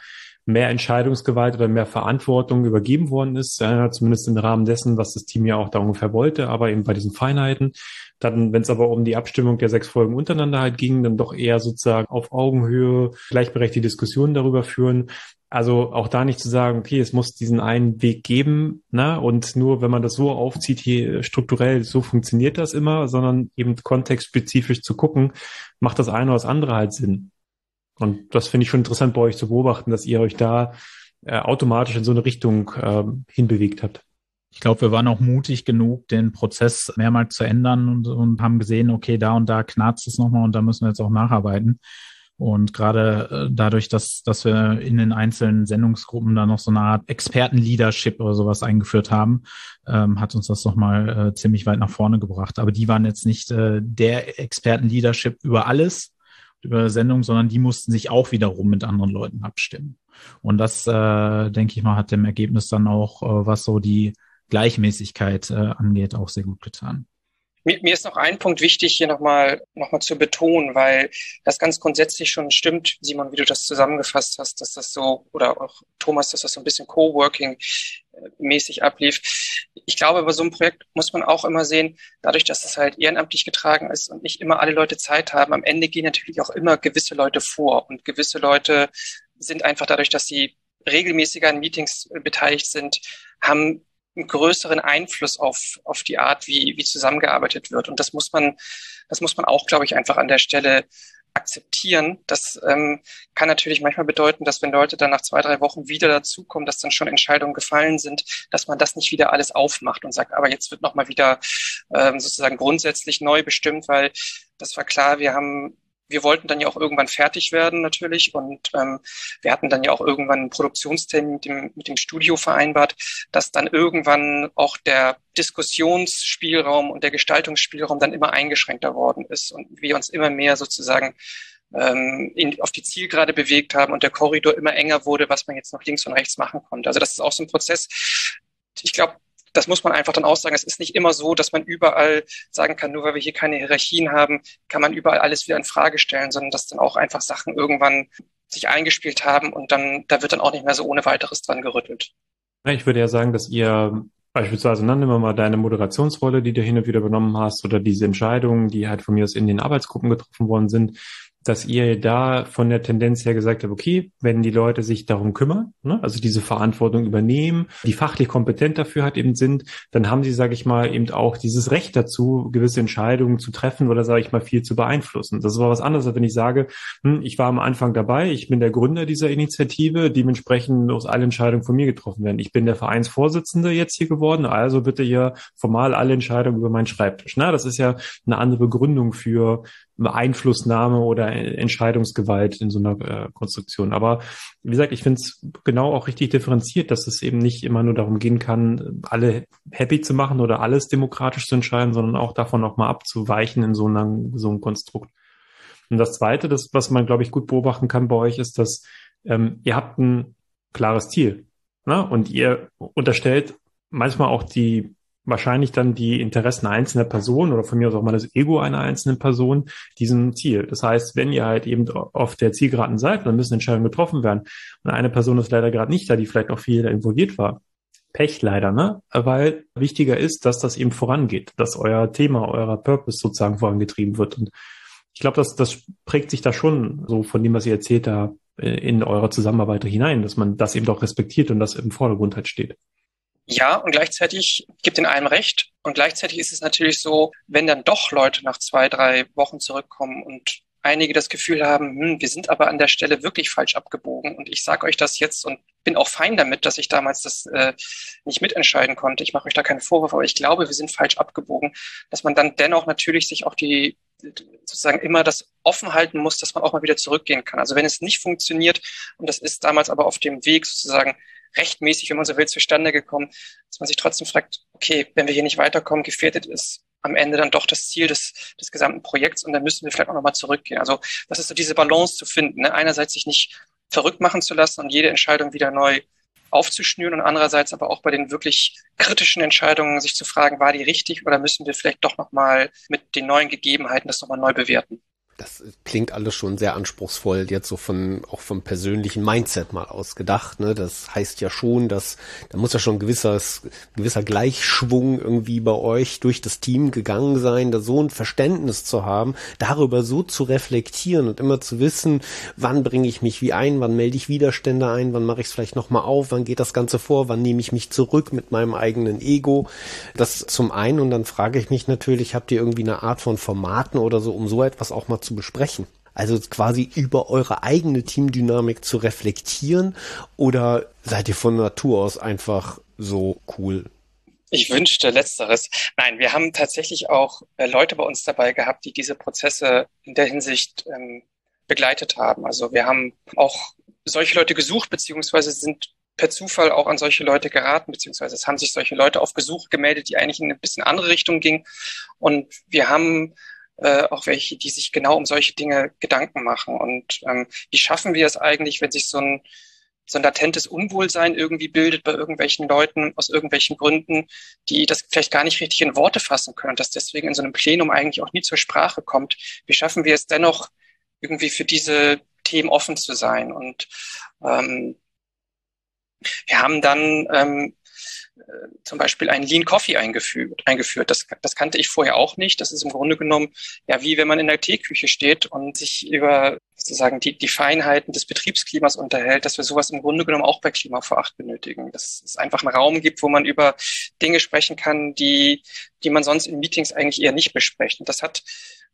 mehr Entscheidungsgewalt oder mehr Verantwortung übergeben worden ist, ja, zumindest im Rahmen dessen, was das Team ja auch da ungefähr wollte, aber eben bei diesen Feinheiten. Dann, wenn es aber um die Abstimmung der sechs Folgen untereinander halt ging, dann doch eher sozusagen auf Augenhöhe gleichberechtigte Diskussionen darüber führen. Also auch da nicht zu sagen, okay, es muss diesen einen Weg geben, ne? Und nur wenn man das so aufzieht, hier strukturell, so funktioniert das immer, sondern eben kontextspezifisch zu gucken, macht das eine oder das andere halt Sinn. Und das finde ich schon interessant bei euch zu beobachten, dass ihr euch da äh, automatisch in so eine Richtung äh, hinbewegt habt. Ich glaube, wir waren auch mutig genug, den Prozess mehrmals zu ändern und, und haben gesehen, okay, da und da knarzt es nochmal und da müssen wir jetzt auch nacharbeiten. Und gerade äh, dadurch, dass, dass wir in den einzelnen Sendungsgruppen da noch so eine Art Experten-Leadership oder sowas eingeführt haben, ähm, hat uns das nochmal äh, ziemlich weit nach vorne gebracht. Aber die waren jetzt nicht äh, der Experten-Leadership über alles, über Sendung, sondern die mussten sich auch wiederum mit anderen Leuten abstimmen. Und das, äh, denke ich mal, hat dem Ergebnis dann auch, äh, was so die Gleichmäßigkeit äh, angeht, auch sehr gut getan. Mir, ist noch ein Punkt wichtig, hier nochmal noch mal zu betonen, weil das ganz grundsätzlich schon stimmt, Simon, wie du das zusammengefasst hast, dass das so, oder auch Thomas, dass das so ein bisschen Coworking-mäßig ablief. Ich glaube, bei so einem Projekt muss man auch immer sehen, dadurch, dass es halt ehrenamtlich getragen ist und nicht immer alle Leute Zeit haben, am Ende gehen natürlich auch immer gewisse Leute vor und gewisse Leute sind einfach dadurch, dass sie regelmäßiger an Meetings beteiligt sind, haben einen größeren Einfluss auf, auf die Art, wie, wie zusammengearbeitet wird. Und das muss man, das muss man auch, glaube ich, einfach an der Stelle akzeptieren. Das ähm, kann natürlich manchmal bedeuten, dass wenn Leute dann nach zwei, drei Wochen wieder dazukommen, dass dann schon Entscheidungen gefallen sind, dass man das nicht wieder alles aufmacht und sagt, aber jetzt wird nochmal wieder ähm, sozusagen grundsätzlich neu bestimmt, weil das war klar, wir haben wir wollten dann ja auch irgendwann fertig werden natürlich und ähm, wir hatten dann ja auch irgendwann einen Produktionstermin mit dem, mit dem Studio vereinbart, dass dann irgendwann auch der Diskussionsspielraum und der Gestaltungsspielraum dann immer eingeschränkter worden ist und wir uns immer mehr sozusagen ähm, in, auf die Zielgerade bewegt haben und der Korridor immer enger wurde, was man jetzt noch links und rechts machen konnte. Also das ist auch so ein Prozess. Ich glaube, das muss man einfach dann auch sagen. Es ist nicht immer so, dass man überall sagen kann, nur weil wir hier keine Hierarchien haben, kann man überall alles wieder in Frage stellen, sondern dass dann auch einfach Sachen irgendwann sich eingespielt haben und dann, da wird dann auch nicht mehr so ohne weiteres dran gerüttelt. Ich würde ja sagen, dass ihr beispielsweise, dann nehmen wir mal deine Moderationsrolle, die du hin und wieder übernommen hast, oder diese Entscheidungen, die halt von mir aus in den Arbeitsgruppen getroffen worden sind, dass ihr da von der Tendenz her gesagt habt, okay, wenn die Leute sich darum kümmern, ne, also diese Verantwortung übernehmen, die fachlich kompetent dafür halt eben sind, dann haben sie, sage ich mal, eben auch dieses Recht dazu, gewisse Entscheidungen zu treffen oder, sage ich mal, viel zu beeinflussen. Das ist aber was anderes, als wenn ich sage, hm, ich war am Anfang dabei, ich bin der Gründer dieser Initiative, dementsprechend muss alle Entscheidungen von mir getroffen werden. Ich bin der Vereinsvorsitzende jetzt hier geworden, also bitte hier formal alle Entscheidungen über meinen Schreibtisch. Na, das ist ja eine andere Begründung für Einflussnahme oder Entscheidungsgewalt in so einer äh, Konstruktion. Aber wie gesagt, ich finde es genau auch richtig differenziert, dass es eben nicht immer nur darum gehen kann, alle happy zu machen oder alles demokratisch zu entscheiden, sondern auch davon auch mal abzuweichen in so, einer, so einem Konstrukt. Und das Zweite, das, was man, glaube ich, gut beobachten kann bei euch, ist, dass ähm, ihr habt ein klares Ziel. Ne? Und ihr unterstellt manchmal auch die wahrscheinlich dann die Interessen einzelner Personen oder von mir aus auch mal das Ego einer einzelnen Person diesem Ziel. Das heißt, wenn ihr halt eben auf der Zielgeraden seid, dann müssen Entscheidungen getroffen werden. Und eine Person ist leider gerade nicht da, die vielleicht auch viel involviert war. Pech leider, ne? Weil wichtiger ist, dass das eben vorangeht, dass euer Thema, euer Purpose sozusagen vorangetrieben wird. Und ich glaube, das, das prägt sich da schon so von dem, was ihr erzählt, da äh, in eurer Zusammenarbeit hinein, dass man das eben doch respektiert und das im Vordergrund halt steht. Ja, und gleichzeitig gibt in einem recht. Und gleichzeitig ist es natürlich so, wenn dann doch Leute nach zwei, drei Wochen zurückkommen und einige das Gefühl haben, hm, wir sind aber an der Stelle wirklich falsch abgebogen und ich sage euch das jetzt und bin auch fein damit, dass ich damals das äh, nicht mitentscheiden konnte. Ich mache euch da keinen Vorwurf, aber ich glaube, wir sind falsch abgebogen, dass man dann dennoch natürlich sich auch die sozusagen immer das offen halten muss, dass man auch mal wieder zurückgehen kann. Also wenn es nicht funktioniert, und das ist damals aber auf dem Weg sozusagen rechtmäßig, wenn man so will, zustande gekommen, dass man sich trotzdem fragt, okay, wenn wir hier nicht weiterkommen, gefährdet ist am Ende dann doch das Ziel des, des gesamten Projekts und dann müssen wir vielleicht auch nochmal zurückgehen. Also das ist so diese Balance zu finden. Ne? Einerseits sich nicht verrückt machen zu lassen und jede Entscheidung wieder neu aufzuschnüren und andererseits aber auch bei den wirklich kritischen Entscheidungen sich zu fragen, war die richtig oder müssen wir vielleicht doch nochmal mit den neuen Gegebenheiten das nochmal neu bewerten das klingt alles schon sehr anspruchsvoll, jetzt so von, auch vom persönlichen Mindset mal ausgedacht, ne? Das heißt ja schon, dass, da muss ja schon ein gewisses, gewisser Gleichschwung irgendwie bei euch durch das Team gegangen sein, da so ein Verständnis zu haben, darüber so zu reflektieren und immer zu wissen, wann bringe ich mich wie ein, wann melde ich Widerstände ein, wann mache ich es vielleicht nochmal auf, wann geht das Ganze vor, wann nehme ich mich zurück mit meinem eigenen Ego. Das zum einen und dann frage ich mich natürlich, habt ihr irgendwie eine Art von Formaten oder so, um so etwas auch mal zu zu besprechen? Also quasi über eure eigene Teamdynamik zu reflektieren oder seid ihr von Natur aus einfach so cool? Ich wünschte letzteres. Nein, wir haben tatsächlich auch äh, Leute bei uns dabei gehabt, die diese Prozesse in der Hinsicht ähm, begleitet haben. Also wir haben auch solche Leute gesucht, beziehungsweise sind per Zufall auch an solche Leute geraten, beziehungsweise es haben sich solche Leute auf Besuch gemeldet, die eigentlich in eine bisschen andere Richtung gingen. Und wir haben äh, auch welche, die sich genau um solche Dinge Gedanken machen. Und ähm, wie schaffen wir es eigentlich, wenn sich so ein so ein latentes Unwohlsein irgendwie bildet bei irgendwelchen Leuten aus irgendwelchen Gründen, die das vielleicht gar nicht richtig in Worte fassen können und das deswegen in so einem Plenum eigentlich auch nie zur Sprache kommt. Wie schaffen wir es dennoch, irgendwie für diese Themen offen zu sein? Und ähm, wir haben dann ähm, zum Beispiel ein Lean Coffee eingeführt. eingeführt. Das, das kannte ich vorher auch nicht. Das ist im Grunde genommen ja wie wenn man in der Teeküche steht und sich über sozusagen die, die Feinheiten des Betriebsklimas unterhält, dass wir sowas im Grunde genommen auch bei Klima vor Acht benötigen. Dass es einfach einen Raum gibt, wo man über Dinge sprechen kann, die, die man sonst in Meetings eigentlich eher nicht bespricht. Und das hat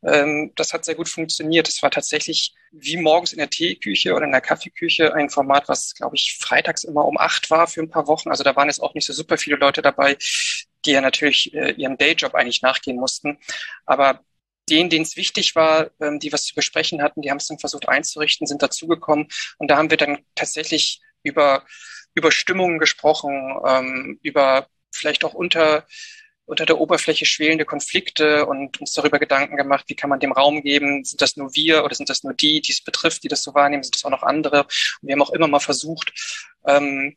ähm, das hat sehr gut funktioniert. Es war tatsächlich wie morgens in der Teeküche oder in der Kaffeeküche ein Format, was, glaube ich, freitags immer um acht war für ein paar Wochen. Also da waren jetzt auch nicht so super viele Leute dabei, die ja natürlich äh, ihrem Dayjob eigentlich nachgehen mussten. Aber denen, denen es wichtig war, ähm, die was zu besprechen hatten, die haben es dann versucht einzurichten, sind dazugekommen. Und da haben wir dann tatsächlich über, über Stimmungen gesprochen, ähm, über vielleicht auch unter unter der Oberfläche schwelende Konflikte und uns darüber Gedanken gemacht, wie kann man dem Raum geben? Sind das nur wir oder sind das nur die, die es betrifft, die das so wahrnehmen? Sind das auch noch andere? Und wir haben auch immer mal versucht, ähm,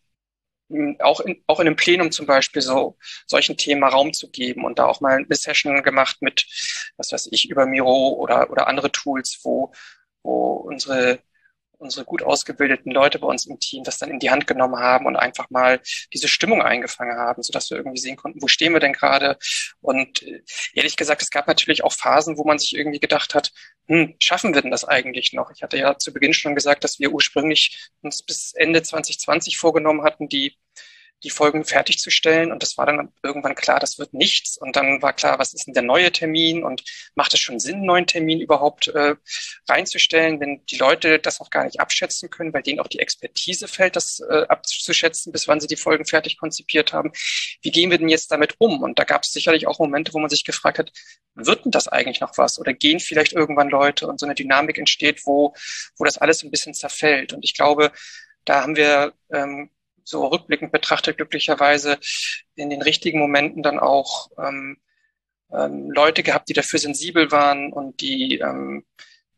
auch in, auch in einem Plenum zum Beispiel so solchen Themen Raum zu geben und da auch mal eine Session gemacht mit, was weiß ich, über Miro oder, oder andere Tools, wo, wo unsere unsere gut ausgebildeten Leute bei uns im Team das dann in die Hand genommen haben und einfach mal diese Stimmung eingefangen haben, sodass wir irgendwie sehen konnten, wo stehen wir denn gerade? Und äh, ehrlich gesagt, es gab natürlich auch Phasen, wo man sich irgendwie gedacht hat, hm, schaffen wir denn das eigentlich noch? Ich hatte ja zu Beginn schon gesagt, dass wir ursprünglich uns bis Ende 2020 vorgenommen hatten, die die Folgen fertigzustellen. Und das war dann irgendwann klar, das wird nichts. Und dann war klar, was ist denn der neue Termin und macht es schon Sinn, einen neuen Termin überhaupt äh, reinzustellen, wenn die Leute das auch gar nicht abschätzen können, weil denen auch die Expertise fällt, das äh, abzuschätzen, bis wann sie die Folgen fertig konzipiert haben. Wie gehen wir denn jetzt damit um? Und da gab es sicherlich auch Momente, wo man sich gefragt hat, wird denn das eigentlich noch was? Oder gehen vielleicht irgendwann Leute und so eine Dynamik entsteht, wo, wo das alles ein bisschen zerfällt? Und ich glaube, da haben wir ähm, so rückblickend betrachtet glücklicherweise in den richtigen Momenten dann auch ähm, ähm, Leute gehabt, die dafür sensibel waren und die ähm,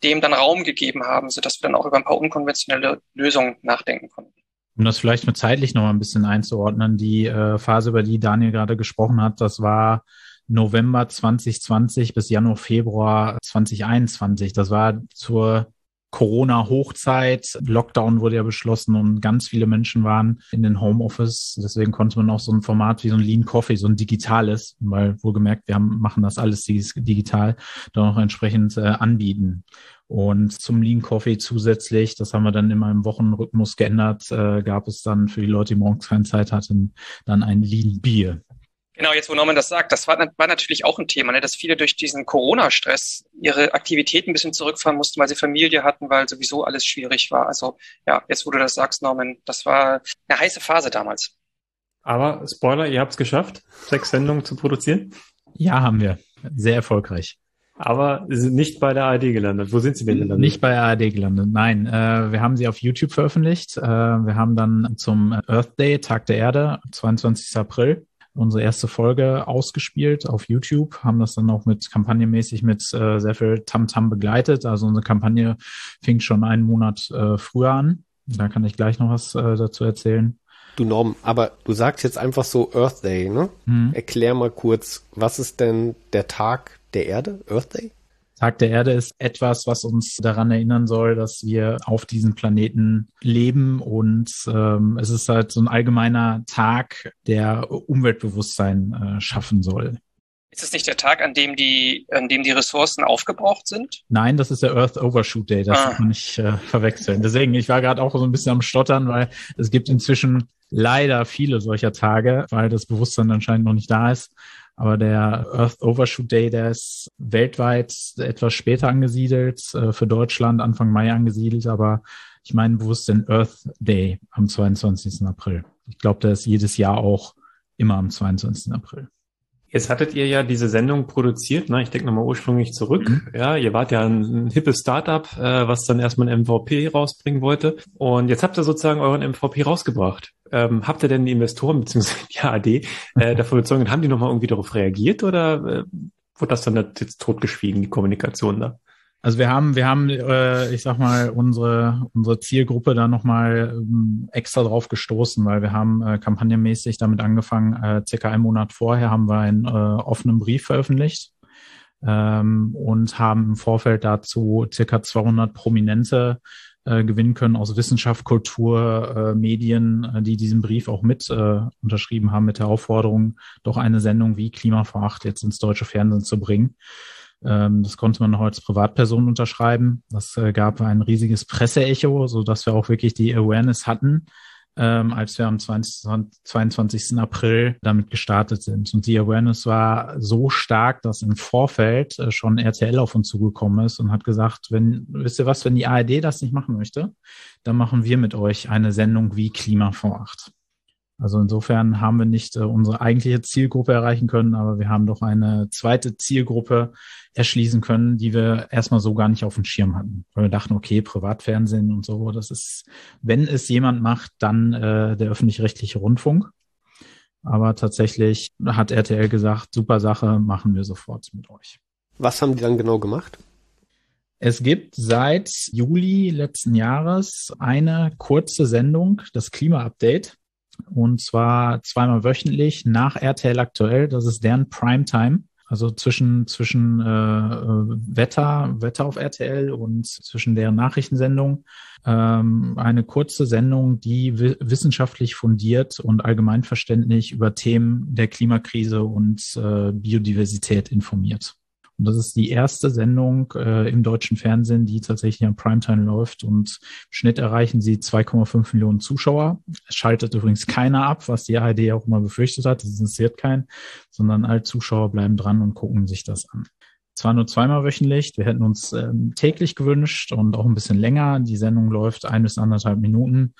dem dann Raum gegeben haben, sodass wir dann auch über ein paar unkonventionelle Lösungen nachdenken konnten. Um das vielleicht mit zeitlich noch mal ein bisschen einzuordnen, die äh, Phase, über die Daniel gerade gesprochen hat, das war November 2020 bis Januar, Februar 2021. Das war zur Corona-Hochzeit. Lockdown wurde ja beschlossen und ganz viele Menschen waren in den Homeoffice. Deswegen konnte man auch so ein Format wie so ein Lean Coffee, so ein digitales, weil wohlgemerkt, wir haben, machen das alles digital, dann auch entsprechend äh, anbieten. Und zum Lean Coffee zusätzlich, das haben wir dann in einem Wochenrhythmus geändert, äh, gab es dann für die Leute, die morgens keine Zeit hatten, dann ein Lean Bier. Genau, jetzt wo Norman das sagt, das war, war natürlich auch ein Thema, ne, dass viele durch diesen Corona-Stress ihre Aktivitäten ein bisschen zurückfahren mussten, weil sie Familie hatten, weil sowieso alles schwierig war. Also ja, jetzt wo du das sagst, Norman, das war eine heiße Phase damals. Aber Spoiler, ihr habt es geschafft, sechs Sendungen zu produzieren? Ja, haben wir. Sehr erfolgreich. Aber Sie sind nicht bei der ARD gelandet. Wo sind Sie denn gelandet? Nicht bei der ARD gelandet, nein. Äh, wir haben sie auf YouTube veröffentlicht. Äh, wir haben dann zum Earth Day, Tag der Erde, 22. April, unsere erste Folge ausgespielt auf YouTube, haben das dann auch mit kampagnenmäßig mit äh, sehr viel Tamtam -Tam begleitet. Also unsere Kampagne fing schon einen Monat äh, früher an. Da kann ich gleich noch was äh, dazu erzählen. Du Norm, aber du sagst jetzt einfach so Earth Day, ne? Mhm. Erklär mal kurz, was ist denn der Tag der Erde, Earth Day? Tag der Erde ist etwas, was uns daran erinnern soll, dass wir auf diesem Planeten leben und ähm, es ist halt so ein allgemeiner Tag, der Umweltbewusstsein äh, schaffen soll. Ist es nicht der Tag, an dem die, an dem die Ressourcen aufgebraucht sind? Nein, das ist der Earth Overshoot Day. Das ah. kann man nicht äh, verwechseln. Deswegen, ich war gerade auch so ein bisschen am Stottern, weil es gibt inzwischen leider viele solcher Tage, weil das Bewusstsein anscheinend noch nicht da ist. Aber der Earth Overshoot Day, der ist weltweit etwas später angesiedelt, äh, für Deutschland Anfang Mai angesiedelt, aber ich meine bewusst den Earth Day am 22. April. Ich glaube, der ist jedes Jahr auch immer am 22. April. Jetzt hattet ihr ja diese Sendung produziert, ne? ich denke nochmal ursprünglich zurück. Mhm. Ja, ihr wart ja ein, ein hippes Startup, äh, was dann erstmal ein MVP rausbringen wollte. Und jetzt habt ihr sozusagen euren MVP rausgebracht. Ähm, habt ihr denn die Investoren bzw. die AD äh, davon überzeugt, haben die nochmal irgendwie darauf reagiert oder äh, wurde das dann jetzt totgeschwiegen, die Kommunikation da? Also wir haben, wir haben, äh, ich sag mal, unsere unsere Zielgruppe da nochmal ähm, extra drauf gestoßen, weil wir haben äh, kampagnenmäßig damit angefangen. Äh, circa einen Monat vorher haben wir einen äh, offenen Brief veröffentlicht ähm, und haben im Vorfeld dazu circa 200 Prominente äh, gewinnen können aus Wissenschaft, Kultur, äh, Medien, äh, die diesen Brief auch mit äh, unterschrieben haben mit der Aufforderung, doch eine Sendung wie Klima vor Acht jetzt ins deutsche Fernsehen zu bringen. Ähm, das konnte man noch als Privatperson unterschreiben. Das äh, gab ein riesiges Presseecho, so dass wir auch wirklich die Awareness hatten, ähm, als wir am 20, 22. April damit gestartet sind. Und die Awareness war so stark, dass im Vorfeld äh, schon RTL auf uns zugekommen ist und hat gesagt, wenn, wisst ihr was, wenn die ARD das nicht machen möchte, dann machen wir mit euch eine Sendung wie Klima vor Acht. Also insofern haben wir nicht äh, unsere eigentliche Zielgruppe erreichen können, aber wir haben doch eine zweite Zielgruppe erschließen können, die wir erstmal so gar nicht auf dem Schirm hatten. Weil wir dachten, okay, Privatfernsehen und so, das ist, wenn es jemand macht, dann äh, der öffentlich-rechtliche Rundfunk. Aber tatsächlich hat RTL gesagt, super Sache, machen wir sofort mit euch. Was haben die dann genau gemacht? Es gibt seit Juli letzten Jahres eine kurze Sendung, das Klima-Update und zwar zweimal wöchentlich nach RTL aktuell. Das ist deren Primetime. Also zwischen zwischen äh, äh Wetter Wetter auf RTL und zwischen deren Nachrichtensendung ähm, eine kurze Sendung, die wissenschaftlich fundiert und allgemeinverständlich über Themen der Klimakrise und äh, Biodiversität informiert. Und das ist die erste Sendung äh, im deutschen Fernsehen, die tatsächlich am Primetime läuft. Und im Schnitt erreichen sie 2,5 Millionen Zuschauer. Es schaltet übrigens keiner ab, was die ARD auch immer befürchtet hat. Das interessiert keinen, sondern alle Zuschauer bleiben dran und gucken sich das an zwar nur zweimal wöchentlich. Wir hätten uns ähm, täglich gewünscht und auch ein bisschen länger. Die Sendung läuft ein bis anderthalb Minuten.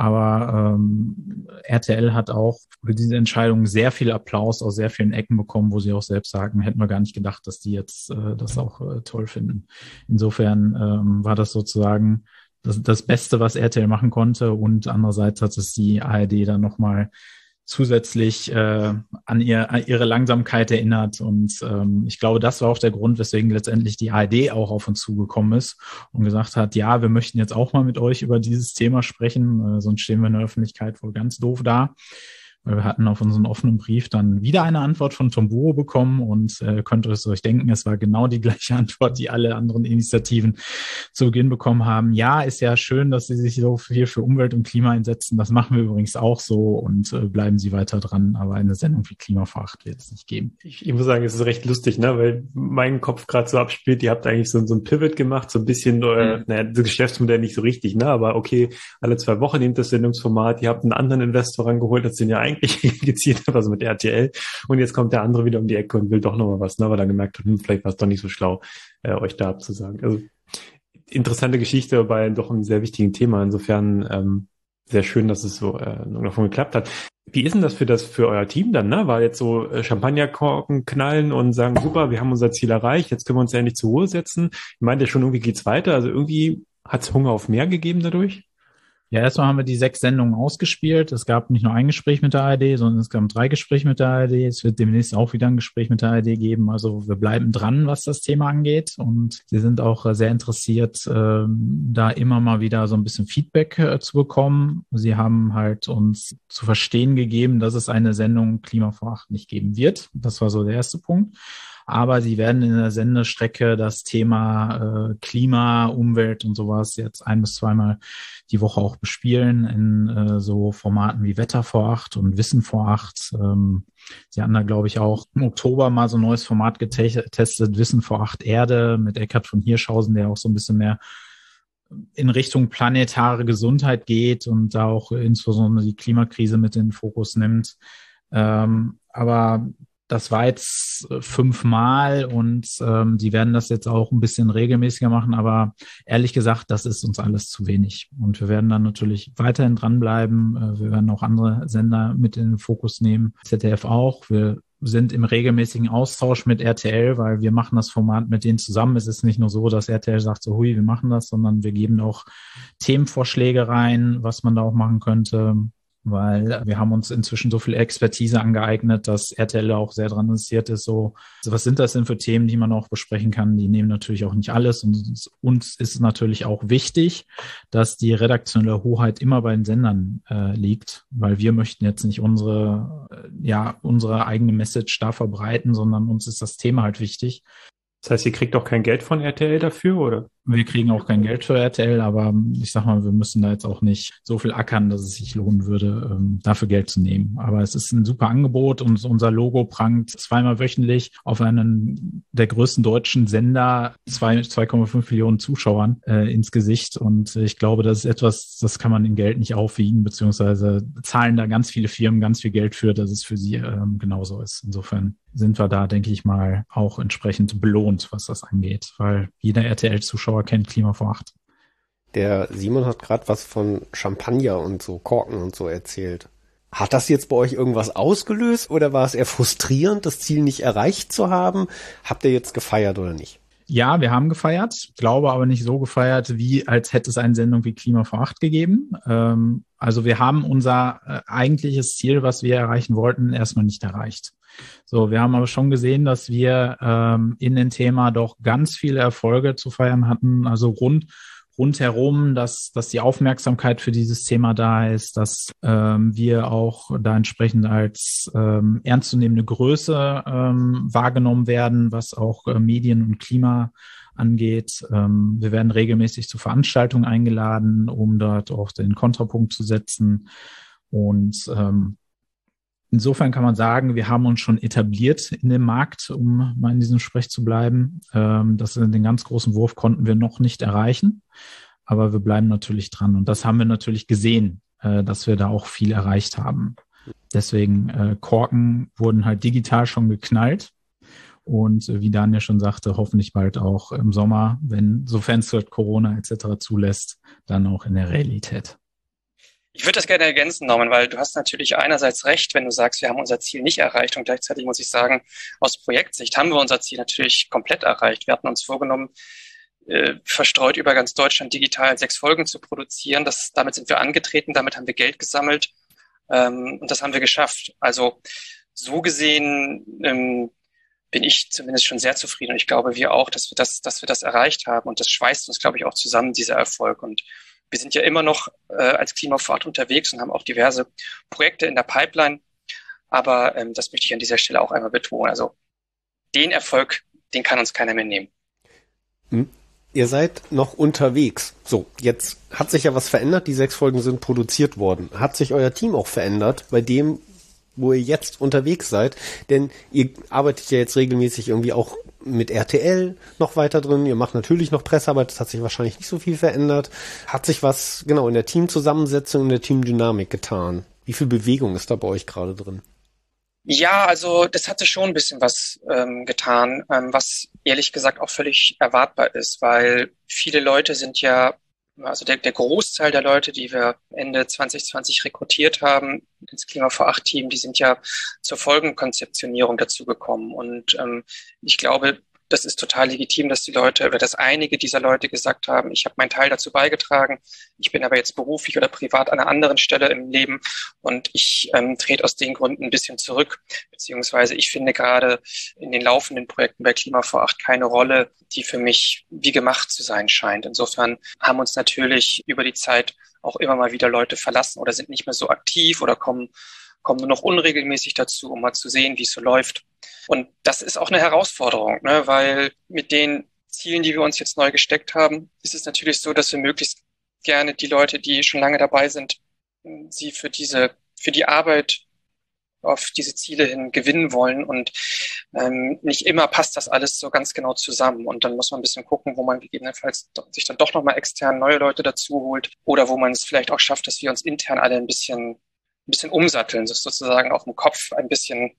Aber ähm, RTL hat auch für diese Entscheidung sehr viel Applaus aus sehr vielen Ecken bekommen, wo sie auch selbst sagen, hätten wir gar nicht gedacht, dass die jetzt äh, das auch äh, toll finden. Insofern ähm, war das sozusagen das, das Beste, was RTL machen konnte. Und andererseits hat es die ARD dann nochmal zusätzlich äh, an, ihr, an ihre Langsamkeit erinnert. Und ähm, ich glaube, das war auch der Grund, weswegen letztendlich die ARD auch auf uns zugekommen ist und gesagt hat, ja, wir möchten jetzt auch mal mit euch über dieses Thema sprechen, äh, sonst stehen wir in der Öffentlichkeit wohl ganz doof da. Wir hatten auf unseren offenen Brief dann wieder eine Antwort von Tomburo bekommen und äh, könnt ihr es euch denken, es war genau die gleiche Antwort, die alle anderen Initiativen zu Beginn bekommen haben. Ja, ist ja schön, dass Sie sich so viel für Umwelt und Klima einsetzen. Das machen wir übrigens auch so und äh, bleiben Sie weiter dran. Aber eine Sendung wie Klimafracht wird es nicht geben. Ich, ich muss sagen, es ist recht lustig, ne? weil mein Kopf gerade so abspielt. Ihr habt eigentlich so, so ein Pivot gemacht, so ein bisschen, äh, mhm. naja, das Geschäftsmodell nicht so richtig, ne? aber okay, alle zwei Wochen nimmt das Sendungsformat. Ihr habt einen anderen Investor rangeholt, das sind ja eigentlich ich gezielt habe, also mit RTL. Und jetzt kommt der andere wieder um die Ecke und will doch nochmal was, ne, weil er gemerkt hat, hm, vielleicht war es doch nicht so schlau, äh, euch da abzusagen. Also interessante Geschichte bei doch einem sehr wichtigen Thema. Insofern, ähm, sehr schön, dass es so äh, davon geklappt hat. Wie ist denn das für das für euer Team dann? Ne? War jetzt so äh, Champagnerkorken knallen und sagen, super, wir haben unser Ziel erreicht, jetzt können wir uns endlich zur Ruhe setzen. Ich meinte schon, irgendwie geht's weiter. Also irgendwie hat es Hunger auf mehr gegeben dadurch? Ja, erstmal haben wir die sechs Sendungen ausgespielt. Es gab nicht nur ein Gespräch mit der ARD, sondern es gab drei Gespräche mit der ARD. Es wird demnächst auch wieder ein Gespräch mit der ARD geben. Also wir bleiben dran, was das Thema angeht. Und sie sind auch äh, sehr interessiert, äh, da immer mal wieder so ein bisschen Feedback äh, zu bekommen. Sie haben halt uns zu verstehen gegeben, dass es eine Sendung Klima vor Acht nicht geben wird. Das war so der erste Punkt aber sie werden in der Sendestrecke das Thema äh, Klima, Umwelt und sowas jetzt ein bis zweimal die Woche auch bespielen in äh, so Formaten wie Wetter vor acht und Wissen vor acht. Ähm, sie hatten da, glaube ich, auch im Oktober mal so ein neues Format getestet, Wissen vor acht Erde mit Eckhard von Hirschhausen, der auch so ein bisschen mehr in Richtung planetare Gesundheit geht und da auch insbesondere die Klimakrise mit in den Fokus nimmt. Ähm, aber das war jetzt äh, fünfmal und ähm, die werden das jetzt auch ein bisschen regelmäßiger machen, aber ehrlich gesagt, das ist uns alles zu wenig. Und wir werden dann natürlich weiterhin dranbleiben. Äh, wir werden auch andere Sender mit in den Fokus nehmen, ZDF auch. Wir sind im regelmäßigen Austausch mit RTL, weil wir machen das Format mit denen zusammen. Es ist nicht nur so, dass RTL sagt, so hui, wir machen das, sondern wir geben auch Themenvorschläge rein, was man da auch machen könnte weil wir haben uns inzwischen so viel Expertise angeeignet, dass RTL auch sehr dran interessiert ist. So, also was sind das denn für Themen, die man auch besprechen kann? Die nehmen natürlich auch nicht alles und uns ist natürlich auch wichtig, dass die redaktionelle Hoheit immer bei den Sendern äh, liegt, weil wir möchten jetzt nicht unsere, äh, ja, unsere eigene Message da verbreiten, sondern uns ist das Thema halt wichtig. Das heißt, ihr kriegt auch kein Geld von RTL dafür, oder? Wir kriegen auch kein Geld für RTL, aber ich sag mal, wir müssen da jetzt auch nicht so viel ackern, dass es sich lohnen würde, ähm, dafür Geld zu nehmen. Aber es ist ein super Angebot und unser Logo prangt zweimal wöchentlich auf einen der größten deutschen Sender 2,5 Millionen Zuschauern äh, ins Gesicht. Und ich glaube, das ist etwas, das kann man in Geld nicht aufwiegen, beziehungsweise zahlen da ganz viele Firmen ganz viel Geld für, dass es für sie ähm, genauso ist. Insofern sind wir da, denke ich mal, auch entsprechend belohnt, was das angeht, weil jeder RTL-Zuschauer Zuschauer kennt Klima vor acht. Der Simon hat gerade was von Champagner und so Korken und so erzählt. Hat das jetzt bei euch irgendwas ausgelöst oder war es eher frustrierend, das Ziel nicht erreicht zu haben? Habt ihr jetzt gefeiert oder nicht? Ja, wir haben gefeiert, glaube aber nicht so gefeiert, wie als hätte es eine Sendung wie Klima vor acht gegeben. Ähm, also wir haben unser äh, eigentliches Ziel, was wir erreichen wollten, erstmal nicht erreicht. So, wir haben aber schon gesehen, dass wir ähm, in dem Thema doch ganz viele Erfolge zu feiern hatten. Also rund rundherum, dass, dass die Aufmerksamkeit für dieses Thema da ist, dass ähm, wir auch da entsprechend als ähm, ernstzunehmende Größe ähm, wahrgenommen werden, was auch äh, Medien und Klima angeht. Ähm, wir werden regelmäßig zu Veranstaltungen eingeladen, um dort auch den Kontrapunkt zu setzen. Und ähm, Insofern kann man sagen, wir haben uns schon etabliert in dem Markt, um mal in diesem Sprech zu bleiben. Ähm, das den ganz großen Wurf konnten wir noch nicht erreichen, aber wir bleiben natürlich dran. Und das haben wir natürlich gesehen, äh, dass wir da auch viel erreicht haben. Deswegen äh, Korken wurden halt digital schon geknallt. Und äh, wie Daniel schon sagte, hoffentlich bald auch im Sommer, wenn, sofern es Corona etc. zulässt, dann auch in der Realität. Ich würde das gerne ergänzen, Norman, weil du hast natürlich einerseits recht, wenn du sagst, wir haben unser Ziel nicht erreicht und gleichzeitig muss ich sagen, aus Projektsicht haben wir unser Ziel natürlich komplett erreicht. Wir hatten uns vorgenommen, äh, verstreut über ganz Deutschland digital sechs Folgen zu produzieren. Das, damit sind wir angetreten, damit haben wir Geld gesammelt ähm, und das haben wir geschafft. Also so gesehen ähm, bin ich zumindest schon sehr zufrieden und ich glaube, wir auch, dass wir das, dass wir das erreicht haben und das schweißt uns, glaube ich, auch zusammen, dieser Erfolg und wir sind ja immer noch äh, als Klimafahrt unterwegs und haben auch diverse Projekte in der Pipeline. Aber ähm, das möchte ich an dieser Stelle auch einmal betonen. Also den Erfolg, den kann uns keiner mehr nehmen. Hm. Ihr seid noch unterwegs. So, jetzt hat sich ja was verändert. Die sechs Folgen sind produziert worden. Hat sich euer Team auch verändert bei dem, wo ihr jetzt unterwegs seid? Denn ihr arbeitet ja jetzt regelmäßig irgendwie auch mit RTL noch weiter drin. Ihr macht natürlich noch Pressearbeit, das hat sich wahrscheinlich nicht so viel verändert. Hat sich was genau in der Teamzusammensetzung, in der Teamdynamik getan? Wie viel Bewegung ist da bei euch gerade drin? Ja, also das hat sich schon ein bisschen was ähm, getan, ähm, was ehrlich gesagt auch völlig erwartbar ist, weil viele Leute sind ja Also der, der Großteil der Leute, die wir Ende 2020 rekrutiert haben ins Klima vor acht Team, die sind ja zur Folgenkonzeptionierung dazugekommen. Und ähm, ich glaube, das ist total legitim, dass die Leute oder dass einige dieser Leute gesagt haben, ich habe meinen Teil dazu beigetragen, ich bin aber jetzt beruflich oder privat an einer anderen Stelle im Leben und ich ähm, trete aus den Gründen ein bisschen zurück. Beziehungsweise ich finde gerade in den laufenden Projekten bei Klima vor Acht keine Rolle, die für mich wie gemacht zu sein scheint. Insofern haben uns natürlich über die Zeit auch immer mal wieder Leute verlassen oder sind nicht mehr so aktiv oder kommen kommen nur noch unregelmäßig dazu, um mal zu sehen, wie es so läuft. Und das ist auch eine Herausforderung, ne? weil mit den Zielen, die wir uns jetzt neu gesteckt haben, ist es natürlich so, dass wir möglichst gerne die Leute, die schon lange dabei sind, sie für diese, für die Arbeit auf diese Ziele hin gewinnen wollen und ähm, nicht immer passt das alles so ganz genau zusammen und dann muss man ein bisschen gucken, wo man gegebenenfalls sich dann doch nochmal extern neue Leute dazu holt oder wo man es vielleicht auch schafft, dass wir uns intern alle ein bisschen ein bisschen umsatteln, sozusagen auf dem Kopf ein bisschen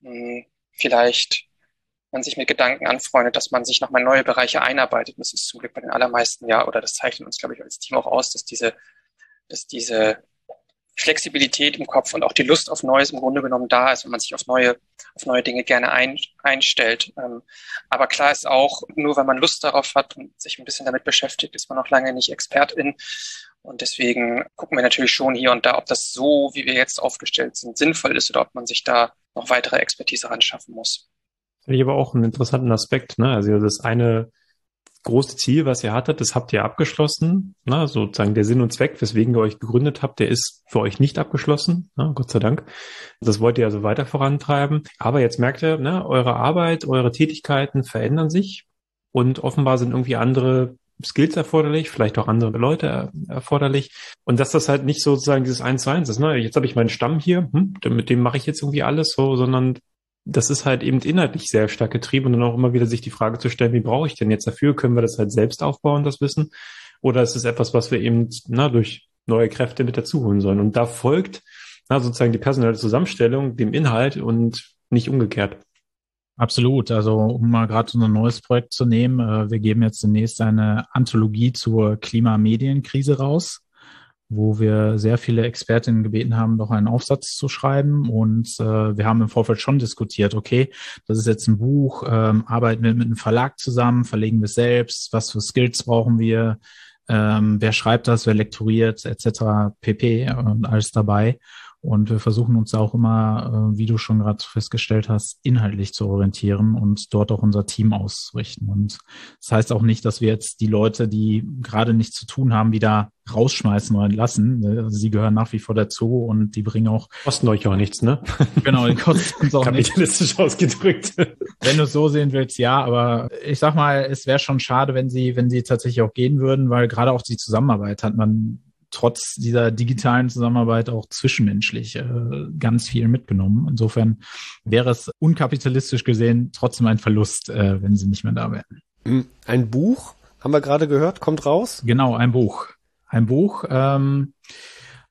mh, hm, vielleicht man sich mit Gedanken anfreundet, dass man sich nochmal neue Bereiche einarbeitet. das ist zum Glück bei den allermeisten ja, oder das zeichnet uns, glaube ich, als Team auch aus, dass diese, dass diese Flexibilität im Kopf und auch die Lust auf Neues im Grunde genommen da ist und man sich auf neue, auf neue Dinge gerne ein, einstellt. Ähm, aber klar ist auch, nur wenn man Lust darauf hat und sich ein bisschen damit beschäftigt, ist man noch lange nicht Expertin. Und deswegen gucken wir natürlich schon hier und da, ob das so, wie wir jetzt aufgestellt sind, sinnvoll ist oder ob man sich da noch weitere Expertise anschaffen muss. Finde ich aber auch einen interessanten Aspekt. Ne? Also das eine große Ziel, was ihr hattet, das habt ihr abgeschlossen. Ne? Sozusagen der Sinn und Zweck, weswegen ihr euch gegründet habt, der ist für euch nicht abgeschlossen. Ne? Gott sei Dank. Das wollt ihr also weiter vorantreiben. Aber jetzt merkt ihr, ne, eure Arbeit, eure Tätigkeiten verändern sich und offenbar sind irgendwie andere Skills erforderlich, vielleicht auch andere Leute erforderlich. Und dass das halt nicht sozusagen dieses Eins zu eins ist, ne? Jetzt habe ich meinen Stamm hier, hm, mit dem mache ich jetzt irgendwie alles so, sondern das ist halt eben inhaltlich sehr stark getrieben und dann auch immer wieder sich die Frage zu stellen, wie brauche ich denn jetzt dafür? Können wir das halt selbst aufbauen, das Wissen? Oder ist es etwas, was wir eben na, durch neue Kräfte mit dazu holen sollen? Und da folgt na, sozusagen die personelle Zusammenstellung dem Inhalt und nicht umgekehrt. Absolut. Also um mal gerade so ein neues Projekt zu nehmen, äh, wir geben jetzt demnächst eine Anthologie zur Klimamedienkrise raus, wo wir sehr viele Expertinnen gebeten haben, doch einen Aufsatz zu schreiben. Und äh, wir haben im Vorfeld schon diskutiert, okay, das ist jetzt ein Buch, ähm, arbeiten wir mit einem Verlag zusammen, verlegen wir es selbst, was für Skills brauchen wir, ähm, wer schreibt das, wer lektoriert, etc. pp. und alles dabei. Und wir versuchen uns auch immer, äh, wie du schon gerade festgestellt hast, inhaltlich zu orientieren und dort auch unser Team auszurichten. Und das heißt auch nicht, dass wir jetzt die Leute, die gerade nichts zu tun haben, wieder rausschmeißen oder lassen. Also sie gehören nach wie vor dazu und die bringen auch. Kosten euch auch nichts, ne? Genau, die kosten uns auch Kapitalistisch ausgedrückt. Wenn du es so sehen willst, ja, aber ich sag mal, es wäre schon schade, wenn sie, wenn sie tatsächlich auch gehen würden, weil gerade auch die Zusammenarbeit hat man trotz dieser digitalen Zusammenarbeit auch zwischenmenschlich äh, ganz viel mitgenommen. Insofern wäre es unkapitalistisch gesehen trotzdem ein Verlust, äh, wenn sie nicht mehr da wären. Hm, ein Buch, haben wir gerade gehört, kommt raus? Genau, ein Buch. Ein Buch, ähm,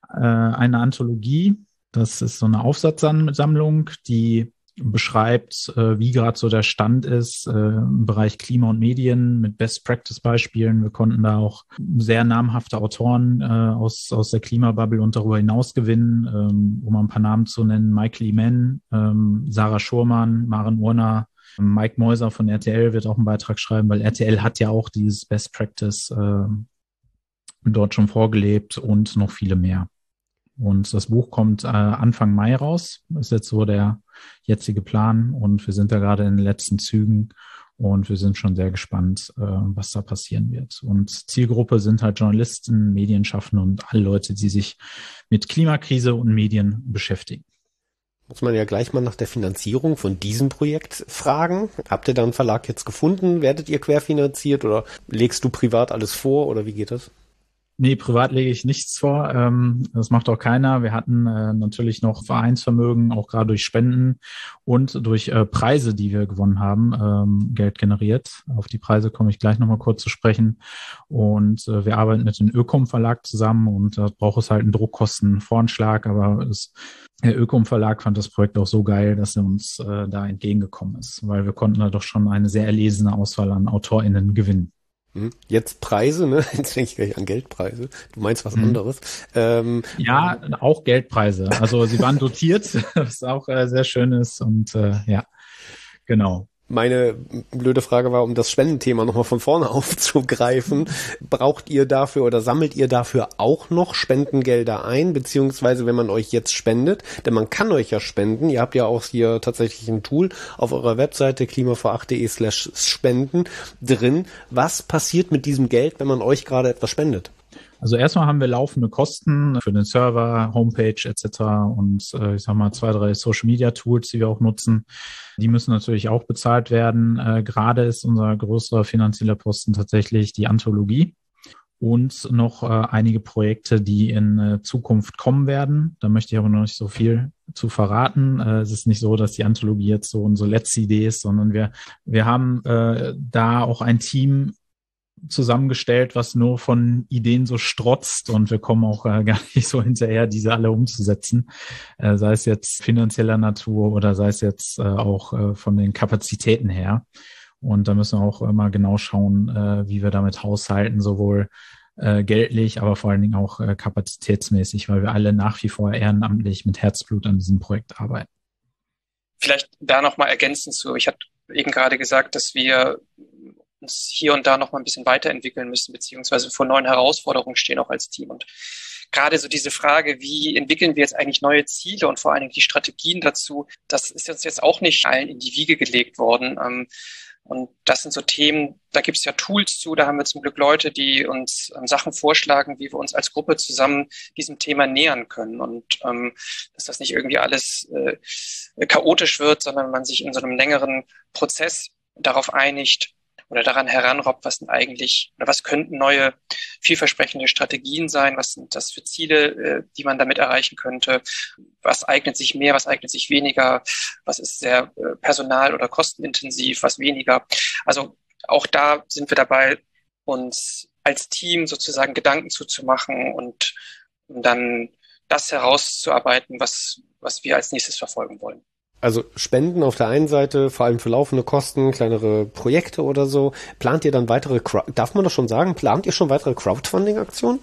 äh, eine Anthologie. Das ist so eine Aufsatzsammlung, die beschreibt, äh, wie gerade so der Stand ist äh, im Bereich Klima und Medien mit Best-Practice-Beispielen. Wir konnten da auch sehr namhafte Autoren äh, aus, aus der Klimabubble und darüber hinaus gewinnen, ähm, um ein paar Namen zu nennen. Michael Iman, ähm, Sarah Schurmann, Maren Urner, Mike Mäuser von RTL wird auch einen Beitrag schreiben, weil RTL hat ja auch dieses Best Practice äh, dort schon vorgelebt und noch viele mehr. Und das Buch kommt äh, Anfang Mai raus, ist jetzt so der jetzige Plan. Und wir sind da gerade in den letzten Zügen und wir sind schon sehr gespannt, äh, was da passieren wird. Und Zielgruppe sind halt Journalisten, Medienschaffende und alle Leute, die sich mit Klimakrise und Medien beschäftigen. Muss man ja gleich mal nach der Finanzierung von diesem Projekt fragen. Habt ihr da einen Verlag jetzt gefunden? Werdet ihr querfinanziert oder legst du privat alles vor oder wie geht das? Nee, privat lege ich nichts vor. Ähm, das macht auch keiner. Wir hatten äh, natürlich noch Vereinsvermögen, auch gerade durch Spenden und durch äh, Preise, die wir gewonnen haben, ähm, Geld generiert. Auf die Preise komme ich gleich nochmal kurz zu sprechen. Und äh, wir arbeiten mit dem Ökom Verlag zusammen und da braucht es halt einen Druckkostenvoranschlag, aber es, der Ökom Verlag fand das Projekt auch so geil, dass er uns äh, da entgegengekommen ist, weil wir konnten da doch schon eine sehr erlesene Auswahl an AutorInnen gewinnen. Hm? Jetzt Preise, ne? Jetzt denke ich gleich an Geldpreise. Du meinst was hm. anderes. Ähm, ja, auch Geldpreise. Also sie waren dotiert, was auch äh, sehr schön ist und äh, ja, genau. Meine blöde Frage war, um das Spendenthema nochmal von vorne aufzugreifen. Braucht ihr dafür oder sammelt ihr dafür auch noch Spendengelder ein? Beziehungsweise, wenn man euch jetzt spendet, denn man kann euch ja spenden. Ihr habt ja auch hier tatsächlich ein Tool auf eurer Webseite klimavor8.de slash spenden drin. Was passiert mit diesem Geld, wenn man euch gerade etwas spendet? Also erstmal haben wir laufende Kosten für den Server, Homepage etc. und äh, ich sag mal zwei, drei Social Media Tools, die wir auch nutzen. Die müssen natürlich auch bezahlt werden. Äh, Gerade ist unser größerer finanzieller Posten tatsächlich die Anthologie und noch äh, einige Projekte, die in äh, Zukunft kommen werden. Da möchte ich aber noch nicht so viel zu verraten. Äh, es ist nicht so, dass die Anthologie jetzt so unsere letzte Idee ist, sondern wir, wir haben äh, da auch ein Team zusammengestellt, was nur von Ideen so strotzt und wir kommen auch äh, gar nicht so hinterher, diese alle umzusetzen, äh, sei es jetzt finanzieller Natur oder sei es jetzt äh, auch äh, von den Kapazitäten her. Und da müssen wir auch immer genau schauen, äh, wie wir damit haushalten, sowohl äh, geldlich, aber vor allen Dingen auch kapazitätsmäßig, weil wir alle nach wie vor ehrenamtlich mit Herzblut an diesem Projekt arbeiten. Vielleicht da nochmal ergänzend zu. Ich hatte eben gerade gesagt, dass wir uns hier und da noch mal ein bisschen weiterentwickeln müssen, beziehungsweise vor neuen Herausforderungen stehen auch als Team. Und gerade so diese Frage, wie entwickeln wir jetzt eigentlich neue Ziele und vor allen Dingen die Strategien dazu, das ist uns jetzt auch nicht allen in die Wiege gelegt worden. Ähm, und das sind so Themen, da gibt es ja Tools zu, da haben wir zum Glück Leute, die uns ähm, Sachen vorschlagen, wie wir uns als Gruppe zusammen diesem Thema nähern können. Und ähm, dass das nicht irgendwie alles äh, chaotisch wird, sondern man sich in so einem längeren Prozess darauf einigt, oder daran heranrobbt, was sind eigentlich oder was könnten neue vielversprechende Strategien sein, was sind das für Ziele, äh, die man damit erreichen könnte, was eignet sich mehr, was eignet sich weniger, was ist sehr äh, personal- oder kostenintensiv, was weniger. Also auch da sind wir dabei, uns als Team sozusagen Gedanken zuzumachen und dann das herauszuarbeiten, was, was wir als nächstes verfolgen wollen. Also Spenden auf der einen Seite, vor allem für laufende Kosten, kleinere Projekte oder so. Plant ihr dann weitere, darf man das schon sagen, plant ihr schon weitere Crowdfunding-Aktionen?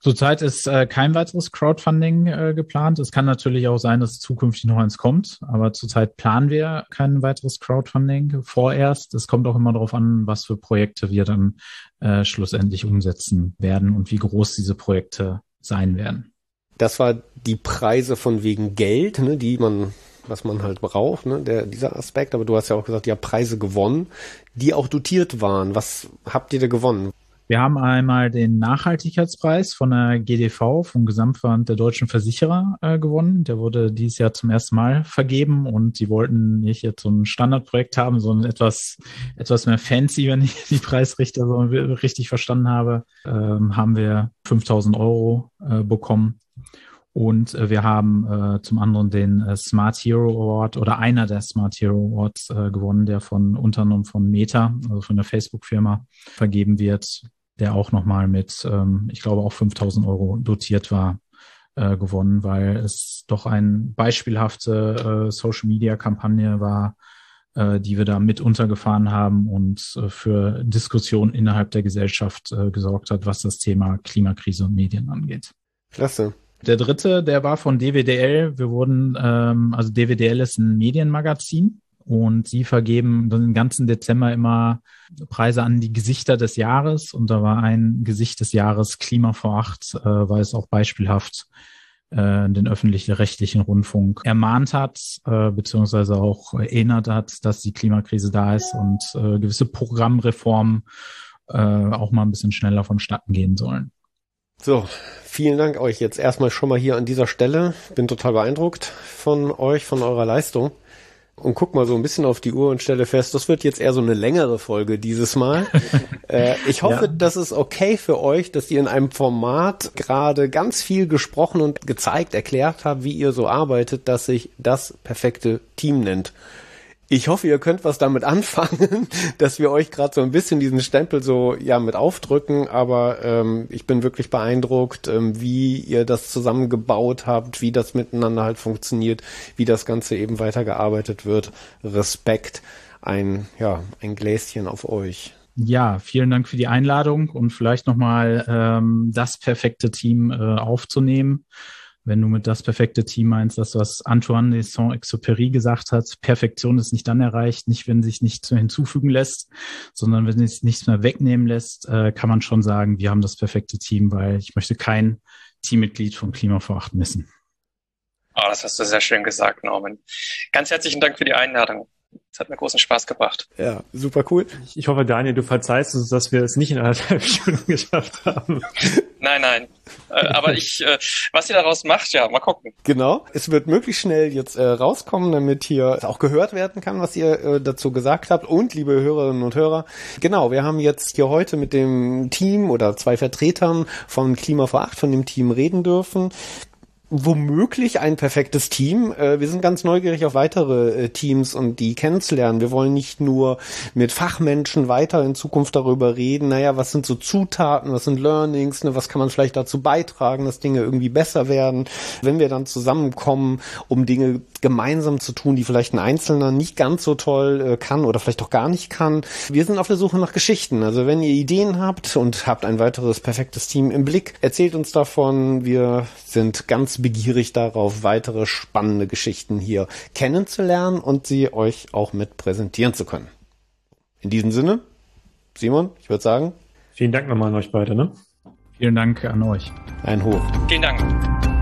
Zurzeit ist äh, kein weiteres Crowdfunding äh, geplant. Es kann natürlich auch sein, dass zukünftig noch eins kommt, aber zurzeit planen wir kein weiteres Crowdfunding vorerst. Es kommt auch immer darauf an, was für Projekte wir dann äh, schlussendlich umsetzen werden und wie groß diese Projekte sein werden. Das war die Preise von wegen Geld, ne, die man was man halt braucht, ne, der, dieser Aspekt. Aber du hast ja auch gesagt, ihr habt Preise gewonnen, die auch dotiert waren. Was habt ihr da gewonnen? Wir haben einmal den Nachhaltigkeitspreis von der GDV, vom Gesamtverband der deutschen Versicherer, äh, gewonnen. Der wurde dieses Jahr zum ersten Mal vergeben und die wollten nicht jetzt so ein Standardprojekt haben, sondern etwas, etwas mehr fancy, wenn ich die Preisrichter so richtig verstanden habe, ähm, haben wir 5000 Euro äh, bekommen. Und äh, wir haben äh, zum anderen den äh, Smart Hero Award oder einer der Smart Hero Awards äh, gewonnen, der von unter anderem von Meta, also von der Facebook-Firma, vergeben wird, der auch nochmal mit, ähm, ich glaube, auch 5000 Euro dotiert war, äh, gewonnen, weil es doch eine beispielhafte äh, Social-Media-Kampagne war, die wir da mit untergefahren haben und für Diskussionen innerhalb der Gesellschaft gesorgt hat, was das Thema Klimakrise und Medien angeht. Klasse. Der dritte, der war von DWDL. Wir wurden, ähm, also DWDL ist ein Medienmagazin und sie vergeben den ganzen Dezember immer Preise an die Gesichter des Jahres und da war ein Gesicht des Jahres Klima vor acht, äh, weil es auch beispielhaft äh, den öffentlichen rechtlichen Rundfunk ermahnt hat, äh, beziehungsweise auch erinnert hat, dass die Klimakrise da ist und äh, gewisse Programmreformen äh, auch mal ein bisschen schneller vonstatten gehen sollen. So, vielen Dank euch jetzt erstmal schon mal hier an dieser Stelle. Bin total beeindruckt von euch, von eurer Leistung. Und guck mal so ein bisschen auf die Uhr und stelle fest, das wird jetzt eher so eine längere Folge dieses Mal. äh, ich hoffe, ja. das ist okay für euch, dass ihr in einem Format gerade ganz viel gesprochen und gezeigt, erklärt habt, wie ihr so arbeitet, dass sich das perfekte Team nennt. Ich hoffe, ihr könnt was damit anfangen, dass wir euch gerade so ein bisschen diesen Stempel so ja mit aufdrücken. Aber ähm, ich bin wirklich beeindruckt, ähm, wie ihr das zusammengebaut habt, wie das miteinander halt funktioniert, wie das Ganze eben weitergearbeitet wird. Respekt, ein ja ein Gläschen auf euch. Ja, vielen Dank für die Einladung und vielleicht nochmal ähm, das perfekte Team äh, aufzunehmen. Wenn du mit das perfekte Team meinst, das, was Antoine de Saint-Exupéry gesagt hat, Perfektion ist nicht dann erreicht, nicht wenn sich nichts mehr hinzufügen lässt, sondern wenn sich nichts mehr wegnehmen lässt, äh, kann man schon sagen, wir haben das perfekte Team, weil ich möchte kein Teammitglied von Klima vor Acht missen. Oh, das hast du sehr schön gesagt, Norman. Ganz herzlichen Dank für die Einladung. Es hat mir großen Spaß gebracht. Ja, super cool. Ich hoffe, Daniel, du verzeihst uns, dass wir es nicht in anderthalb Stunden geschafft haben. Nein, nein. Äh, aber ich, äh, was ihr daraus macht, ja, mal gucken. Genau. Es wird möglichst schnell jetzt äh, rauskommen, damit hier auch gehört werden kann, was ihr äh, dazu gesagt habt. Und liebe Hörerinnen und Hörer, genau, wir haben jetzt hier heute mit dem Team oder zwei Vertretern von Klima vor Acht, von dem Team reden dürfen womöglich ein perfektes Team. Äh, wir sind ganz neugierig auf weitere äh, Teams und die kennenzulernen. Wir wollen nicht nur mit Fachmenschen weiter in Zukunft darüber reden, naja, was sind so Zutaten, was sind Learnings, ne, was kann man vielleicht dazu beitragen, dass Dinge irgendwie besser werden. Wenn wir dann zusammenkommen, um Dinge gemeinsam zu tun, die vielleicht ein Einzelner nicht ganz so toll äh, kann oder vielleicht auch gar nicht kann. Wir sind auf der Suche nach Geschichten. Also wenn ihr Ideen habt und habt ein weiteres perfektes Team im Blick, erzählt uns davon. Wir sind ganz begierig darauf, weitere spannende Geschichten hier kennenzulernen und sie euch auch mit präsentieren zu können. In diesem Sinne, Simon, ich würde sagen. Vielen Dank nochmal an euch beide. Ne? Vielen Dank an euch. Ein Hoch. Vielen Dank.